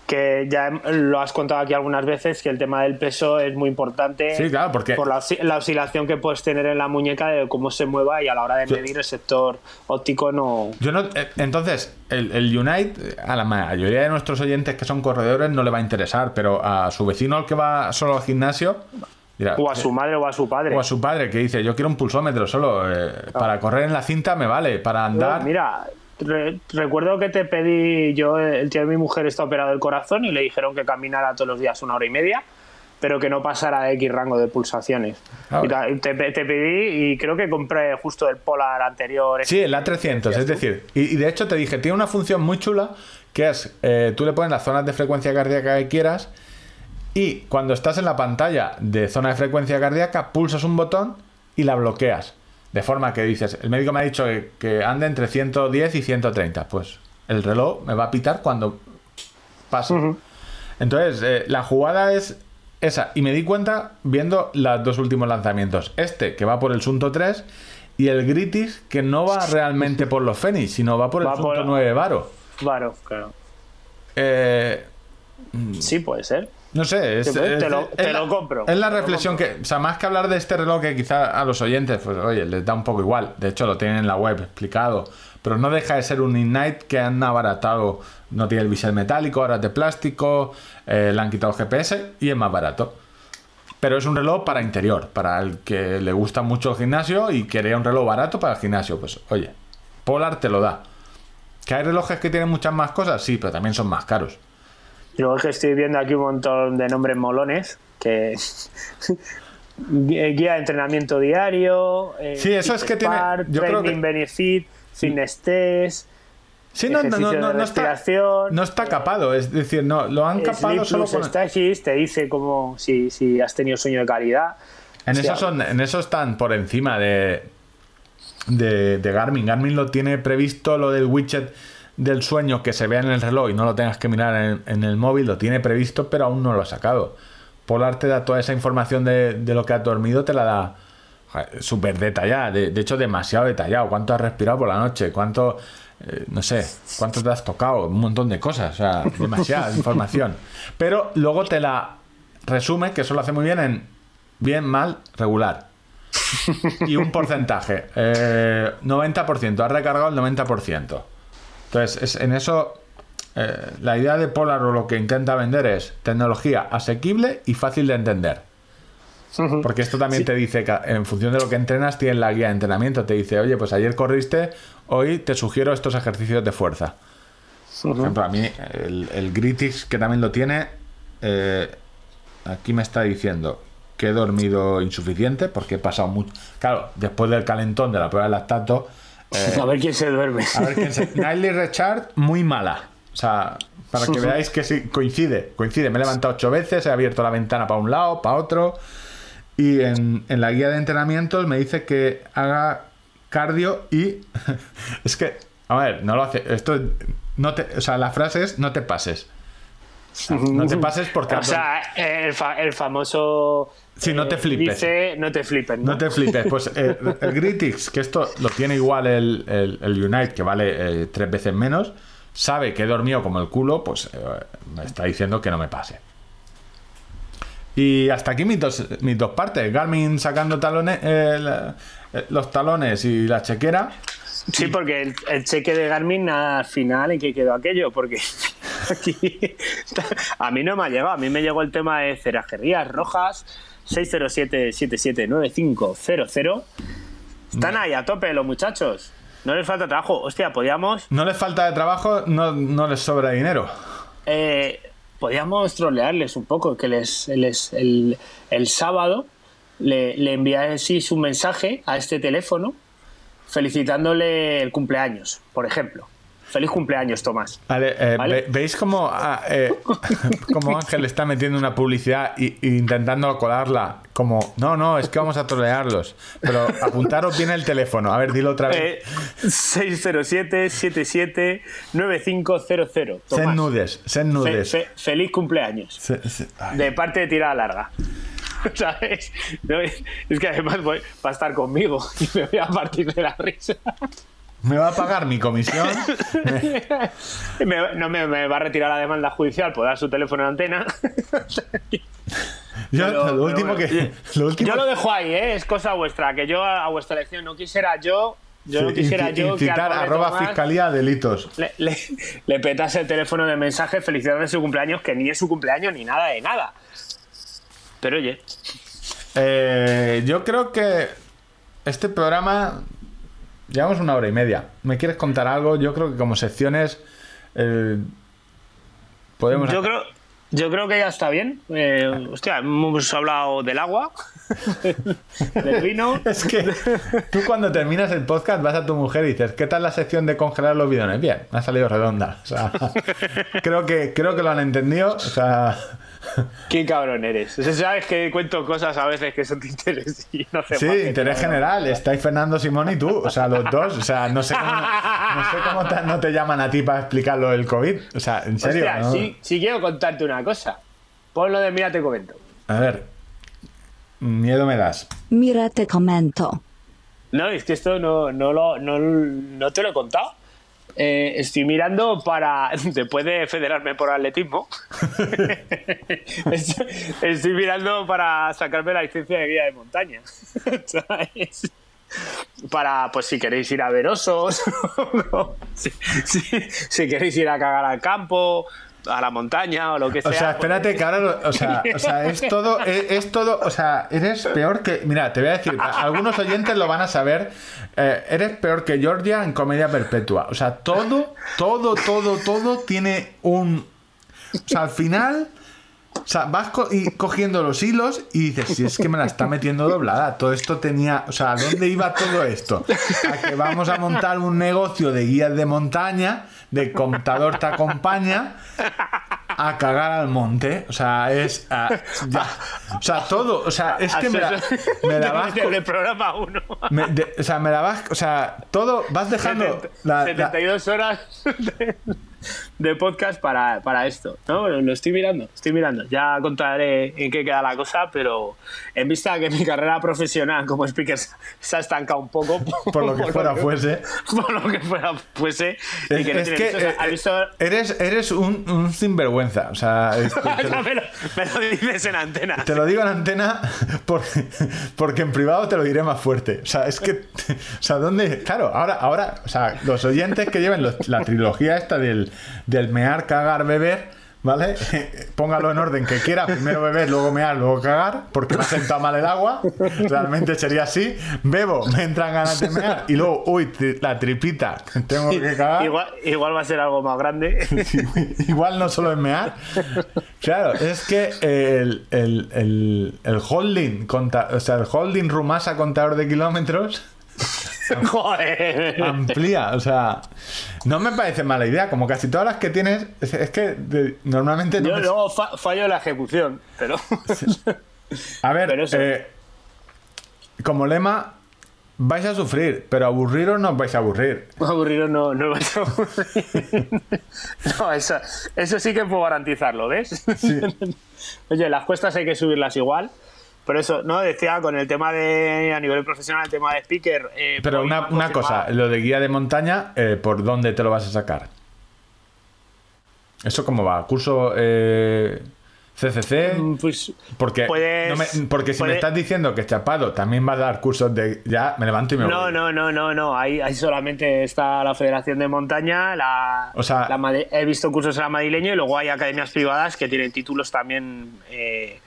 que ya lo has contado aquí algunas veces, que el tema del peso es muy importante sí, claro, porque... por la, oscilación que puedes tener en la muñeca de cómo se mueva y a la hora de medir el sector óptico no... Yo no eh, entonces, el, el, Unite, a la mayoría de nuestros oyentes que son corredores no le va a interesar, pero a su vecino el que va solo al gimnasio... o a su madre o a su padre. O a su padre que dice, yo quiero un pulsómetro solo, eh, para correr en la cinta me vale, para andar... mira, recuerdo que te pedí, yo, el tío de mi mujer está operado del corazón y le dijeron que caminara todos los días una hora y media, pero que no pasara de X rango de pulsaciones. Ah, y te, pedí y creo que compré justo el Polar anterior. Sí, el A300, es decir, y, de hecho te dije, tiene una función muy chula que es, eh, tú le pones las zonas de frecuencia cardíaca que quieras y cuando estás en la pantalla de zona de frecuencia cardíaca, pulsas un botón y la bloqueas. De forma que dices, el médico me ha dicho que, ande entre 110 y 130. Pues el reloj me va a pitar cuando pase. Entonces, eh, la jugada es esa. Y me di cuenta viendo los dos últimos lanzamientos. Este, que va por el Sunto 3, y el Gritis, que no va realmente por los Fenix, sino va por el Sunto 9 Varo. Varo, claro. Eh, sí, puede ser. No sé, es, te, lo, compro. Es la reflexión que, o sea, más que hablar de este reloj que quizá a los oyentes, pues oye, les da un poco igual. De hecho, lo tienen en la web explicado. Pero no deja de ser un Ignite que han abaratado. No tiene el bisel metálico, ahora es de plástico, eh, le han quitado GPS y es más barato. Pero es un reloj para interior, para el que le gusta mucho el gimnasio y quería un reloj barato para el gimnasio. Pues oye, Polar te lo da. ¿Que hay relojes que tienen muchas más cosas? Sí, pero también son más caros. Y luego es que estoy viendo aquí un montón de nombres molones que *laughs* guía de entrenamiento diario, eh, sí, eso es que tiene yo creo que... benefit, fitness test. Sí, no, no, no, no, está, no está capado, es decir, no, lo han capado solo con... te dice como si, si has tenido sueño de calidad. En, eso son, en eso están por encima de, de, de Garmin. Garmin lo tiene previsto lo del widget del sueño que se vea en el reloj y no lo tengas que mirar en, el móvil, lo tiene previsto, pero aún no lo ha sacado. Polar te da toda esa información de, de lo que has dormido, te la da súper detallada, de, de hecho demasiado detallado. ¿Cuánto has respirado por la noche? ¿Cuánto, eh, no sé, cuánto te has tocado? Un montón de cosas, o sea, demasiada *laughs* información. Pero luego te la resume, que eso lo hace muy bien en bien, mal, regular. Y un porcentaje, eh, 90%, has recargado el 90%. Entonces, es, en eso eh, la idea de Polar o lo que intenta vender es tecnología asequible y fácil de entender. Porque esto también te dice que en función de lo que entrenas, tienes la guía de entrenamiento. Te dice, oye, pues ayer corriste, hoy te sugiero estos ejercicios de fuerza. Por ejemplo, a mí el, el Gritix, que también lo tiene, eh, aquí me está diciendo que he dormido insuficiente porque he pasado mucho. Claro, después del calentón de la prueba de lactato, eh, *laughs* A ver quién se duerme. a ver quién se... *laughs* Nightly Recharge, muy mala. O sea, para que *laughs* veáis que sí, coincide, coincide. Me he levantado ocho veces, he abierto la ventana para un lado, para otro. Y en, en la guía de entrenamientos me dice que haga cardio y. es que, a ver, no lo hace. Esto. No te, o sea, la frase es no te pases. O sea, no te pases porque. O sea, el, fa- el famoso. Sí, no te eh, flipes. Dice, no te flipes. ¿no? No te flipes, pues eh, el Gritix, que esto lo tiene igual el, el- el Unite, que vale eh, tres veces menos, sabe que he dormido como el culo, pues eh, me está diciendo que no me pase. Y hasta aquí mis dos, mis dos partes. Garmin sacando talones, eh, la- eh, los talones y la chequera. Sí, porque el, el cheque de Garmin al final en qué quedó aquello, porque *laughs* aquí a mí no me ha llegado, a mí me llegó el tema de cerrajerías rojas 607-779500. Están ahí a tope los muchachos. No les falta trabajo. Hostia, podíamos No les falta de trabajo, no, no les sobra dinero. eh, podíamos trolearles un poco, que les, les- el, el sábado le, le enviaseis un mensaje a este teléfono felicitándole el cumpleaños, por ejemplo. Feliz cumpleaños, Tomás. Vale, eh, ¿Vale? ve- ¿Veis cómo, ah, eh, *laughs* cómo Ángel está metiendo una publicidad y intentando colarla? Como, no, no, es que vamos a trolearlos. Pero apuntaros bien el teléfono. A ver, dilo otra vez. Eh, 607-77-9500. Sed nudes, sed Fe- nudes. fe- feliz cumpleaños. Se- se-. De parte de tirada larga. *laughs* ¿Sabes? No, es que además voy- va a estar conmigo *laughs* y me voy a partir de la risa. ¿Me va a pagar mi comisión? *laughs* Me- no me, me va a retirar la demanda judicial por dar su teléfono de antena. Yo, Pero- lo último pero que. bueno, Lo último, Yo lo dejo ahí, ¿eh? es cosa vuestra. Que yo a, a vuestra elección no quisiera yo. Yo no quisiera yo. incitar arroba Tomás fiscalía delitos. Le, le, le petase el teléfono de mensaje felicitándole su cumpleaños, que ni es su cumpleaños ni nada de nada. Pero oye, Eh, yo creo que este programa. Llevamos una hora y media. ¿Me quieres contar algo? Yo creo que como secciones. eh, podemos. yo creo, yo creo que ya está bien. Eh, hostia, hemos hablado del agua, *laughs* del vino. *laughs* Es que tú cuando terminas el podcast vas a tu mujer y dices, ¿qué tal la sección de congelar los bidones? Bien, ha salido redonda. O sea, *laughs* creo que, creo que lo han entendido. O sea, *laughs* Qué cabrón eres. O sea, sabes que cuento cosas a veces que son de interés y no hace sí, interés general. Estáis Fernando Simón y tú. O sea, los dos. O sea, no sé cómo, no *laughs* sé cómo te- no te llaman a ti para explicar lo del COVID. O sea, en serio. Hostia, ¿no? sí, sí quiero contarte una cosa. Ponlo de mira, te comento. A ver, miedo me das. Mira te comento. No, es que esto no, no, lo, no, no te lo he contado. Eh, estoy mirando para. *laughs* Después de federarme por atletismo, *laughs* estoy, mirando para sacarme la licencia de guía de montaña. *laughs* Para, pues si queréis ir a ver osos, si queréis ir a cagar al campo, a la montaña o lo que sea. O sea, espérate que ahora, lo- o sea, *laughs* o sea, es todo, es, es todo, o sea, eres peor que, mira, te voy a decir, algunos oyentes lo van a saber, eh, eres peor que Georgia en Comedia Perpetua, o sea, todo, todo, todo, todo tiene un, o sea, al final, o sea, vas co- y cogiendo los hilos y dices, si es que me la está metiendo doblada, todo esto tenía, o sea, ¿a dónde iba todo esto? A que vamos a montar un negocio de guías de montaña, de contador te acompaña, a cagar al monte. O sea, es. ah, ya. O sea, todo. O sea, es que me la, me la vas. Desde el programa 1. me- de- o sea, me la vas. O sea, todo. Vas dejando. La, la- 72 horas. de- de podcast para, para esto. ¿no? Lo estoy mirando, estoy mirando. Ya contaré en qué queda la cosa, pero en vista de que mi carrera profesional como speaker se ha estancado un poco. *laughs* Por lo que fuera *laughs* fuese. Por lo que fuera fuese. y Es, que no es que visto, o sea, eh, ¿has visto- eres, eres un, un sinvergüenza. O sea, *laughs* este, te, lo, me, lo, me lo dices en antena. te lo digo en antena por- porque en privado te lo diré más fuerte. O sea, es que. O sea, ¿dónde.? Claro, ahora, ahora o sea, los oyentes que lleven los- la trilogía esta del, del mear, cagar, beber. ¿Vale? *laughs* Póngalo en orden que quiera, primero beber, luego mear, luego cagar, porque me ha sentado mal el agua. Realmente sería así. Bebo, me entran ganas de mear, y luego, uy, tri- la tripita, tengo que cagar. Igual, igual va a ser algo más grande. Igual no solo es mear. Claro, es que el, el, el, el holding, conta- o sea, el holding rumasa contador de kilómetros *laughs* Joder. amplía. O sea, no me parece mala idea. Como casi todas las que tienes, es, es que de- normalmente no Yo fa- fallo la ejecución, pero. A ver, pero eso- eh, como lema, vais a sufrir, pero aburriros no os vais a aburrir. Aburrido no, no vais a aburrir. *laughs* No, eso, eso sí que puedo garantizarlo, ¿ves? *laughs* Oye, las cuestas hay que subirlas igual. Por eso, ¿no? Decía con el tema de, a nivel profesional, el tema de speaker. eh, Pero una, una cosa, lo de guía de montaña, eh, ¿por dónde te lo vas a sacar? ¿Eso cómo va? ¿Curso eh, CCC? Mm, Pues. Porque, puedes- no me- porque si me estás diciendo que Chapado también va a dar cursos de... Ya, me levanto y me No, voy. no, no, no, no. Ahí, ahí solamente está la Federación de Montaña, la, O sea- la he visto cursos en la madrileño y luego hay academias privadas que tienen títulos también eh,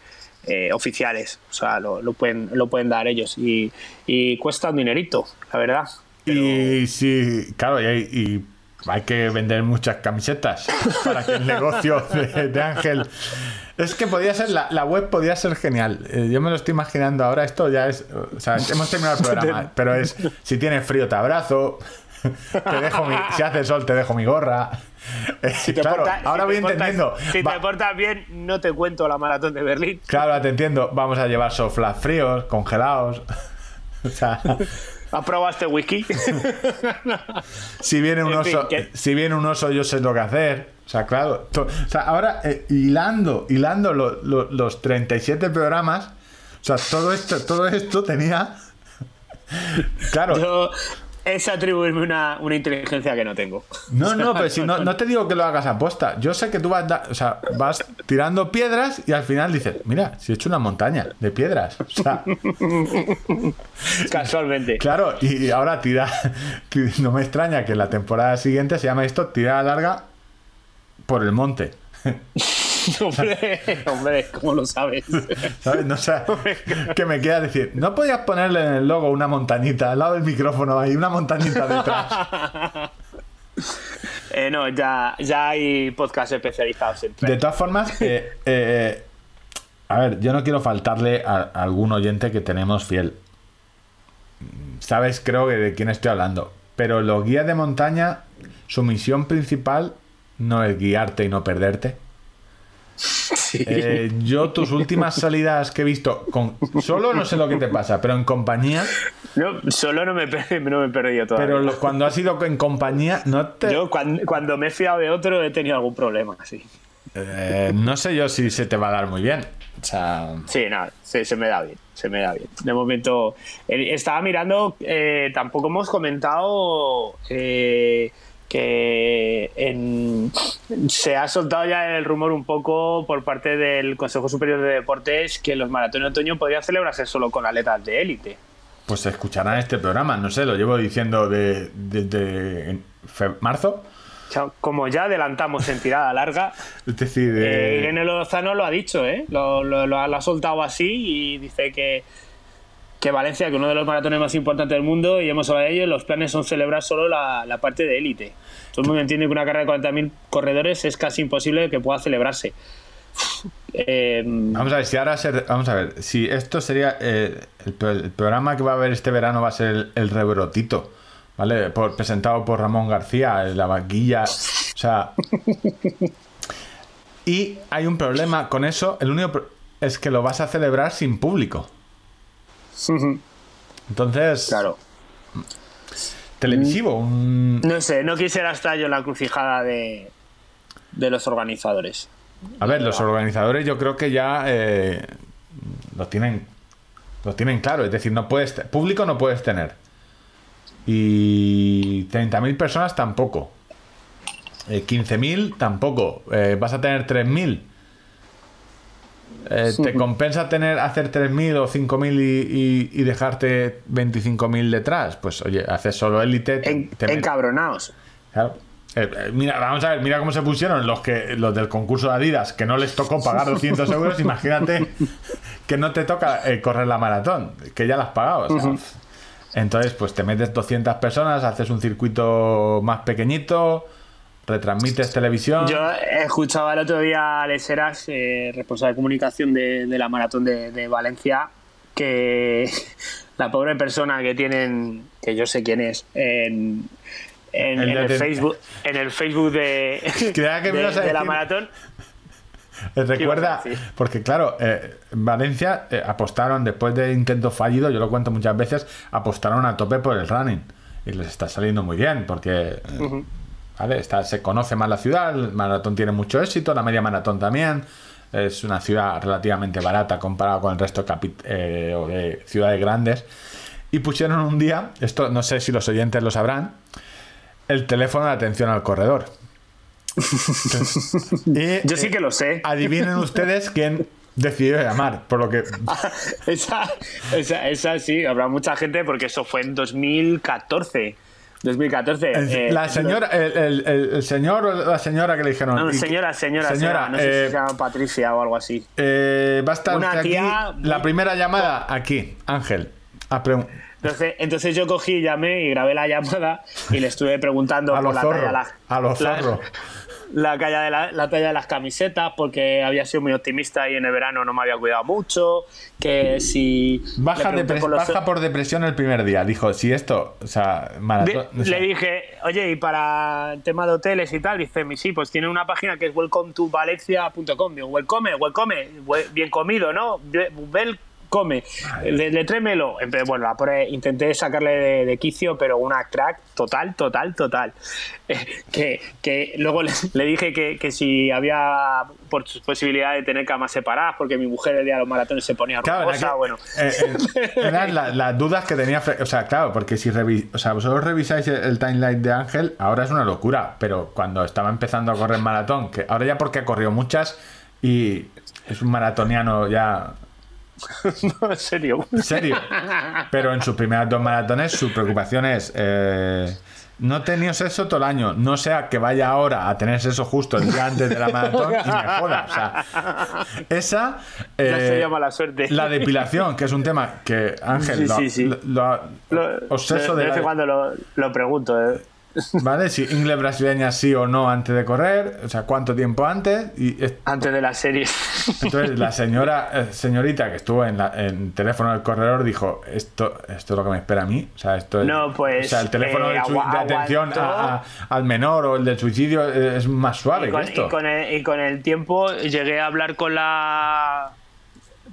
eh, oficiales. O sea, lo, lo pueden, lo pueden dar ellos. Y, y cuesta un dinerito, la verdad. Y sí, claro, y hay, y hay que vender muchas camisetas *laughs* para que el negocio de, de Ángel... Es que podía ser, la, la web podía ser genial. Eh, yo me lo estoy imaginando ahora, esto ya es... O sea, hemos terminado el programa, *laughs* pero es, si tienes frío te abrazo, *laughs* te dejo mi, si hace sol te dejo mi gorra. Eh, Si te claro, portas- ahora si voy te portas- entendiendo. Si Va- te portas bien, no te cuento la maratón de Berlín. Claro, te entiendo. Vamos a llevar soflas fríos, congelados. *laughs* O sea, ¿Has probado este whisky? *laughs* si viene un En oso, si viene un oso, yo sé lo que hacer. O sea, claro. to- o sea, ahora eh, hilando, hilando lo- lo- los 37 programas. O sea, todo esto, todo esto tenía. *laughs* Claro. Yo es atribuirme una, una inteligencia que no tengo. No, no, *laughs* pero si no, no te digo que lo hagas a posta. Yo sé que tú vas, da- o sea, vas tirando piedras y al final dices, mira, si he hecho una montaña de piedras. O sea, *laughs* Casualmente. Claro, y ahora tira. No me extraña que la temporada siguiente se llame esto tirada larga por el monte. *laughs* *laughs* hombre, hombre, ¿cómo lo sabes? *laughs* ¿Sabes? No sé que me queda decir. No podías ponerle en el logo una montañita al lado del micrófono ahí, una montañita detrás. *laughs* Eh, no, ya, ya hay podcast especializados en De todas formas, eh, eh, a ver, yo no quiero faltarle a, a algún oyente que tenemos fiel. Sabes, creo que de quién estoy hablando. Pero los guías de montaña, su misión principal no es guiarte y no perderte. Sí. Eh, yo tus últimas salidas que he visto con solo no sé lo que te pasa, pero en compañía, No, solo no me, no me he perdido todavía. pero lo- cuando has ido en compañía no te Yo cuando, cuando me he fiado de otro he tenido algún problema, sí. eh, no sé yo si se te va a dar muy bien. O sea, Sí, nada, se, se me da bien, se me da bien. De momento, eh, estaba mirando, tampoco hemos comentado eh, que en- se ha soltado ya el rumor un poco por parte del Consejo Superior de Deportes que los maratones de otoño podrían celebrarse solo con atletas de élite. pues escucharán este programa, no sé, lo llevo diciendo de- desde fe- marzo. Como ya adelantamos en tirada larga, *laughs* Es decir, eh, eh, Irene Lozano lo ha dicho, ¿eh? Lo, lo- lo ha, lo ha soltado así y dice que, que Valencia, que uno de los maratones más importantes del mundo, y hemos hablado de ello, los planes son celebrar solo la, la parte de élite. Todo el mundo entiende que una carrera de 40.000 corredores es casi imposible que pueda celebrarse. Eh, Vamos a ver, si ahora se- vamos a ver, si esto sería eh, el, pro- el programa que va a haber este verano va a ser el, el rebrotito, ¿vale? Por- presentado por Ramón García, la vaquilla, o sea. *laughs* Y hay un problema con eso, el único es que lo vas a celebrar sin público. Entonces, claro. televisivo, un, No sé, no quisiera estar yo en la crucijada de, de los organizadores. A ver, los organizadores yo creo que ya eh, lo tienen lo tienen claro, es decir, no puedes público no puedes tener. Y 30.000 personas tampoco. 15.000 tampoco. Eh, vas a tener 3.000. Eh, ¿Te compensa tener hacer 3.000 o 5.000 y, y, dejarte 25.000 detrás? Pues oye, haces solo élite. En, encabronados. Claro. Eh, eh, mira, vamos a ver, mira cómo se pusieron los que los del concurso de Adidas, que no les tocó pagar *laughs* 200 euros. Imagínate que no te toca correr la maratón, que ya la has pagado. Entonces, pues te metes 200 personas, haces un circuito más pequeñito retransmites televisión. Yo escuchaba el otro día a Alex Heras, eh, responsable de comunicación de, la maratón de, Valencia, que *laughs* la pobre persona que tienen, que yo sé quién es, en, el, Facebook, en el Facebook de, *laughs* la maratón. Recuerda, porque claro, eh, Valencia eh, apostaron después de intentos fallidos, yo lo cuento muchas veces, apostaron a tope por el running y les está saliendo muy bien porque se conoce más la ciudad, el maratón tiene mucho éxito, la media maratón también. Es una ciudad relativamente barata comparado con el resto de, eh, de ciudades grandes. Y pusieron un día, esto no sé si los oyentes lo sabrán, el teléfono de atención al corredor. *laughs* Yo sí que lo sé. Adivinen ustedes quién decidió llamar, por lo que... *laughs* esa, esa, esa sí, habrá mucha gente porque eso fue en 2014. 2014. Eh, la señora, el, el, señor o la señora que le dijeron. No, señora, señora, señora. no sé si eh, se llama Patricia o algo así. Eh, va a estar aquí, la primera llamada aquí, Ángel. entonces, entonces yo cogí, llamé y grabé la llamada y le estuve preguntando a los zorros. A los zorros *laughs* la, talla de la, talla de las camisetas porque había sido muy optimista y en el verano no me había cuidado mucho. Que si. Baja, baja por depresión el primer día. Dijo, si esto. O sea, Le dije, oye, y para el tema de hoteles y tal, dice, sí, pues tiene una página que es welcome to valencia.com. Digo, welcome, welcome, bien comido, ¿no? Welcome come, le, trémelo. Bueno, intenté sacarle de, quicio, pero una crack total, total, total. *laughs* que, que, luego le, dije que, si había por posibilidad de tener camas separadas, porque mi mujer el día de los maratones se ponía claro, bueno. Eh, eh, *laughs* eran las dudas que tenía, o sea, claro, porque si o sea, vosotros revisáis el timeline de Ángel, ahora es una locura, pero cuando estaba empezando a correr maratón, que ahora ya porque ha corrido muchas y es un maratoniano ya *laughs* no, en serio. En serio. Pero en sus primeras dos maratones su preocupación es... Eh, no he tenido sexo todo el año. No sea que vaya ahora a tener sexo justo el día antes de la maratón y me joda. O sea, esa. Eh, llama la suerte. La depilación, que es un tema que Ángel sí, sí, lo, obseso de. De cuando lo, lo pregunto. Eh. ¿Vale? Si inglés brasileña sí o no antes de correr, o sea, cuánto tiempo antes. Y antes de la serie. Entonces, la *laughs* señora, eh, señorita que estuvo en, la, en teléfono del corredor dijo: esto, esto es lo que me espera a mí. O sea, esto no, pues, o sea, el teléfono de, atención al menor o el del suicidio es más suave con, que esto. Y con, el, y con el tiempo llegué a hablar con la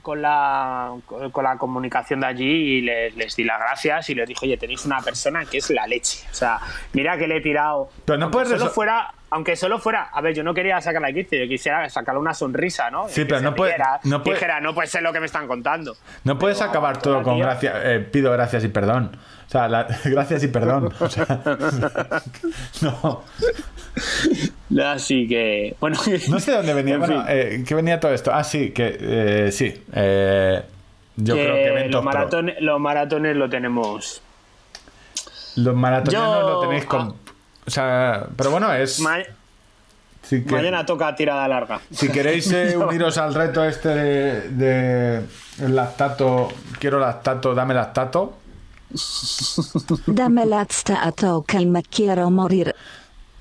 con la, con la comunicación de allí y les, di las gracias y les dije, oye, tenéis una persona que es la leche. O sea, mira que le he tirado. Pero no aunque solo fuera, aunque solo fuera, a ver, yo no quería sacar la quicio, yo quisiera sacarle una sonrisa, ¿no? Sí, pero no puede, no puede, dijera, no puede ser lo que me están contando. No puedes acabar todo con gracias, eh, pido gracias y perdón. O sea, *laughs* gracias y perdón. O sea, *laughs* no. Así que, bueno. No sé dónde venía. Bueno, eh, ¿qué venía todo esto? Ah, sí, que eh, sí. Eh, yo creo que los maratones, los maratones lo tenemos. Los maratones lo tenéis con. O sea, pero bueno, es. Mañana toca tirada larga. Si queréis *laughs* uniros al reto este de, de lactato, quiero lactato, dame lactato. Dame lactato que me quiero morir.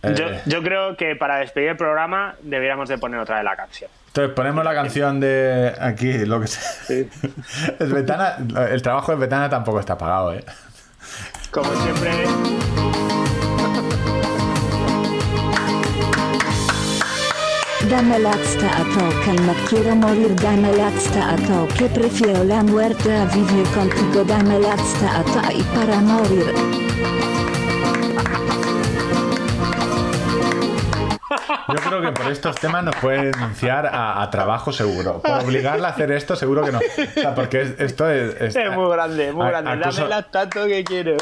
Eh, yo, creo que para despedir el programa deberíamos de poner otra de la canción. Entonces ponemos la canción de aquí, lo que sea. *laughs* el trabajo de Betana tampoco está pagado, ¿eh? Como siempre. Dame lactato que me quiero morir, dame lactato que prefiero la muerte a vivir contigo, dame lactato y para morir. Yo creo que por estos temas nos puede denunciar a, a trabajo seguro. Por obligarla a hacer esto, seguro que no. O sea, porque es- esto es. es- Es muy grande, muy a- grande. acoso- Dámela tanto que quiero.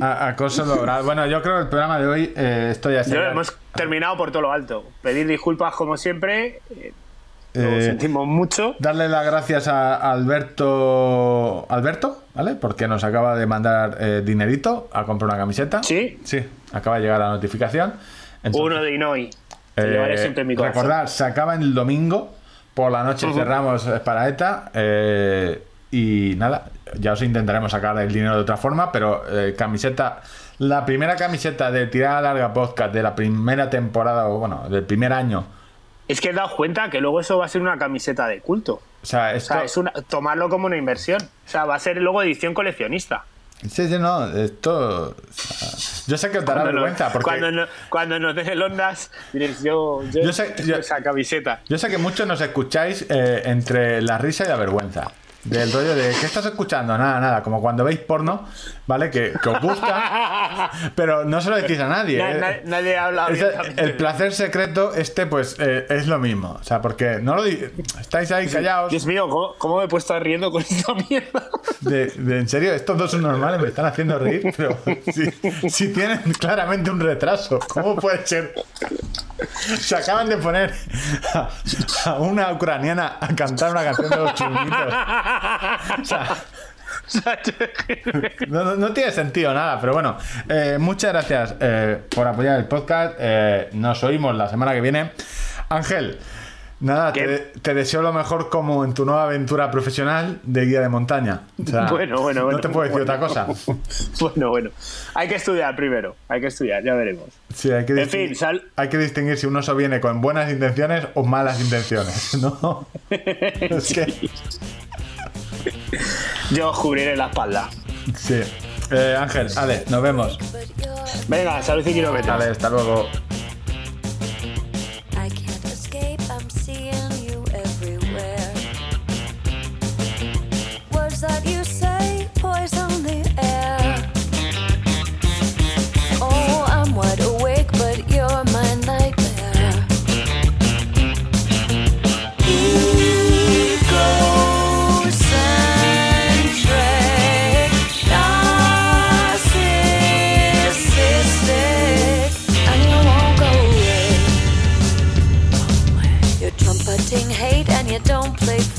A- acoso laboral. Bueno, yo creo que el programa de hoy eh, esto ya Yo sería- hemos terminado por todo lo alto. Pedir disculpas como siempre. eh, Lo Eh, sentimos mucho. Darle las gracias a Alberto. Alberto, ¿vale? Porque nos acaba de mandar dinerito a comprar una camiseta. ¿Sí? Sí, acaba de llegar la notificación. Entonces, Uno de Inoi. Te eh, llevaré siempre en mi corazón. recordad, se acaba el domingo. Por la noche cerramos para ETA. eh, y nada, ya os intentaremos sacar el dinero de otra forma. Pero eh, camiseta. La primera camiseta de tirada larga podcast de la primera temporada, o bueno, del primer año. Es que he dado cuenta que luego eso va a ser una camiseta de culto. O sea, O esto, sea, es una, tomarlo como una inversión. O sea, va a ser luego edición coleccionista. Sí, sí, no, esto. o sea, yo sé que os dará nos- vergüenza, porque. cuando, no- cuando nos den el Ondas, diréis, yo, yo, Yo sé- yo- esa camiseta. Yo sé que muchos nos escucháis eh, entre la risa y la vergüenza. Del rollo de, ¿qué estás escuchando? Nada, nada, como cuando veis porno, ¿vale? Que, que os gusta, *laughs* pero no se lo decís a nadie. Na- eh. na- nadie habla Es el, placer secreto, este, pues, eh, es lo mismo. O sea, porque no lo estáis ahí callados. Dios mío, ¿cómo, cómo me he puesto riendo con esta mierda? De, de- en serio, estos dos son normales, me están haciendo reír, pero *laughs* si, si tienen claramente un retraso, ¿cómo puede ser? Se acaban de poner a, una ucraniana a cantar una canción de los chunguitos. No tiene sentido nada, pero bueno, eh, muchas gracias eh, por apoyar el podcast. eh, nos oímos la semana que viene. Ángel, nada, te, te deseo lo mejor como en tu nueva aventura profesional de guía de montaña. O sea, *laughs* Bueno, bueno, bueno. No te puedo decir Bueno. otra cosa. *laughs* bueno, bueno. Hay que estudiar primero. Hay que estudiar, ya veremos. Sí, hay que, En distinguir, fin, sal- hay que distinguir si un oso viene con buenas intenciones o malas intenciones, ¿no? *laughs* es que, Yo os cubriré la espalda. sí. Eh, Ángel, Ale, nos vemos. Venga, salud y kilómetros. Ale, hasta luego.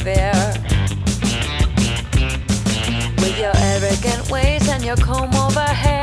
Fair. With your arrogant ways and your comb over hair.